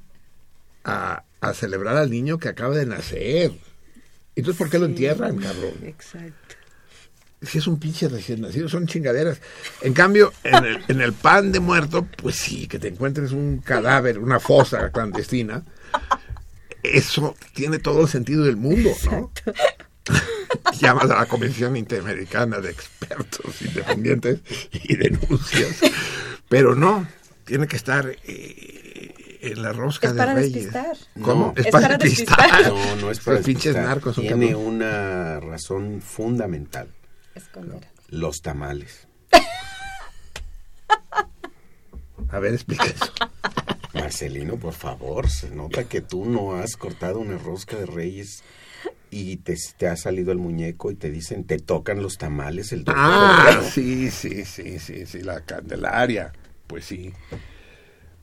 a, a celebrar al niño que acaba de nacer. Entonces, ¿por qué lo entierran, cabrón? Exacto. si es un pinche recién nacido, son chingaderas. En cambio, en el, en el pan de muerto, pues sí, que te encuentres un cadáver, una fosa clandestina, eso tiene todo el sentido del mundo, ¿no? [LAUGHS] Llamas a la Convención Interamericana de Expertos Independientes y denuncias, pero no, tiene que estar eh, en la rosca Es de para Reyes. despistar. ¿Cómo? Es para despistar. No, no [LAUGHS] es para Los pinches narcos Tiene una razón fundamental. Esconder. Los tamales. A ver, explica eso. [LAUGHS] Marcelino, por favor, se nota que tú no has cortado una rosca de reyes y te, te ha salido el muñeco y te dicen, te tocan los tamales el 2 de Ah, febrero". sí, sí, sí, sí, sí, la Candelaria, pues sí.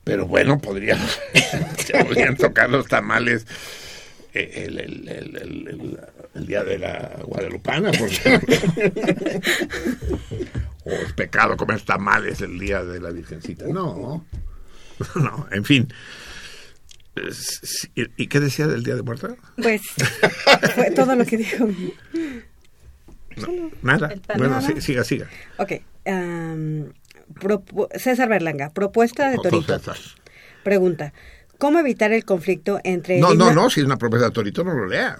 Pero bueno, podrían, podrían [LAUGHS] tocar los tamales eh, el, el- el- el- el- el día de la Guadalupana, por ejemplo. o es pecado comer tamales el día de la Virgencita. No, [LAUGHS] no, en fin. Es- ¿Y qué decía del Día de Muertos? Pues fue todo lo que dijo. Nada. Bueno, Nada. sí, siga, siga. Ok. Propu- César Berlanga, propuesta de Torito. César. Pregunta, ¿cómo evitar el conflicto entre... No, no, no, si es una propuesta de Torito, no lo lea.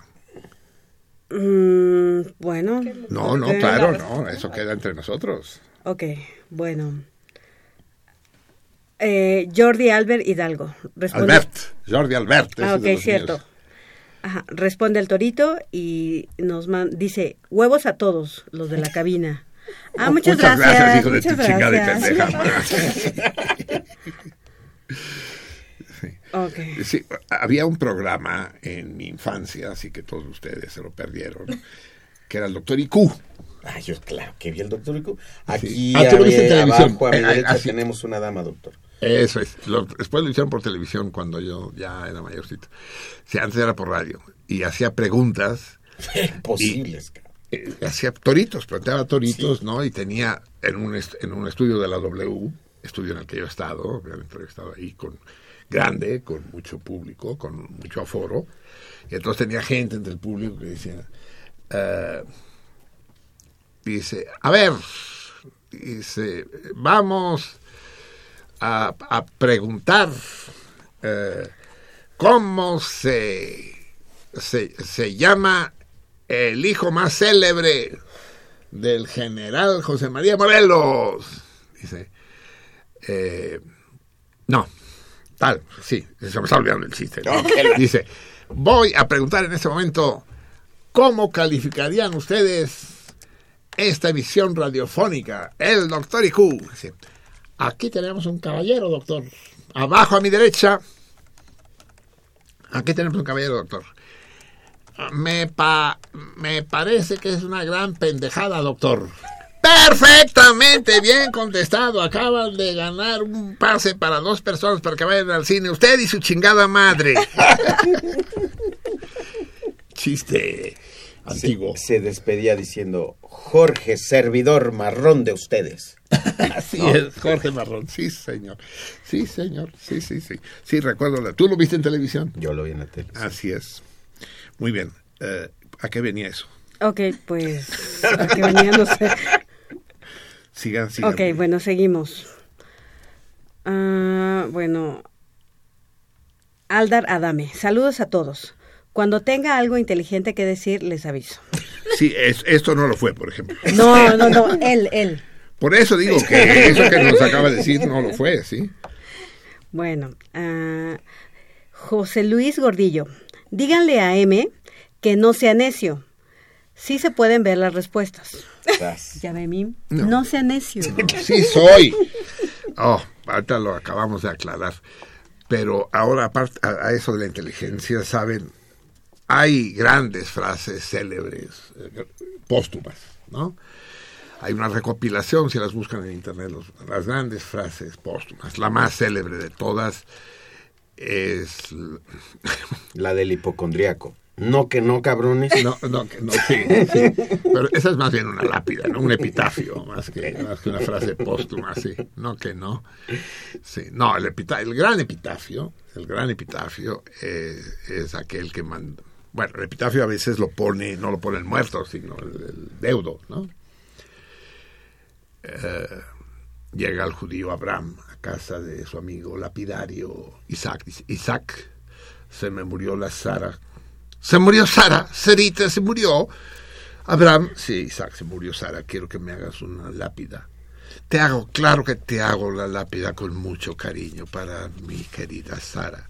Mm, bueno. No, no, claro, no, eso queda entre nosotros. Ok, bueno. Eh, Jordi Albert Hidalgo. Responde- Albert, Jordi Albert. Ah, ok, cierto. Ajá, responde el torito y nos man- dice, huevos a todos los de la [LAUGHS] cabina. Ah, Oh, muchas, muchas gracias. gracias, hijo de muchas tu chingada y pendeja. [LAUGHS] Sí, había un programa en mi infancia, así que todos ustedes se lo perdieron, que era el Doctor IQ. Ay, yo, claro, que vi el doctor Rico. Aquí, Ah, tú lo viste en a- televisión. abajo a mi Eh, derecha así. tenemos una dama, doctor. Eso es. Lo- después lo hicieron por televisión cuando yo ya era mayorcito. Sí, antes era por radio. Y hacía preguntas. [LAUGHS] Imposibles, y, eh, hacía toritos, planteaba toritos, ¿no? Y tenía en un, en un estudio de la W, estudio en el que yo he estado, me han entrevistado ahí con grande, con mucho público, con mucho aforo. Y entonces tenía gente entre el público que decía, eh, dice, a ver, dice, vamos a, a preguntar eh, cómo se, se, se llama el hijo más célebre del general José María Morelos. Dice, eh, no, tal, sí, se me está olvidando el chiste. Dice, voy a preguntar en este momento, ¿cómo calificarían ustedes esta emisión radiofónica? El doctor IQ. Dice, aquí tenemos un caballero, doctor. Abajo a mi derecha. Aquí tenemos un caballero, doctor. Me, pa- me parece que es una gran pendejada, doctor. Perfectamente bien contestado. Acaban de ganar un pase para dos personas para que vayan al cine. Usted y su chingada madre. [LAUGHS] Chiste antiguo. Se, se despedía diciendo, Jorge, servidor marrón de ustedes. [LAUGHS] Así es, Jorge Marrón. Sí, señor. Sí, señor. Sí, sí, sí. Sí, recuerdo. ¿Tú lo viste en televisión? Yo lo vi en la tele. Así es. Muy bien. Eh, ¿A qué venía eso? Ok, pues, ¿a qué venía? No sé. Sigan, sigan. Ok, bueno, seguimos. Ah, bueno, Aldar Adame, saludos a todos. Cuando tenga algo inteligente que decir, les aviso. Sí, es- esto no lo fue, por ejemplo. No, no, no, él, él. Por eso digo que eso que nos acaba de decir no lo fue, ¿sí? Bueno, ah, José Luis Gordillo, díganle a M que no sea necio. Sí se pueden ver las respuestas. [LAUGHS] Ya ve, Mim. No. No, sea necio. [LAUGHS] Sí soy. Oh, ahorita lo acabamos de aclarar. Pero ahora, aparte a, a eso de la inteligencia, saben, hay grandes frases célebres, eh, póstumas, ¿no? Hay una recopilación, si las buscan en internet, los- las grandes frases póstumas. La más célebre de todas es... La del hipocondriaco. No que no, cabrones. No, no, que no, sí, sí. Pero esa es más bien una lápida, ¿no? Un epitafio, más que, más que una frase póstuma, sí. No que no. Sí, no, el, epita- el gran epitafio, el gran epitafio eh, es aquel que manda... Bueno, el epitafio a veces lo pone, no lo pone el muerto, sino el, el deudo, ¿no? eh, llega el judío Abraham casa de su amigo lapidario Isaac. Dice, Isaac, se me murió la Sara. Se murió Sara, Sarita se murió. Abraham, sí, Isaac, se murió Sara, quiero que me hagas una lápida. Te hago, claro que te hago la lápida con mucho cariño para mi querida Sara.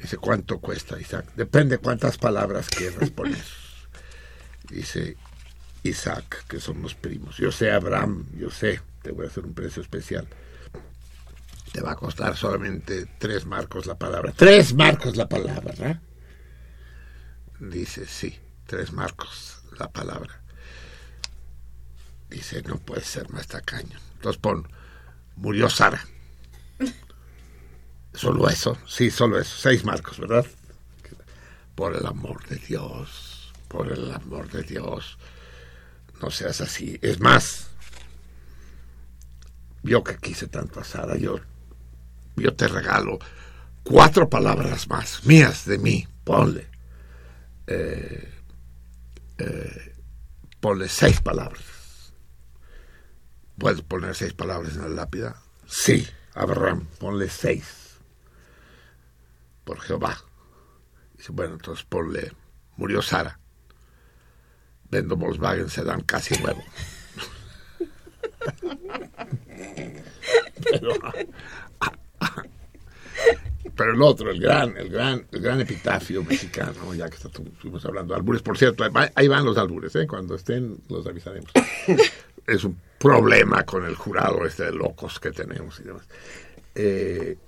Dice, ¿cuánto cuesta, Isaac? Depende cuántas palabras quieras poner. [LAUGHS] Dice Isaac, que somos primos. Yo sé, Abraham, yo sé, te voy a hacer un precio especial. Te va a costar solamente tres marcos la palabra. Tres marcos la palabra. Dice, sí, tres marcos la palabra. Dice, no puede ser más tacaño. Entonces pon, murió Sara. Solo eso, sí, solo eso. Seis marcos, ¿verdad? Por el amor de Dios, por el amor de Dios, no seas así. Es más, yo que quise tanto a Sara, yo, yo te regalo cuatro palabras más, mías de mí, ponle. Eh, eh, ponle seis palabras. ¿Puedes poner seis palabras en la lápida? Sí, Abraham, ponle seis. Por Jehová. Dice, bueno, entonces ponle, murió Sara. Vendo Volkswagen, se dan casi nuevo. [LAUGHS] pero, pero el otro, el gran, el gran, el gran epitafio mexicano, ya que estuvimos hablando de albures, por cierto, ahí van los albures, ¿eh? cuando estén los avisaremos. [LAUGHS] es un problema con el jurado este de locos que tenemos y demás. Eh,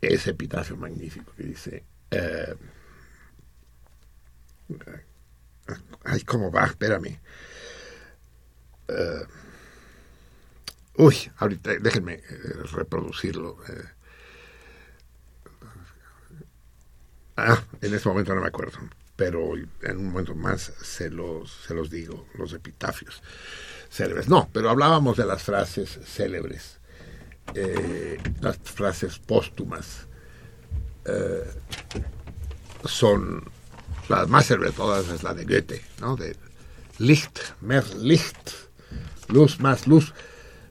ese epitafio magnífico que dice, eh, ay, ¿cómo va? Espérame. Eh, uy, ahorita déjenme reproducirlo. Eh. Ah, en este momento no me acuerdo, pero en un momento más se los, se los digo, los epitafios célebres. No, pero hablábamos de las frases célebres, eh, las frases póstumas. Eh, son las más célebres todas es la de Goethe, ¿no? De Licht, mehr Licht, luz más luz,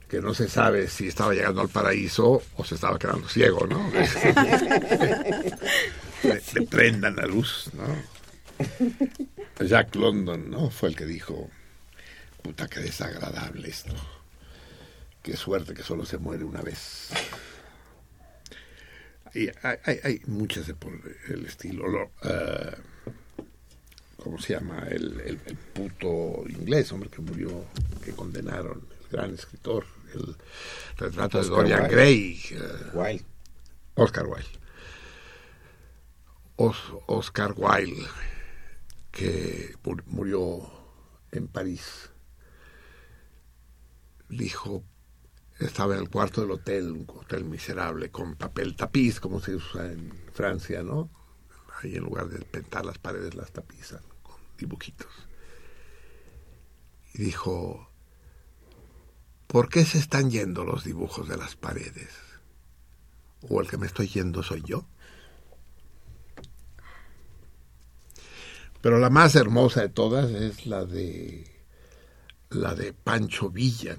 que no se sabe si estaba llegando al paraíso o se estaba quedando ciego, ¿no? [LAUGHS] le, [LAUGHS] le prendan la luz, ¿no? [LAUGHS] Jack London, ¿no? Fue el que dijo, puta, qué desagradable esto. Qué suerte que solo se muere una vez. Y hay, hay, hay muchas de por el estilo. Lo, uh, ¿Cómo se llama? El, el, el, puto inglés, hombre, que murió, que condenaron, el gran escritor, el retrato Oscar de Dorian Wilde. Gray. Uh, Wilde. Oscar Wilde. Os, Oscar Wilde, que murió en París dijo, estaba en el cuarto del hotel, un hotel miserable, con papel tapiz, como se usa en Francia, ¿no? Ahí en lugar de pintar las paredes las tapizan con dibujitos. Y dijo, ¿por qué se están yendo los dibujos de las paredes? ¿O el que me estoy yendo soy yo? Pero la más hermosa de todas es la de la de Pancho Villa,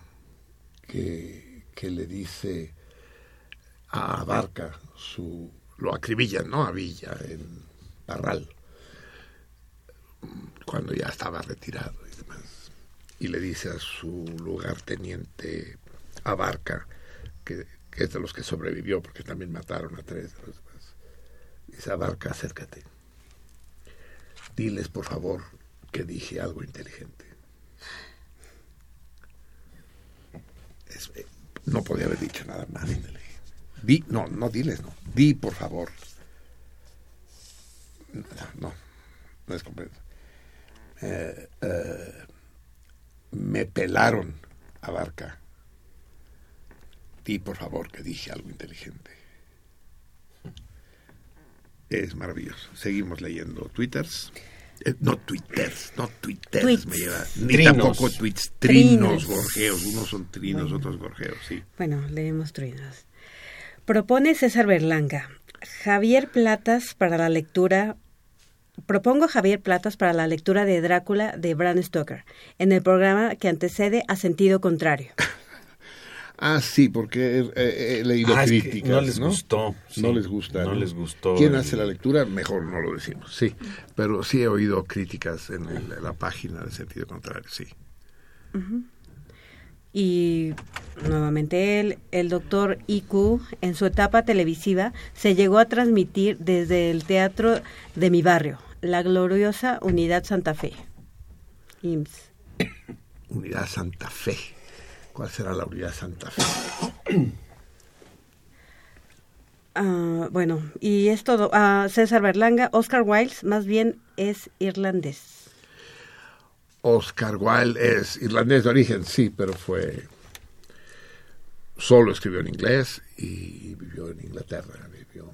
que, que le dice a Barca su lo acribillan, ¿no? A Villa en Parral cuando ya estaba retirado y demás. Y le dice a su lugarteniente Abarca, que, que es de los que sobrevivió, porque también mataron a tres de los demás. Dice Abarca, acércate. Diles, por favor, que dije algo inteligente. Eh, no podía haber dicho nada más. Di, no, no diles, no. Di, por favor. No, no, no es completo. Eh, eh, me pelaron a Barca. Di, por favor, que dije algo inteligente. Es maravilloso. Seguimos leyendo twitters. Eh, no twitters, no twitters Tweets. me lleva. Ni Trinos. tampoco tweets. Trinos, Trinos. gorjeos. Unos son trinos, Bueno. otros gorjeos, sí. Bueno, leemos truenos. Propone César Berlanga. Javier Platas para la lectura Propongo Javier Platas para la lectura de Drácula de Bram Stoker, en el programa que antecede a Sentido Contrario. [LAUGHS] Ah, sí, porque he, he- he leído Ah, es que críticas. no les gustó, sí. no les gusta. No les gustó ¿Quién el- hace la lectura? Mejor no lo decimos, sí. Pero sí he oído críticas en, el- en la página de sentido contrario, sí. Y nuevamente él, el doctor IQ, en su etapa televisiva, se llegó a transmitir desde el teatro de mi barrio, la gloriosa Unidad Santa Fe. IMSS. Unidad Santa Fe. ¿Cuál será la unidad Santa Fe? [COUGHS] Ah, bueno, y es todo. Ah, César Berlanga, Oscar Wilde, más bien es irlandés. Oscar Wilde es irlandés de origen, sí, pero fue... Solo escribió en inglés y vivió en Inglaterra, vivió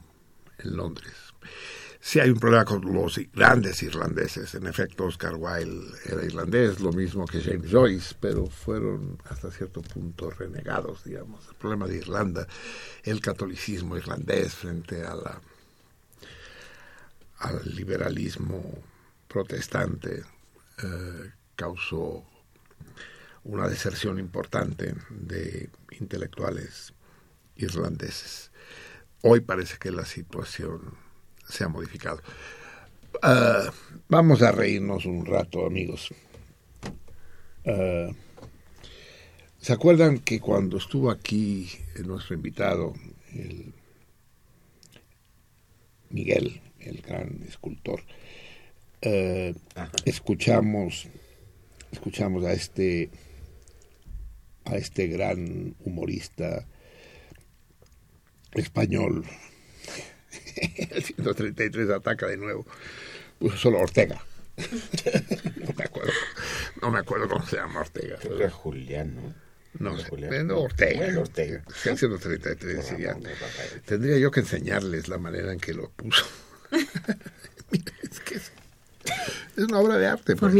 en Londres. Sí hay un problema con los grandes irlandeses. En efecto, Oscar Wilde era irlandés, lo mismo que James Joyce, pero fueron hasta cierto punto renegados, digamos. El problema de Irlanda, el catolicismo irlandés frente al liberalismo protestante, eh, causó una deserción importante de intelectuales irlandeses. Hoy parece que la situación se ha modificado. Ah, vamos a reírnos un rato, amigos. Ah, ¿Se acuerdan que cuando estuvo aquí nuestro invitado, el Miguel, el gran escultor, eh, escuchamos escuchamos a este a este gran humorista español [LAUGHS] el 133 ataca de nuevo puso solo Ortega [LAUGHS] no me acuerdo no me acuerdo cómo se llama Ortega Creo que Julián, ¿no? no sé, eh, no, Ortega. Bueno, Ortega. El 133, Por sí, ya. Tendría yo que enseñarles la manera en que lo puso. Mira, [LAUGHS] es que es, es una obra de arte. pues,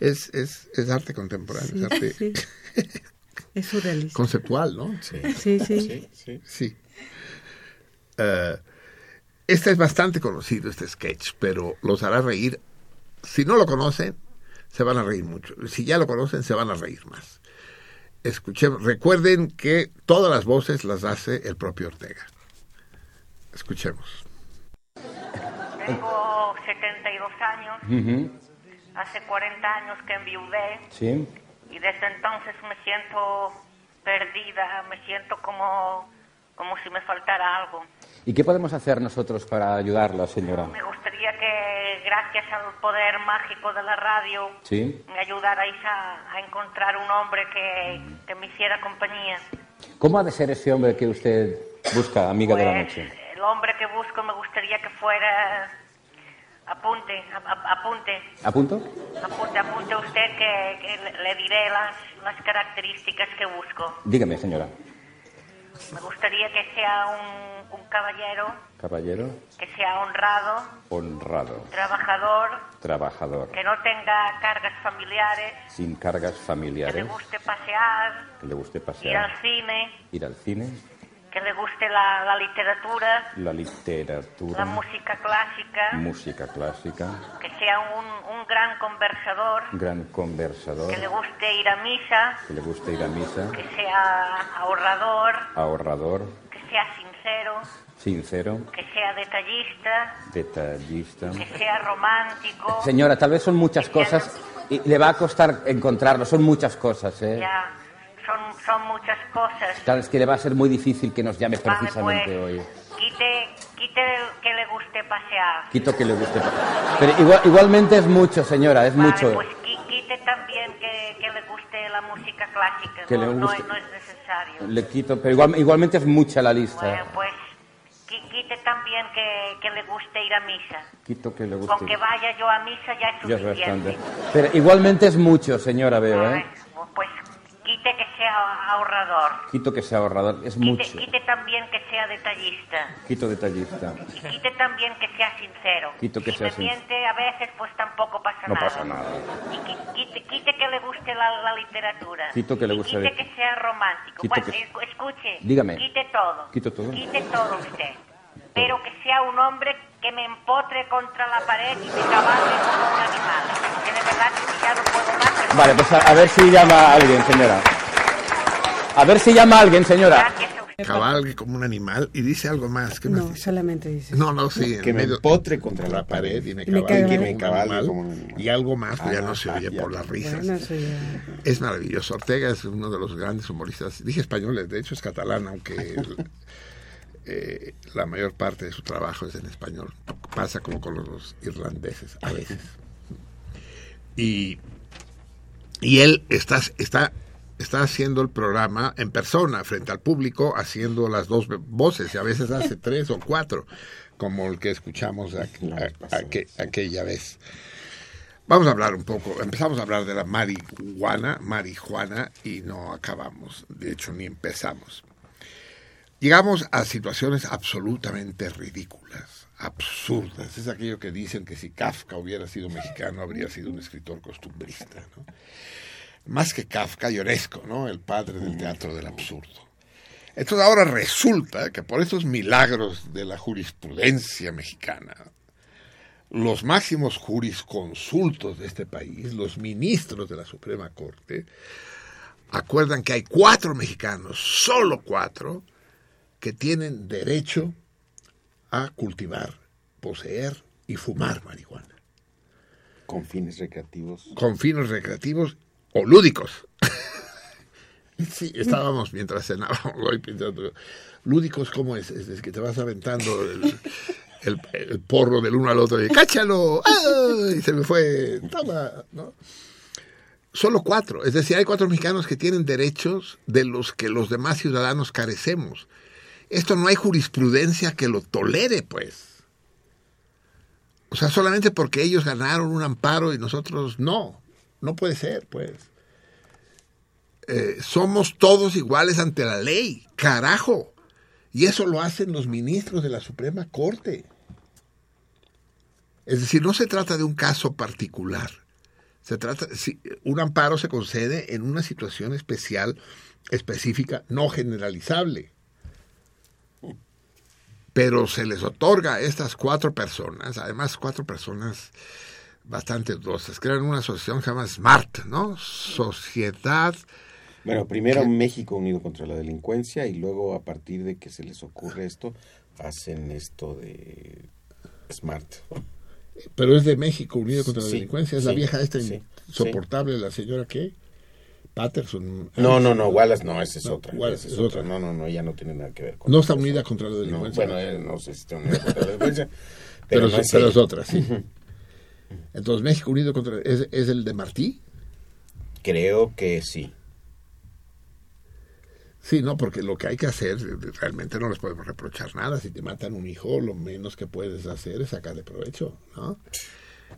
es, es, es arte contemporáneo, Sí, es arte sí. Es surrealista. conceptual, ¿no? Sí. Sí, sí. Sí, sí. Sí. Este es bastante conocido, este sketch, pero los hará reír. Si no lo conocen, se van a reír mucho. Si ya lo conocen, se van a reír más. Escuchemos. Recuerden que todas las voces las hace el propio Ortega. Escuchemos. Tengo 72 años, hace 40 años que enviudé Sí. y desde entonces me siento perdida, me siento como, como si me faltara algo. ¿Y qué podemos hacer nosotros para ayudarla, señora? Me gustaría que gracias al poder mágico de la radio Sí. me ayudarais a, a encontrar un hombre que, que me hiciera compañía. ¿Cómo ha de ser ese hombre que usted busca, amiga de la Pues, noche? el hombre que busco me gustaría que fuera... Apunte, a- apunte. ¿A punto? Apunte, apunte usted que, que le diré las, las características que busco. Dígame, señora. Me gustaría que sea un, un caballero, Caballero, que sea honrado, honrado, trabajador, trabajador, que no tenga cargas familiares, sin cargas que le familiares, guste pasear, que le guste ir al pasear, cine, ir al cine, que le guste la, la literatura, la literatura, la música clásica, música clásica, que sea un, un gran conversador, gran conversador, que le guste ir a misa, que le guste ir a misa, que sea ahorrador, ahorrador, que sea sincero, sincero, que sea detallista, detallista. que sea romántico. Señora, tal vez son muchas cosas y le va a costar encontrarlo, son muchas cosas, ¿eh? Ya, son, son muchas cosas. Claro, es que le va a ser muy difícil que nos llame Vale, precisamente pues, hoy. Quite, quite que le guste pasear. Quito que le guste. Pero igual- igualmente es mucho, señora, es Vale, mucho. pues qui- quite también que, que le guste la música clásica. Que no, le no guste- es, no es necesario. Le quito, pero igual- igualmente es mucha la lista. Bueno, pues qui- quite también que, que le guste ir a misa. Quito que le guste. Con que vaya yo a misa ya es Ya es suficiente. bastante. Pero igualmente es mucho, señora, veo, ¿eh? Quite que sea ahorrador. Quito que sea ahorrador, es Quite, mucho. quite también que sea detallista. Quito detallista. Y quite también que sea sincero. Quito que si sea me sincero. miente a veces, pues tampoco pasa No nada. pasa nada. Y qui- quite, quite que le guste la, la literatura. Quito que le Y guste Quite la- que sea romántico. Quito Bueno, que- escuche. Dígame. Quite todo. Quito todo. Quite todo usted. Pero que sea un hombre que me empotre contra la pared y me cabalgue como un animal. Que de verdad que ya no puedo más. Vale, pues a, a ver si llama a alguien, señora. A ver si llama a alguien, señora. Cabalgue como un animal y dice algo más. ¿Qué más No, dice? solamente dice. No, no, sí. Que me medio- empotre contra la pared y me cabalgue, como, Que me un cabalgue animal. como un animal. Y algo más, pues ya no se ah, oye ya. por las risas. Bueno, eso ya- Es maravilloso. Ortega es uno de los grandes humoristas. Dije españoles, de hecho es catalán, aunque eh, la mayor parte de su trabajo es en español. Pasa como con los irlandeses a veces. Y, y él está, está, está haciendo el programa en persona, frente al público, haciendo las dos voces, y a veces hace [LAUGHS] tres o cuatro, como el que escuchamos a- a- aque- aquella vez. Vamos a hablar un poco, empezamos a hablar de la marihuana, marihuana, y no acabamos, de hecho ni empezamos. Llegamos a situaciones absolutamente ridículas, absurdas. Es aquello que dicen que si Kafka hubiera sido mexicano habría sido un escritor costumbrista. ¿no? Más que Kafka, Ionesco, ¿no? el padre del teatro del absurdo. Entonces ahora resulta que por esos milagros de la jurisprudencia mexicana, los máximos jurisconsultos de este país, los ministros de la Suprema Corte, acuerdan que hay cuatro mexicanos, solo cuatro, que tienen derecho a cultivar, poseer y fumar marihuana. Con fines recreativos. Con fines recreativos o lúdicos. [LAUGHS] sí, estábamos mientras cenábamos hoy pensando, lúdicos, ¿cómo es? Es, es que te vas aventando el, el- el porro del uno al otro y ¡cáchalo! ¡Ah! Y se me fue, toma, ¿no? Solo cuatro, es decir, hay cuatro mexicanos que tienen derechos de los que los demás ciudadanos carecemos. Esto no hay jurisprudencia que lo tolere, pues. O sea, solamente porque ellos ganaron un amparo y nosotros no. No puede ser, pues. Eh, somos todos iguales ante la ley, carajo. Y eso lo hacen los ministros de la Suprema Corte. Es decir, no se trata de un caso particular. Se trata, si, un amparo se concede en una situación especial, específica, no generalizable. Pero se les otorga a estas cuatro personas, además cuatro personas bastante dudosas, crean una asociación que se llama SMART, ¿no? Sociedad Bueno, primero. México Unido contra la Delincuencia y luego a partir de que se les ocurre esto, hacen esto de Smart. Pero es de México Unido contra la Sí, Delincuencia. Es la sí, vieja esta sí, insoportable, la señora qué? Patterson. No, no, no, Wallace no, esa es No, otra. Wallace es otra. No, no, no, ya no tiene nada que ver con No está unida contra la No, delincuencia. bueno, eh, no sé si está unida contra la delincuencia, [LAUGHS] pero, pero, es- no es pero es otra, sí. [LAUGHS] Entonces, México Unido contra... ¿Es, es el de Martí? Creo que sí. Sí, no, porque lo que hay que hacer, realmente no les podemos reprochar nada. Si te matan un hijo, lo menos que puedes hacer es sacarle provecho, ¿no?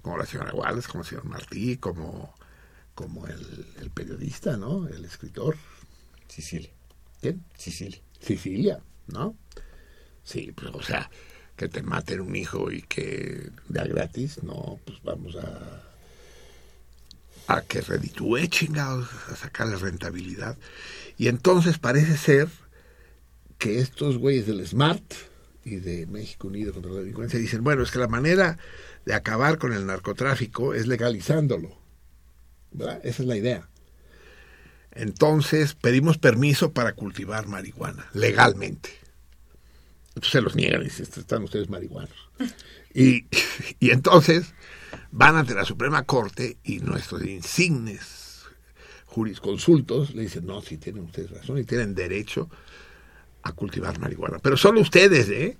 Como la señora Wallace, como el señor Martí, como, como el, el periodista, ¿no? El escritor. Sicilia. ¿Quién? Sicilia. Sicilia, ¿no? Sí, pues, o sea, que te maten un hijo y que de a gratis, no, pues vamos a a que reditúe, chingados, a sacarle rentabilidad. Y entonces parece ser que estos güeyes del SMART y de México Unido contra la Delincuencia dicen, bueno, es que la manera de acabar con el narcotráfico es legalizándolo. ¿Verdad? Esa es la idea. Entonces pedimos permiso para cultivar marihuana, legalmente. Entonces se los niegan y dicen, están ustedes marihuanos. Y, [LAUGHS] y entonces van ante la Suprema Corte y nuestros insignes jurisconsultos le dicen, no, sí tienen ustedes razón y tienen derecho a cultivar marihuana. Pero solo ustedes, ¿eh?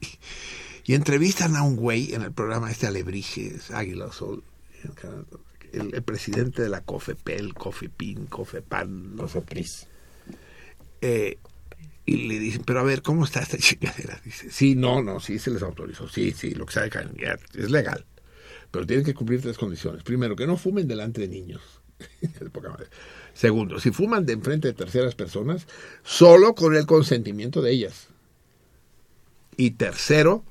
[LAUGHS] y entrevistan a un güey en el programa este Alebrijes, Águila Sol, el, el presidente de la COFEPEL, COFEPIN, COFEPAN. COFEPRIS. Eh, y le dicen, pero a ver, ¿cómo está esta [LAUGHS] chingadera? Dice, sí, no, no, sí se les autorizó, sí, sí, lo que sabe ya es legal, pero tienen que cumplir tres condiciones. Primero, que no fumen delante de niños. [LAUGHS] Es poca madre. Segundo, si fuman de enfrente de terceras personas, solo con el consentimiento de ellas. Y tercero,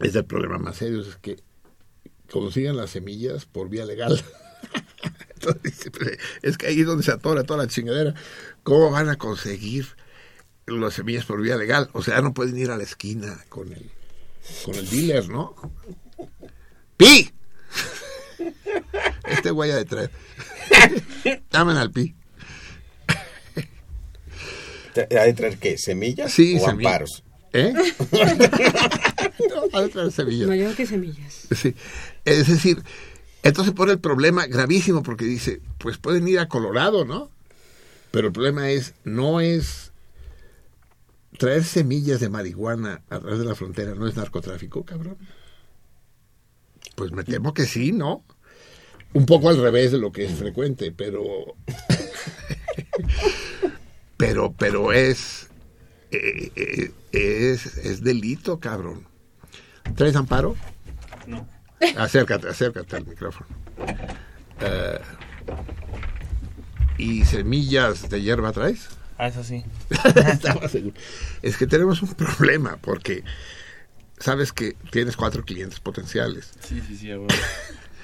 es el problema más serio, es que consigan las semillas por vía legal. [LAUGHS] Entonces, dice, "Pero es que ahí es donde se atora toda la chingadera. ¿Cómo van a conseguir las semillas por vía legal. O sea, no pueden ir a la esquina con el, con el dealer, ¿no? ¡Pi! Este güey ha de traer. Llamen al pi. ¿Ha de traer qué? ¿Semillas Sí, o semillas. amparos? ¿Eh? [LAUGHS] Ha de traer semillas. No, yo creo que semillas. Sí. Es decir, entonces pone el problema gravísimo porque dice, pues pueden ir a Colorado, ¿no? Pero el problema es, no es traer semillas de marihuana a través de la frontera, ¿no es narcotráfico, cabrón? Pues me temo que sí, ¿no? Un poco al revés de lo que es frecuente, pero... [LAUGHS] pero, pero es... eh, eh, es, es delito, cabrón. ¿Traes amparo? No. [LAUGHS] Acércate, acércate al micrófono. Eh, ¿Y semillas de hierba traes? Ah, eso sí. [LAUGHS] Estaba seguro. Es que tenemos un problema porque sabes que tienes cuatro clientes potenciales. Sí, sí, sí.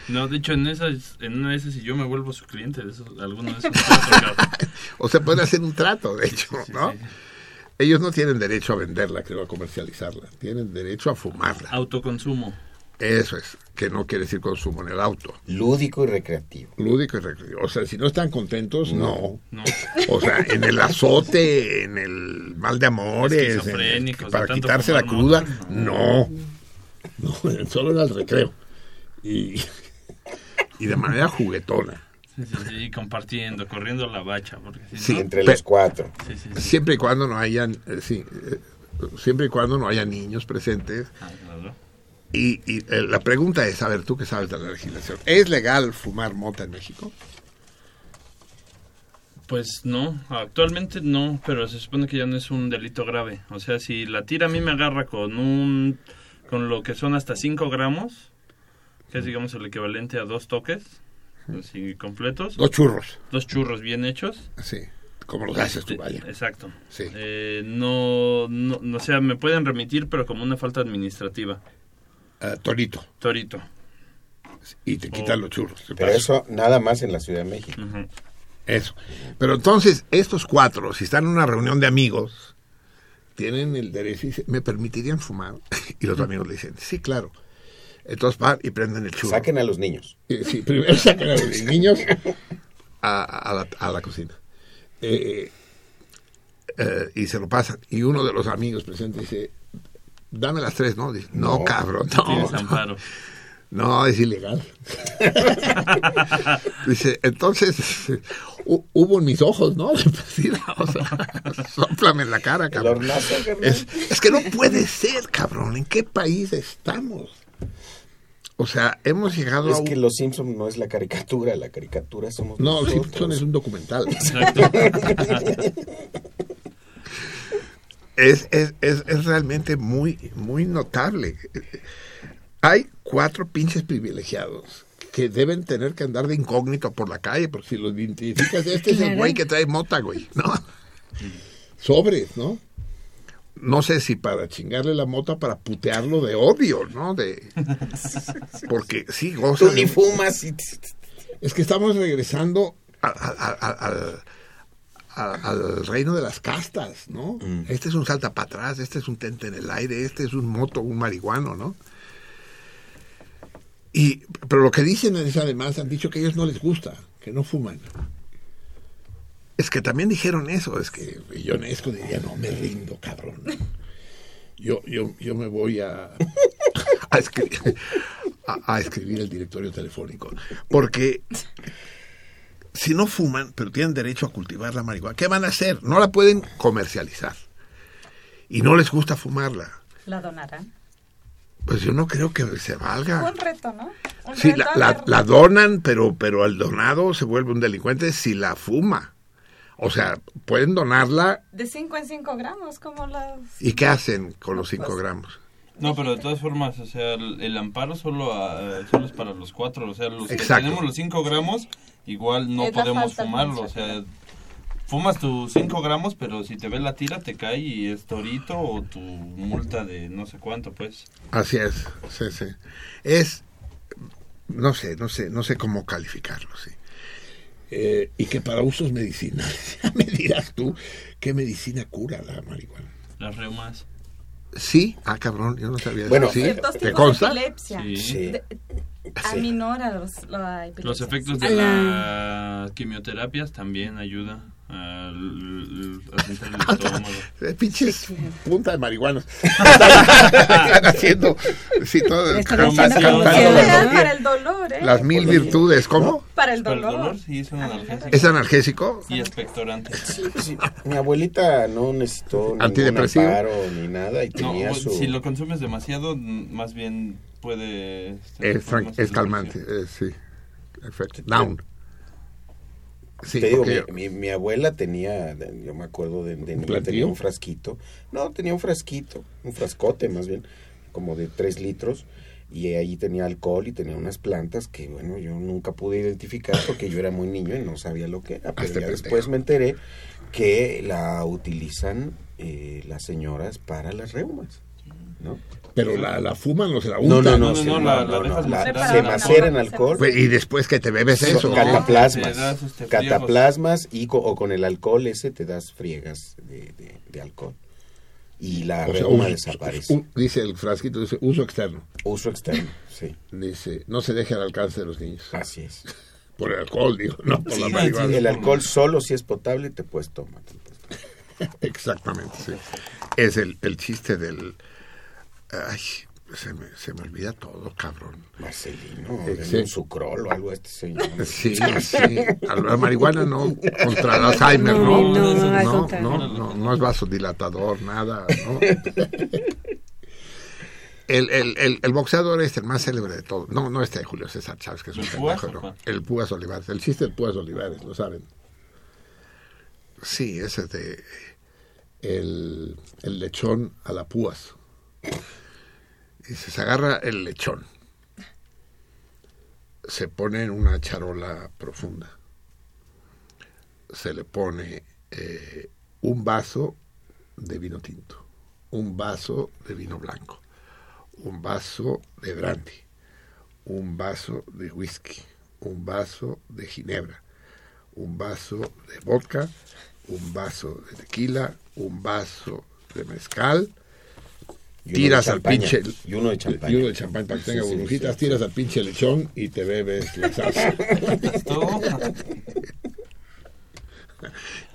No, de hecho, en, esas, en una de esas, si yo me vuelvo su cliente, de esos, alguno de esos. [LAUGHS] O se puede hacer un trato, de hecho, ¿no? Ellos no tienen derecho a venderla, creo, a comercializarla. Tienen derecho a fumarla. Autoconsumo. Eso es, que no quiere decir consumo en el auto. Lúdico y recreativo. Lúdico y recreativo. O sea, si no están contentos, no. No. O sea, en el azote, en el mal de amores, en el- Esquizofrénicos, para de quitarse la cruda, no. No, [LAUGHS] solo en el recreo. Y, y de manera juguetona. Sí, sí, sí, compartiendo, corriendo la bacha. Porque si Sí, no- Entre los cuatro. Sí, sí, sí. Siempre y cuando no hayan, eh, sí, eh, siempre y cuando no haya niños presentes. Ah, claro. Y, y, eh, la pregunta es, a ver, tú que sabes de la legislación, ¿es legal fumar mota en México? Pues no, actualmente no, pero se supone que ya no es un delito grave. O sea, si la tira a mí me agarra con un, con lo que son hasta 5 gramos, que es digamos el equivalente a dos toques, así completos. Dos churros. Dos churros bien hechos. Sí, como los haces tú, vaya. Exacto. Sí. Eh, no, no, no, o sea, me pueden remitir, pero como una falta administrativa. Ah, torito. Torito. Y te quitan Oh. los churros. Pero paso. eso nada más en la Ciudad de México. Eso. Pero entonces, estos cuatro, si están en una reunión de amigos, tienen el derecho y dicen, ¿me permitirían fumar? [LAUGHS] Y los amigos le dicen, sí, claro. Entonces van y prenden el churro. Saquen a los niños. Eh, Sí, primero [LAUGHS] sacan a los niños [LAUGHS] a, a la, a la cocina. Eh, eh, y se lo pasan. Y uno de los amigos presentes dice, dame las tres, ¿no? Dice, no, No, cabrón, no. No. es ilegal. [LAUGHS] Dice, entonces, hu- hubo en mis ojos, ¿no? De perdida, o sea, [LAUGHS] sóplame en la cara, cabrón. hornazo. Es, es que no puede ser, cabrón. ¿En qué país estamos? O sea, hemos llegado a Es un... que Los Simpson no es la caricatura, la caricatura somos No, nosotros. Simpson es un documental. Exacto. [LAUGHS] es, es, es, es realmente muy, muy notable. Hay cuatro pinches privilegiados que deben tener que andar de incógnito por la calle, porque si los identificas, este es el güey que trae mota, güey, ¿no? Sobres, ¿no? No sé si para chingarle la mota, para putearlo de odio, ¿no? De... Porque sí, goza Tú ni fumas y... Es que estamos regresando a- a- a- a- al, a- al reino de las castas, ¿no? Este es un salta para atrás, este es un tente en el aire, este es un moto, un marihuano, ¿no? Y, pero lo que dicen es además, han dicho que a ellos no les gusta, que no fuman. Es que también dijeron eso, es que Ionesco diría, no, me rindo, cabrón. Yo, yo, yo me voy a, [LAUGHS] a, escribir, a, a escribir el directorio telefónico. Porque si no fuman, pero tienen derecho a cultivar la marihuana, ¿qué van a hacer? No la pueden comercializar. Y no les gusta fumarla. La donarán. Pues yo no creo que se valga. Un reto, ¿no? Un Sí, reto la, donan, pero, pero el donado se vuelve un delincuente si la fuma. O sea, pueden donarla De 5 en 5 gramos, como las... y ¿qué hacen con los 5 gramos? No, pero de todas formas, o sea, el, el amparo solo, a- solo es para los cuatro. O sea, los Exacto. que tenemos los 5 gramos, igual no Es podemos fumarlo. O sea, fumas tus 5 gramos, pero si te ve la tira, te cae y es torito o tu multa de no sé cuánto, pues. Así es, sí, sí. Es, no sé, no sé, no sé cómo calificarlo, sí. Eh, y que para usos medicinales, [LAUGHS] ya me dirás tú, ¿qué medicina cura la marihuana? Las reumas. Sí, ah, cabrón, yo no sabía Bueno, eso. ¿Sí? ¿Te consta? de epilepsia. Sí. Aminora los, la epilepsia. Los efectos de las quimioterapias también ayuda al, a sentar el estómago. Eh, pinches punta de marihuanos. Están haciendo sí, todo Para el dolor, ¿eh? Las mil virtudes, ¿cómo? Para el Para el dolor. dolor, sí, es analgésico. ¿Es analgésico? Y expectorante. Mi abuelita no necesitó ¿Antidepresivo? amparo ni nada y No, tenía o- su... si lo consumes demasiado, mm, más bien puede... este, Es, es calmante, eh, sí. Efecto. Down. Sí, Te digo, mi, mi- mi abuela tenía, yo me acuerdo de, de niño, tenía un frasquito. No, tenía un frasquito, un frascote más bien, como de tres litros. Y ahí tenía alcohol y tenía unas plantas que, bueno, yo nunca pude identificar porque yo era muy niño y no sabía lo que era. Pero Este ya después me enteré que la utilizan eh, las señoras para las reumas, ¿no? Pero la, la fuman o se la No, untan. no, no, se- no, la- no, la no, dejas la- macerar. se macera en alcohol. Y después que te bebes eso. Cataplasmas. Este, cataplasmas y co- o con el alcohol ese te das friegas de, de- de alcohol. Y la O sea, reuma un- desaparece. un- dice el frasquito, dice uso externo. Uso externo, sí. Dice, no se deje al alcance de los niños. Así es. [LAUGHS] Por el alcohol, digo, no por la Sí, marihuana. el alcohol solo si es potable te puedes tomar. [LAUGHS] Exactamente, sí. Es el, el chiste del... Ay, se me, se me olvida todo, cabrón. Marcelino, Eh, sí. un sucrol o algo a este señor. [LAUGHS] Sí, sí. A la marihuana no, contra el Alzheimer, ¿no? No, no, no, no, no, no es vasodilatador, nada, ¿no? [LAUGHS] El, el, el, el boxeador este, el más célebre de todos, no, no este Julio César Chávez, que es un ¿El Púas pendejo, no. El Púas Olivares, el chiste del Púas Olivares, lo saben. Sí, ese de el, el lechón a la Púas. Dice, se agarra el lechón, se pone en una charola profunda, se le pone eh, un vaso de vino tinto, un vaso de vino blanco, un vaso de brandy, un vaso de whisky, un vaso de ginebra, un vaso de vodka, un vaso de tequila, un vaso de mezcal, tiras al pinche Y uno de champaña. y uno de champán para que tenga sí, burbujitas, sí, tiras al pinche lechón y te bebes la salsa. [LAUGHS]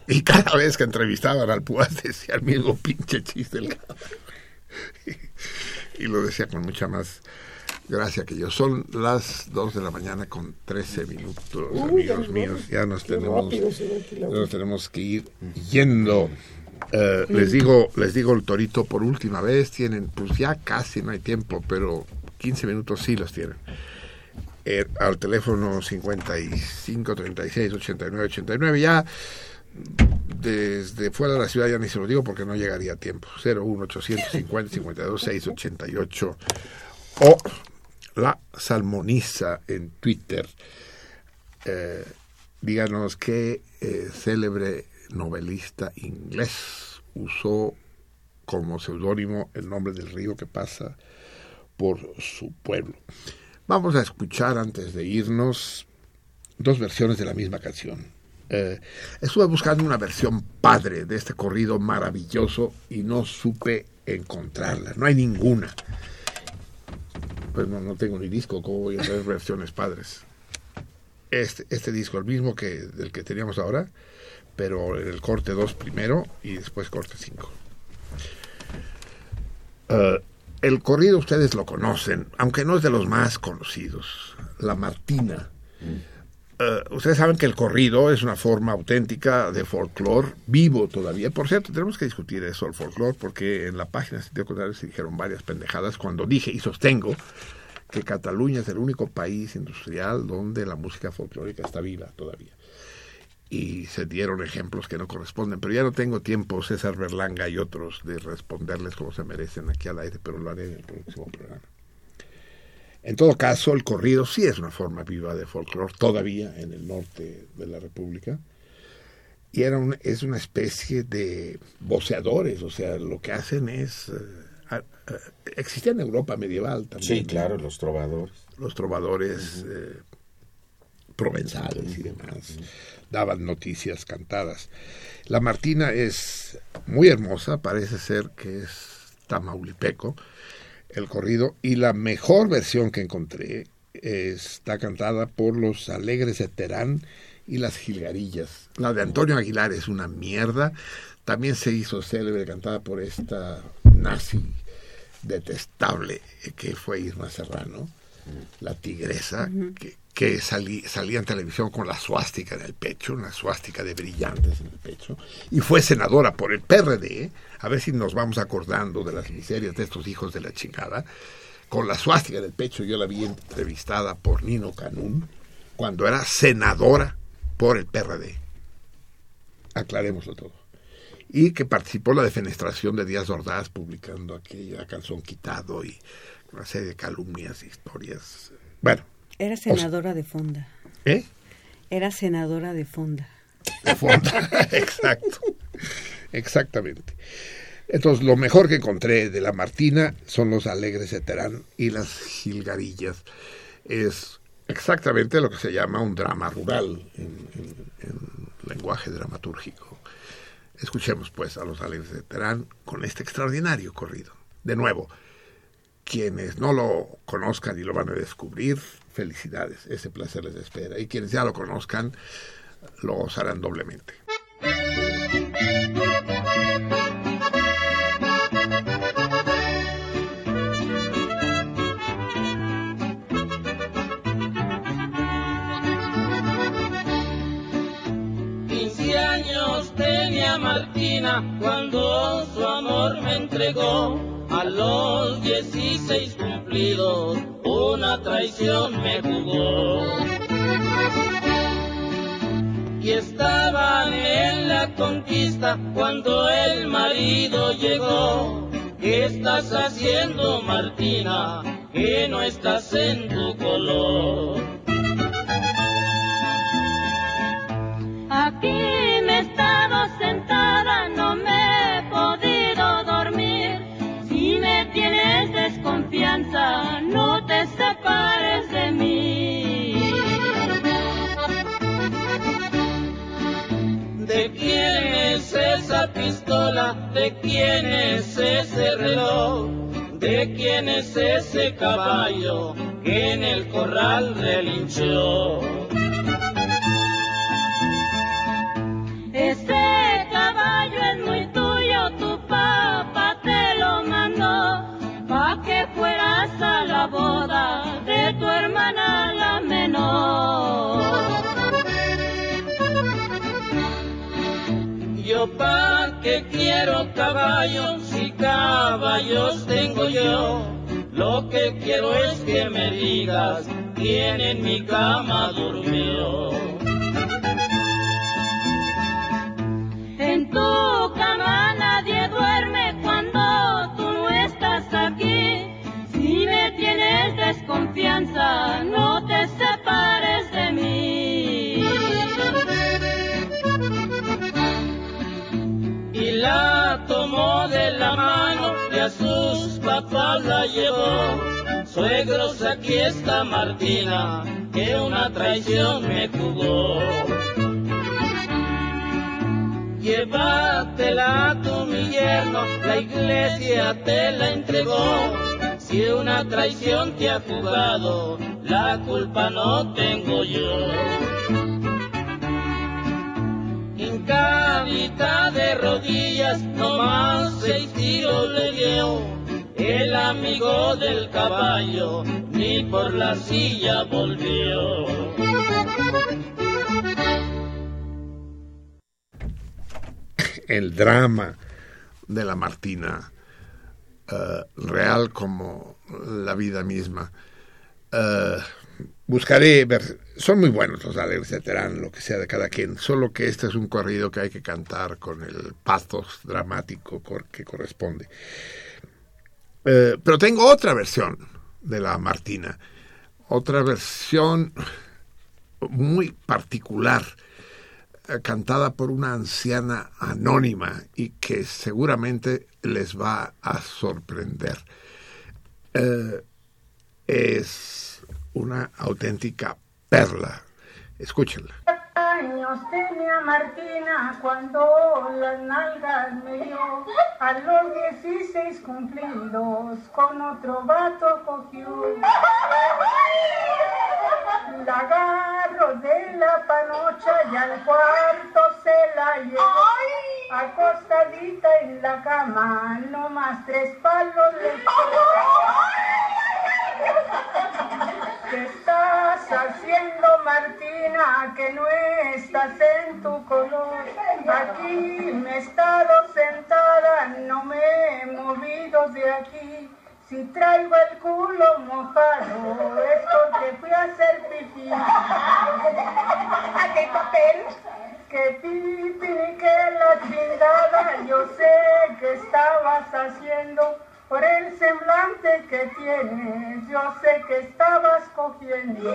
y cada vez que entrevistaban al Púas decía el mismo pinche chiste el cabrón. y, y lo decía con mucha más gracia que yo. Son las 2 de la mañana con 13 minutos, Uy, amigos ya, míos. Ya nos tenemos, rápido nos tenemos que ir yendo. Eh, les digo, les digo el torito por última vez, tienen, pues ya casi no hay tiempo, pero 15 minutos sí los tienen. Eh, al teléfono 55 36 89 89 ya desde fuera de la ciudad ya ni se lo digo porque no llegaría a tiempo. 01 850 52 688 o la salmoniza en Twitter. Eh, díganos qué eh, célebre novelista inglés usó como seudónimo el nombre del río que pasa por su pueblo. Vamos a escuchar antes de irnos dos versiones de la misma canción. Eh, estuve buscando una versión padre de este corrido maravilloso y no supe encontrarla. No hay ninguna. Pues no, no tengo ni disco, ¿cómo voy a tener versiones padres? Este, este disco, el mismo que del que teníamos ahora, pero en el corte 2 primero y después corte 5. Eh, el corrido ustedes lo conocen, aunque no es de los más conocidos. La Martina. Eh, ustedes saben que el corrido es una forma auténtica de folclore vivo todavía. Por cierto, tenemos que discutir eso, el folclore, porque en la página de sentido contrario se dijeron varias pendejadas cuando dije y sostengo que Cataluña es el único país industrial donde la música folclórica está viva todavía. Y se dieron ejemplos que no corresponden, pero ya no tengo tiempo, César Berlanga y otros, de responderles como se merecen aquí al aire, pero lo haré en el próximo programa. En todo caso, el corrido sí es una forma viva de folclore todavía en el norte de la República. Y era un- es una especie de voceadores, o sea, lo que hacen es... eh, a- a- existía en Europa medieval también. Sí, claro, los trovadores. Los trovadores eh, provenzales y demás. Daban noticias cantadas. La Martina es muy hermosa, parece ser que es tamaulipeco, el corrido, y la mejor versión que encontré está cantada por los Alegres de Terán y las Gilgarillas. La de Antonio Aguilar es una mierda. También se hizo célebre cantada por esta nazi detestable que fue Irma Serrano, la tigresa, que, que salía en televisión con la suástica en el pecho, una suástica de brillantes en el pecho, y fue senadora por el PRD, a ver si nos vamos acordando de las miserias de estos hijos de la chingada, con la suástica en el pecho, yo la vi entrevistada por Nino Canún, cuando era senadora por el PRD. Aclarémoslo todo y que participó en la defenestración de Díaz Ordaz publicando aquella canción quitado y una serie de calumnias historias. Bueno. Era senadora de Fonda. ¿Eh? Era senadora de Fonda. De Fonda, [LAUGHS] exacto. Exactamente. Entonces, lo mejor que encontré de la Martina son los alegres de Terán y las gilgarillas. Es exactamente lo que se llama un drama rural en lenguaje dramatúrgico. Escuchemos pues a los alegres de Terán con este extraordinario corrido. De nuevo, quienes no lo conozcan y lo van a descubrir, felicidades, ese placer les espera. Y quienes ya lo conozcan, lo harán doblemente. cuando su amor me entregó. A los 16 cumplidos, una traición me jugó. Y estaban en la conquista cuando el marido llegó. ¿Qué estás haciendo, Martina? Que no estás en tu color. Aquí me he estado sentada, no me no te separes de mí. ¿De quién es esa pistola? ¿De quién es ese reloj? ¿De quién es ese caballo que en el corral relinchó? Ese caballo es muy pa' que fueras a la boda de tu hermana la menor. Yo pa' que quiero caballos, si caballos tengo yo, lo que quiero es que me digas quién en mi cama durmió. En tu cama nadie duerme desconfianza, no te separes de mí. Y la tomó de la mano y a sus papás la llevó. Suegros, aquí está Martina, que una traición me jugó. Llévatela a tu mi yerno, la iglesia te la entregó. Si una traición te ha jugado, la culpa no tengo yo. Hincadita de rodillas, nomás seis tiros le dio. El amigo del caballo, ni por la silla volvió. el drama de la Martina, eh, real como la vida misma. Eh, buscaré ver, son muy buenos los alegres de Terán, lo que sea de cada quien, solo que este es un corrido que hay que cantar con el pathos dramático que corresponde. Eh, pero tengo otra versión de la Martina, otra versión muy particular cantada por una anciana anónima y que seguramente les va a sorprender. Eh, es una auténtica perla Escúchenla. Tenía Martina cuando las nalgas me dio. A los 16 cumplidos con otro vato cogió. La agarro de la panocha y al cuarto se la llevo. Acostadita en la cama nomás tres palos le ¿Qué estás haciendo, Martina? Que no estás en tu color. Aquí me he estado sentada, no me he movido de aquí. Si traigo el culo mojado, es porque fui a hacer pipí. ¿A qué papel? Que pipi que la chingada, yo sé que estabas haciendo. Por el semblante que tienes, yo sé que estabas cogiendo.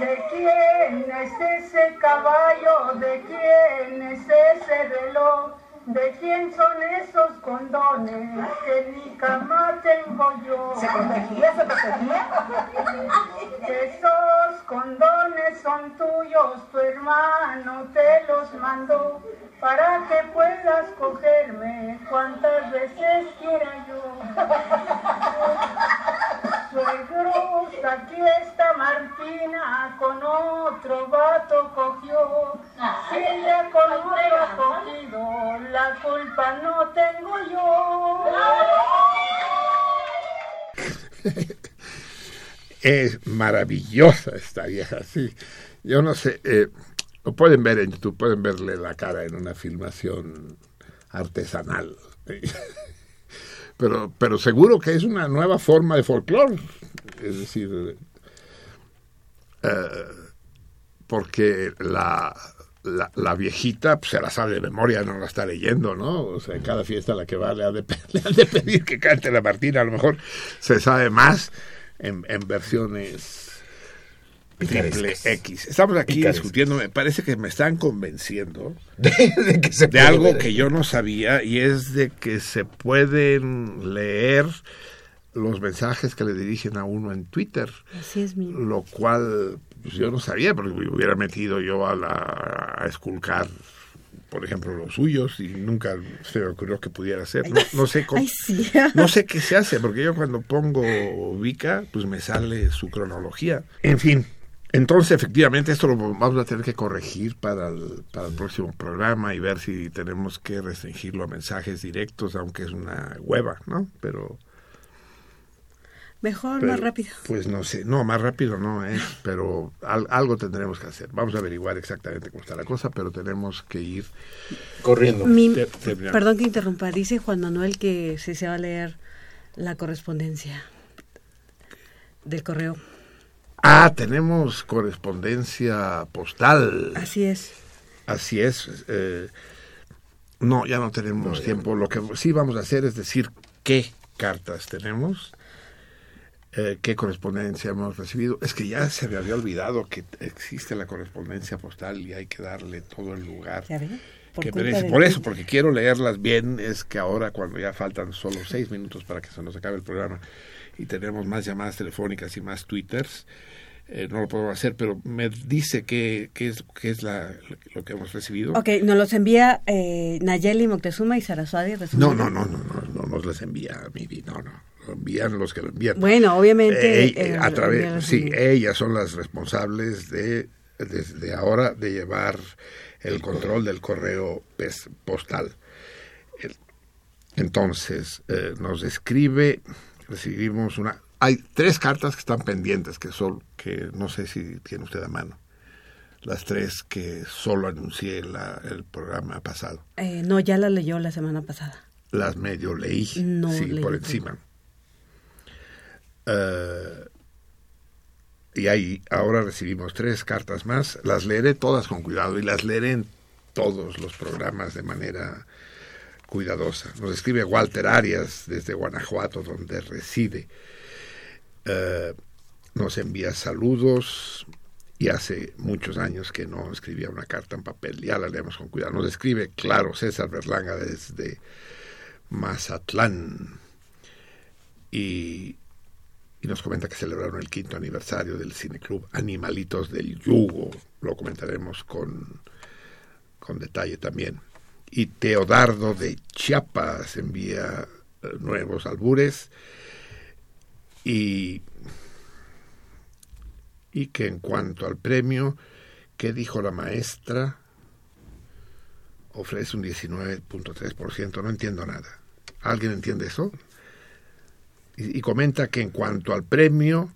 ¿De quién es ese caballo? ¿De quién es ese reloj? ¿De quién son esos condones que ni cama tengo yo? ¿Se protegía? ¿Se protegía? Esos condones son tuyos, tu hermano te los mandó para que puedas cogerme cuantas veces quiera yo. Suegros, aquí está Martina, con otro vato cogió. Si ella con otro cogido, la culpa no tengo yo. Es maravillosa esta vieja, sí. Yo no sé, eh, lo pueden ver en YouTube, pueden verle la cara en una filmación artesanal. [LAUGHS] Pero, pero seguro que es una nueva forma de folclore. Es decir, eh, porque la, la, viejita pues, se la sabe de memoria, no la está leyendo, ¿no? O sea, en cada fiesta a la que va le han de, [LAUGHS] le han de pedir que cante la Martina. A lo mejor se sabe más en versiones triple X. Estamos aquí discutiendo, me parece que me están convenciendo [LAUGHS] de, que se de puede algo ver. que yo no sabía y es de que se pueden leer los mensajes que le dirigen a uno en Twitter, Así es mi. lo cual pues, yo no sabía porque me hubiera metido yo a, la, a esculcar por ejemplo los suyos y nunca se me ocurrió que pudiera hacer no, no sé cómo Ay, sí. [LAUGHS] no sé qué se hace porque yo cuando pongo Vika pues me sale su cronología en fin entonces, efectivamente, esto lo vamos a tener que corregir para el, para el próximo programa y ver si tenemos que restringirlo a mensajes directos, aunque es una hueva, ¿no? Pero, Mejor, pero, más rápido. Pues no sé, no, más rápido no es, pero al- algo tendremos que hacer. Vamos a averiguar exactamente cómo está la cosa, pero tenemos que ir corriendo. Mi- Te- terminando. perdón que interrumpa. Dice Juan Manuel que sí se va a leer la correspondencia del correo. Ah, tenemos correspondencia postal. Así es. Así es. eh, no, ya no tenemos tiempo. Lo que sí vamos a hacer es decir qué cartas tenemos, eh, qué correspondencia hemos recibido. Es que ya se me había olvidado que existe la correspondencia postal y hay que darle todo el lugar. ¿Ya ve? Por que culpa merece. del Por eso, porque quiero leerlas bien, es que ahora cuando ya faltan solo seis minutos para que se nos acabe el programa y tenemos más llamadas telefónicas y más twitters, eh, no lo puedo hacer, pero me dice que es, que es la, lo que hemos recibido. Ok, nos los envía eh, Nayeli Moctezuma y Saraswati. No, no, no, no, no, no nos les envía a Miri, no, no, lo envían los que lo envían. Bueno, obviamente, Eh, eh, eh, a través, los sí, ellas son las responsables de, desde ahora, de llevar el control del correo postal. Entonces, eh, nos escribe, recibimos una... Hay tres cartas que están pendientes, que son, que no sé si tiene usted a mano. Las tres que solo anuncié en la- el programa pasado. Eh, no, ya la leyó la semana pasada. Las medio leí, No sí, leí por encima. Eh, y ahí ahora recibimos tres cartas más. Las leeré todas con cuidado y las leeré en todos los programas de manera cuidadosa. Nos escribe Walter Arias desde Guanajuato, donde reside. Eh, nos envía saludos y hace muchos años que no escribía una carta en papel. Ya la leemos con cuidado. Nos escribe, claro, César Berlanga desde Mazatlán. Y, y nos comenta que celebraron el quinto aniversario del Cineclub Animalitos del Yugo. Lo comentaremos con, con detalle también. Y Teodardo de Chiapas envía eh, nuevos albures y, y que en cuanto al premio, ¿qué dijo la maestra? Ofrece un 19.3%, no entiendo nada. ¿Alguien entiende eso? y, comenta que en cuanto al premio,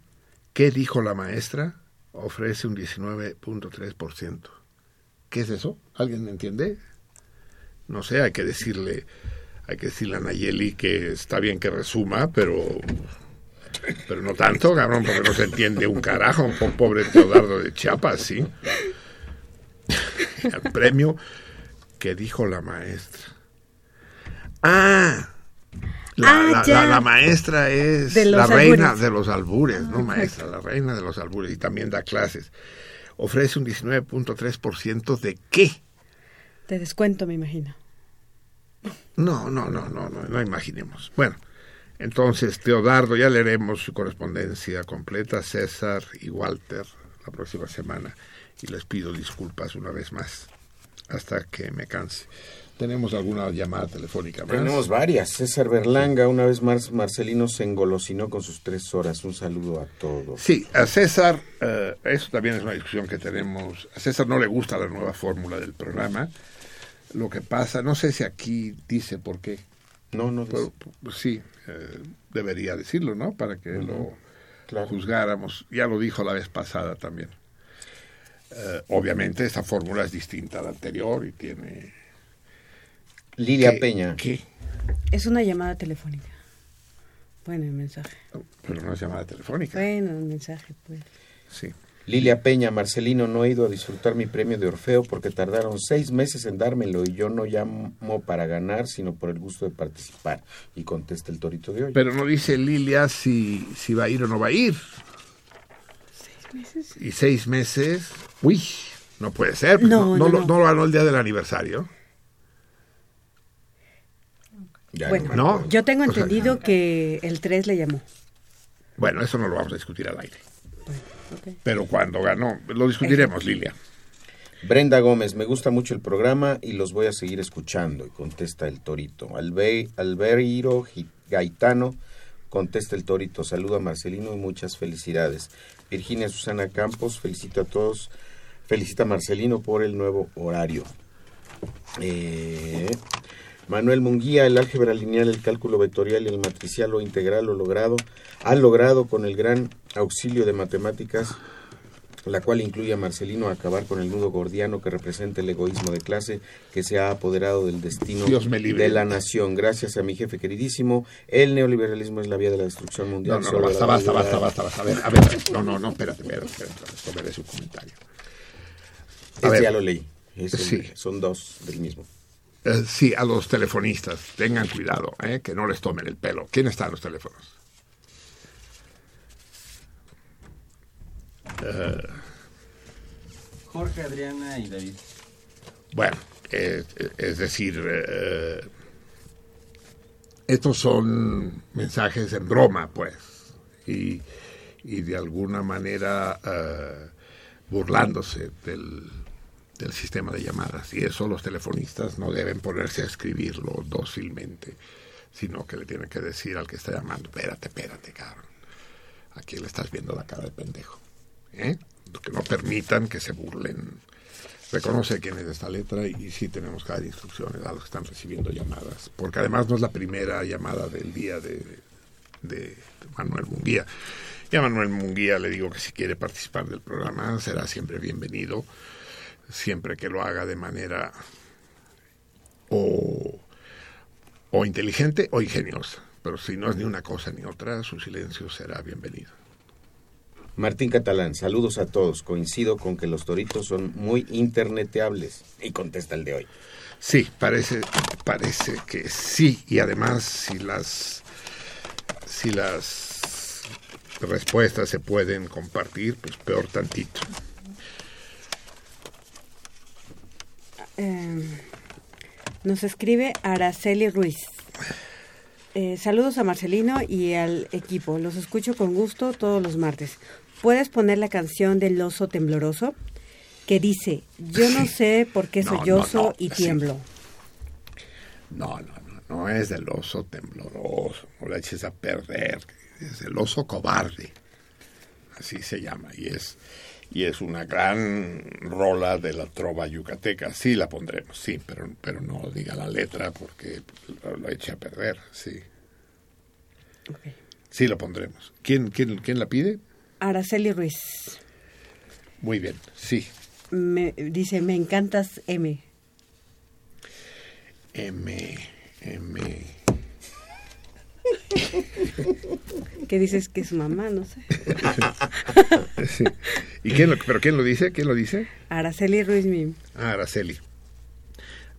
¿qué dijo la maestra? Ofrece un 19.3%. ¿Qué es eso? ¿Alguien entiende? No sé, hay que decirle, hay que decirle a Nayeli que está bien que resuma, pero pero no tanto, cabrón, porque no se entiende un carajo, un pobre Teodardo de Chiapas, ¿sí? El premio que dijo la maestra. Ah, la, Ah, la, maestra es la reina albures. de los albures, no Ah, maestra, la reina de los albures y también da clases. Ofrece un 19.3% de qué? De descuento, me imagino. No, no, no, no, no, no imaginemos. Bueno, entonces Teodardo, ya leeremos su correspondencia completa, César y Walter, la próxima semana. Y les pido disculpas una vez más, hasta que me canse. ¿Tenemos alguna llamada telefónica? Tenemos varias. César Berlanga, una vez más, Marcelino se engolosinó con sus tres horas. Un saludo a todos. Sí, a César, eh, eso también es una discusión que tenemos. A César no le gusta la nueva fórmula del programa. Lo que pasa, no sé si aquí dice por qué. No, no Pero, pues sí, eh, debería decirlo, ¿no? Para que lo juzgáramos. Ya lo dijo la vez pasada también. Eh, obviamente esta fórmula es distinta a la anterior y tiene... Lilia ¿Qué- Peña. ¿Qué? Es una llamada telefónica. Bueno, el mensaje. Pero no es llamada telefónica. Bueno, el mensaje, pues. Sí. Lilia Peña, Marcelino, no he ido a disfrutar mi premio de Orfeo porque tardaron seis meses en dármelo y yo no llamo para ganar, sino por el gusto de participar. Y contesta el torito de hoy. Pero no dice Lilia si, si va a ir o no va a ir. Y seis meses. Uy, no puede ser. pues No, no, no, lo, no. no lo ganó el día del aniversario. bueno, ¿No? yo tengo O sea, entendido que el 3 le llamó. bueno, eso no lo vamos a discutir al aire. Pero cuando ganó, lo discutiremos, Lilia. Brenda Gómez, me gusta mucho el programa y los voy a seguir escuchando. Y contesta el torito. Albe, Albeiro Gaitano, contesta el torito. Saluda a Marcelino y muchas felicidades. Virginia Susana Campos, felicita a todos. Felicita a Marcelino por el nuevo horario. Eh, Manuel Munguía, el álgebra lineal, el cálculo vectorial y el matricial o integral lo logrado, ha logrado con el gran auxilio de matemáticas la cual incluye a Marcelino a acabar con el nudo gordiano que representa el egoísmo de clase que se ha apoderado del destino de la nación. Gracias a mi jefe queridísimo, el neoliberalismo es la vía de la destrucción No, mundial. no, no, Solo basta, basta, basta, basta, basta. A ver, a ver, no, no, no, espérate, espérate, espérate. Esto merece un comentario. A Este ver. ya lo leí. El- Sí. Son dos del mismo. Eh, sí, a los telefonistas, tengan cuidado, eh, que no les tomen el pelo. ¿Quién está en los teléfonos? Eh, Jorge, Adriana y David. Bueno, es decir, eh, estos son mensajes en broma, pues, y, y de alguna manera eh, burlándose del, del sistema de llamadas. Y eso los telefonistas no deben ponerse a escribirlo dócilmente, sino que le tienen que decir al que está llamando, espérate, espérate, cabrón. Aquí le estás viendo la cara de pendejo. ¿eh? Que no permitan que se burlen reconoce quién es esta letra y, sí tenemos que dar instrucciones a los que están recibiendo llamadas, porque además no es la primera llamada del día de, de Manuel Munguía. Y a Manuel Munguía le digo que si quiere participar del programa será siempre bienvenido, siempre que lo haga de manera o, o inteligente o ingeniosa, pero si no es ni una cosa ni otra, su silencio será bienvenido. Martín Catalán, saludos a todos. Coincido con que los toritos son muy interneteables. Y contesta el de hoy. Sí, parece, parece que sí. Y además, si las, si las respuestas se pueden compartir, pues peor tantito. Eh, nos escribe Araceli Ruiz. Eh, saludos a Marcelino y al equipo. Los escucho con gusto todos los martes. ¿Puedes poner la canción del oso tembloroso? Que dice, yo no sé por qué No, sollozo no, y sí. tiemblo. No, no, no, no es del oso tembloroso, no la eches a perder, es el oso cobarde, así se llama, y es, y es una gran rola de la trova yucateca, sí la pondremos, sí, pero, pero no diga la letra porque lo, lo eche a perder, sí. Sí lo pondremos. ¿Quién, quién, quién la pide? Araceli Ruiz Muy bien, sí. me, dice, me encantas M. M, M. Que dices que es su mamá, no sé. [LAUGHS] Sí. ¿Y quién lo, pero quién lo dice? ¿Quién lo dice? Araceli Ruiz Mim. Ah, Araceli.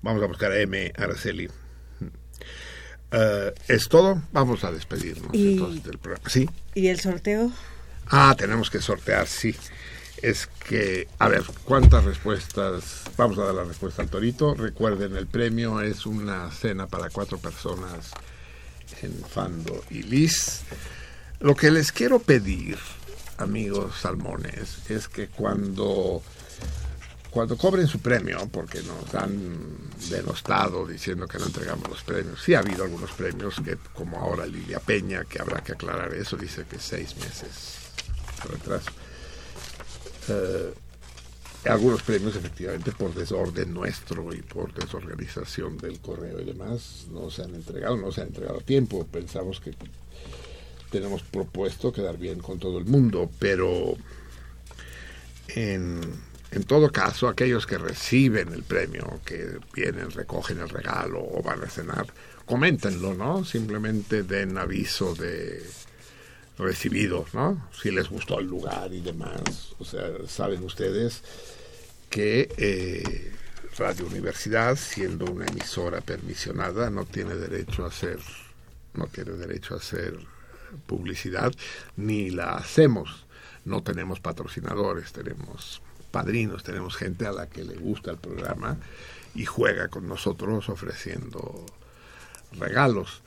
Vamos a buscar a M. Araceli. Eh, ¿Es todo? Vamos a despedirnos Y- entonces del programa. ¿Sí? ¿Y el sorteo? Ah, tenemos que sortear, sí. Es que, a ver, ¿cuántas respuestas? Vamos a dar la respuesta al torito. Recuerden, el premio es una cena para cuatro personas en Fando y Liz. Lo que les quiero pedir, amigos salmones, es que cuando, cuando cobren su premio, porque nos han denostado diciendo que no entregamos los premios, sí ha habido algunos premios, que como ahora Lilia Peña, que habrá que aclarar eso, dice que seis meses de retraso. Eh, algunos premios efectivamente por desorden nuestro y por desorganización del correo y demás no se han entregado, no se han entregado a tiempo. Pensamos que tenemos propuesto quedar bien con todo el mundo, pero en, en todo caso aquellos que reciben el premio, que vienen, recogen el regalo o van a cenar, coméntenlo, ¿no? Simplemente den aviso de recibido, ¿no? Si les gustó el lugar y demás. O sea, saben ustedes que eh, Radio Universidad, siendo una emisora permisionada, no tiene derecho a hacer, no tiene derecho a hacer publicidad, ni la hacemos. No tenemos patrocinadores, tenemos padrinos, tenemos gente a la que le gusta el programa y juega con nosotros ofreciendo regalos.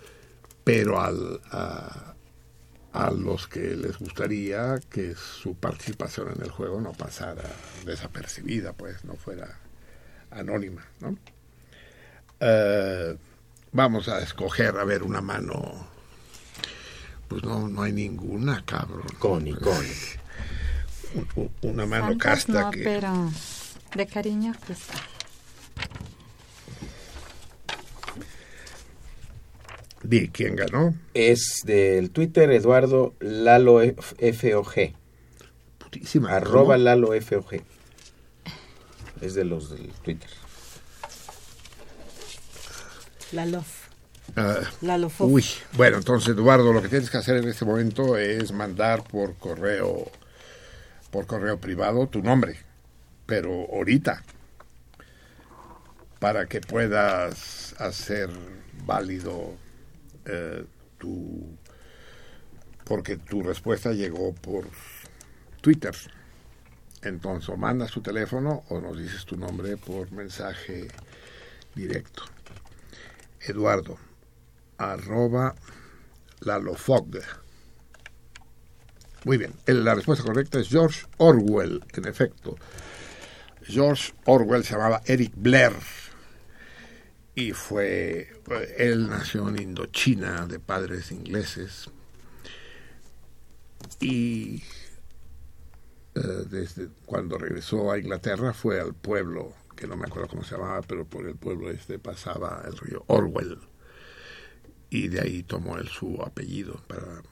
Pero al, a los que les gustaría que su participación en el juego no pasara desapercibida, pues no fuera anónima, ¿no? Eh, vamos a escoger, a ver, una mano. Pues no, no hay ninguna, cabrón. Connie, [LAUGHS] Connie. Un- un- Una mano casta no, que... pero de cariño, pues. Di, ¿quién ganó? Es del Twitter Eduardo Lalo FOG. Putísima. Arroba ¿cómo? Lalo FOG. Es de los del Twitter. La Love. Ah, La Lofof. Uy, bueno, entonces Eduardo, lo que tienes que hacer en este momento es mandar por correo, por correo privado tu nombre, pero ahorita, para que puedas hacer válido eh, tu, porque tu respuesta llegó por Twitter. Entonces, o mandas tu teléfono o nos dices tu nombre por mensaje directo. Eduardo, arroba lalofog. Muy bien, la respuesta correcta es George Orwell, en efecto. George Orwell se llamaba Eric Blair y fue, él nació en Indochina de padres ingleses y eh, desde cuando regresó a Inglaterra fue al pueblo, que no me acuerdo cómo se llamaba, pero por el pueblo este pasaba el río Orwell y de ahí tomó él su apellido para,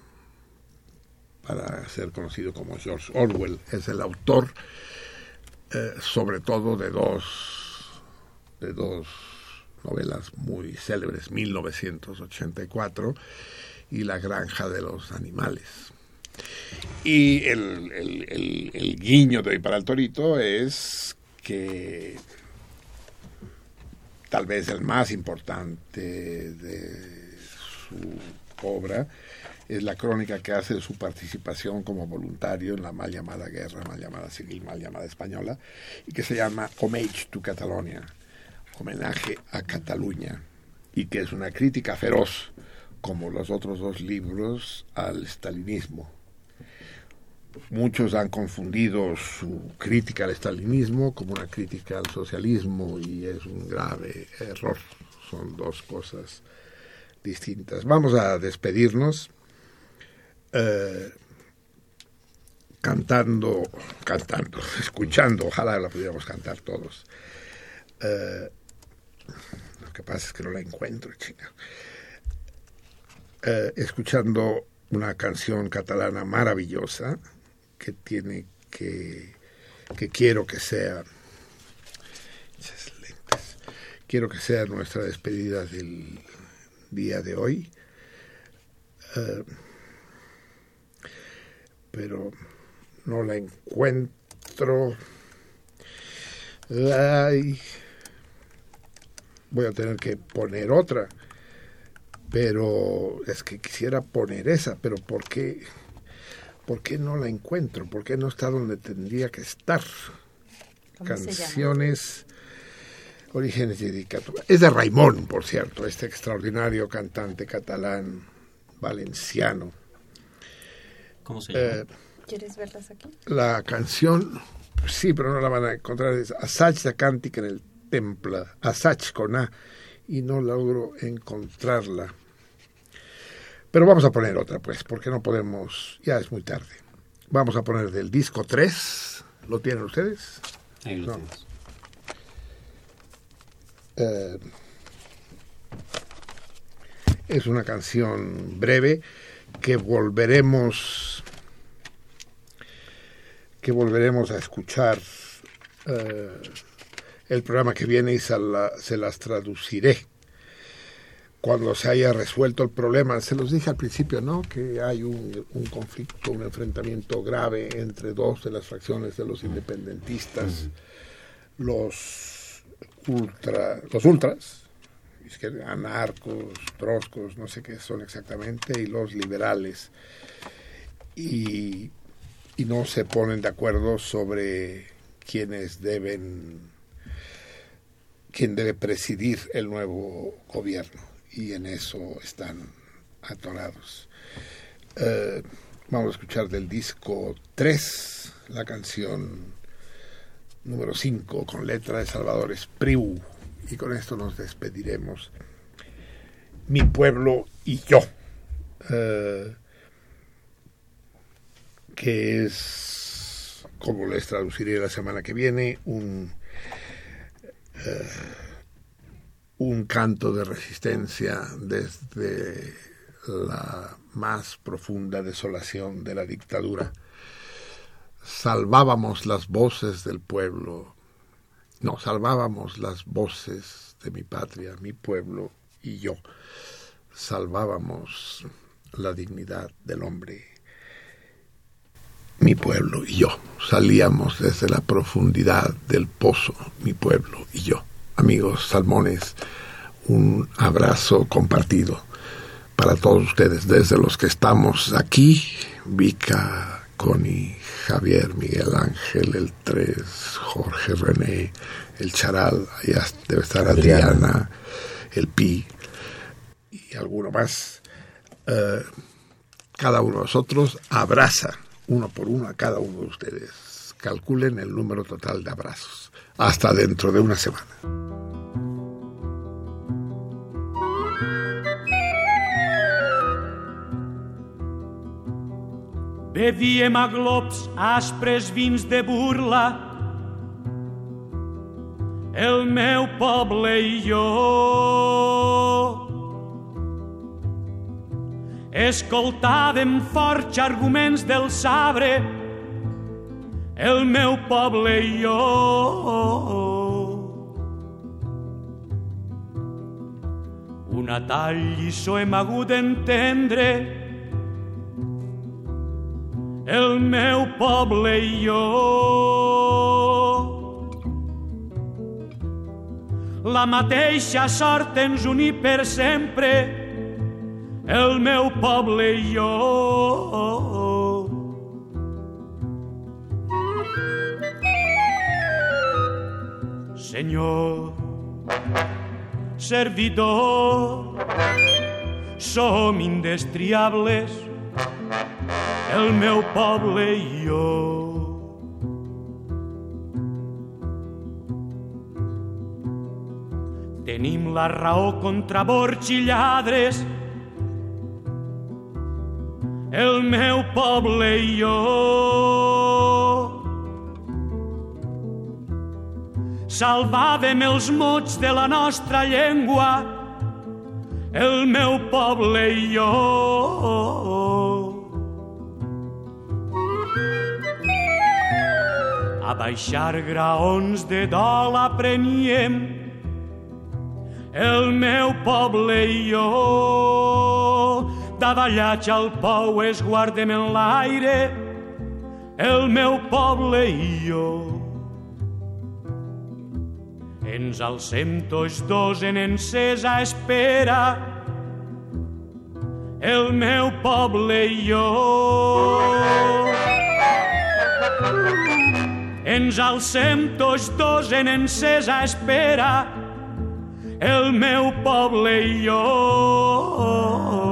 para ser conocido como George Orwell. Es el autor eh, sobre todo de dos, de dos novelas muy célebres, 1984 y La granja de los animales. Y el, guiño de hoy para el torito es que tal vez el más importante de su obra es la crónica que hace de su participación como voluntario en la mal llamada guerra, mal llamada civil, mal llamada española, y que se llama Homage to Catalonia, homenaje a Cataluña, y que es una crítica feroz como los otros dos libros, al stalinismo. Muchos han confundido su crítica al stalinismo como una crítica al socialismo y es un grave error. Son dos cosas distintas. Vamos a despedirnos eh, cantando, cantando, [LAUGHS] escuchando, ojalá la pudiéramos cantar todos. Eh, lo que pasa es que no la encuentro, chica. Eh, escuchando una canción catalana maravillosa que tiene que, que quiero que sea, quiero que sea nuestra despedida del día de hoy. Eh, pero no la encuentro. Ay, voy a tener que poner otra. Pero es que quisiera poner esa, pero ¿por qué? ¿Por qué no la encuentro? ¿Por qué no está donde tendría que estar? Canciones, orígenes y dedicatorias. Es de Raimón, por cierto, este extraordinario cantante catalán valenciano. ¿Cómo se llama? Eh, ¿Quieres verlas aquí? la canción, sí, pero no la van a encontrar, es Assaig de Càntic en el Temple, Assaig con A, y no logro encontrarla. Pero vamos a poner otra, pues, porque no podemos, ya es muy tarde. Vamos a poner del disco 3, ¿lo tienen ustedes? Ahí lo No. tienes. Eh, es una canción breve que volveremos que volveremos a escuchar eh, el programa que viene y se, la- se las traduciré cuando se haya resuelto el problema. Se los dije al principio, ¿no? Que hay un, un conflicto, un enfrentamiento grave entre dos de las fracciones de los independentistas, los ultra, los ultras, es que anarcos, troscos, no sé qué son exactamente, y los liberales. Y, y no se ponen de acuerdo sobre quiénes deben, quién debe presidir el nuevo gobierno. Y en eso están atorados. Eh, vamos a escuchar del disco 3 la canción número 5 con letra de Salvador Espriu. Y con esto nos despediremos. Mi pueblo y yo. Eh, que es, como les traduciré la semana que viene, un, eh, un canto de resistencia desde la más profunda desolación de la dictadura. Salvábamos las voces del pueblo, no, salvábamos las voces de mi patria, mi pueblo y yo. Salvábamos la dignidad del hombre mi pueblo y yo. Salíamos desde la profundidad del pozo, mi pueblo y yo. Amigos salmones, un abrazo compartido para todos ustedes, desde los que estamos aquí, Vika, Connie, Javier, Miguel Ángel, el Tres, Jorge René, el Charal, allá debe estar Adriana. Adriana, el Pi y alguno más. Eh, cada uno de nosotros abraza uno por uno a cada uno de ustedes. Calculen el número total de abrazos. Hasta dentro de una semana. Aspres vins de burla, el meu poble i jo. Escoltàvem forts arguments del sabre, el meu poble i jo. Una tal lliçó hem hagut d'entendre, el meu poble i jo. La mateixa sort ens uní per sempre, el meu poble i jo. Senyor, servidor, som indestriables, el meu poble i jo. Tenim la raó contra borgs i lladres, el meu poble i jo. Salvàvem els mots de la nostra llengua, el meu poble i jo. A baixar graons de dol apreníem, el meu poble i jo. Davallats al pou es guardem en l'aire, el meu poble i jo. Ens alcem tots dos en encesa espera, el meu poble i jo. Ens alcem tots dos en encesa espera, el meu poble i jo.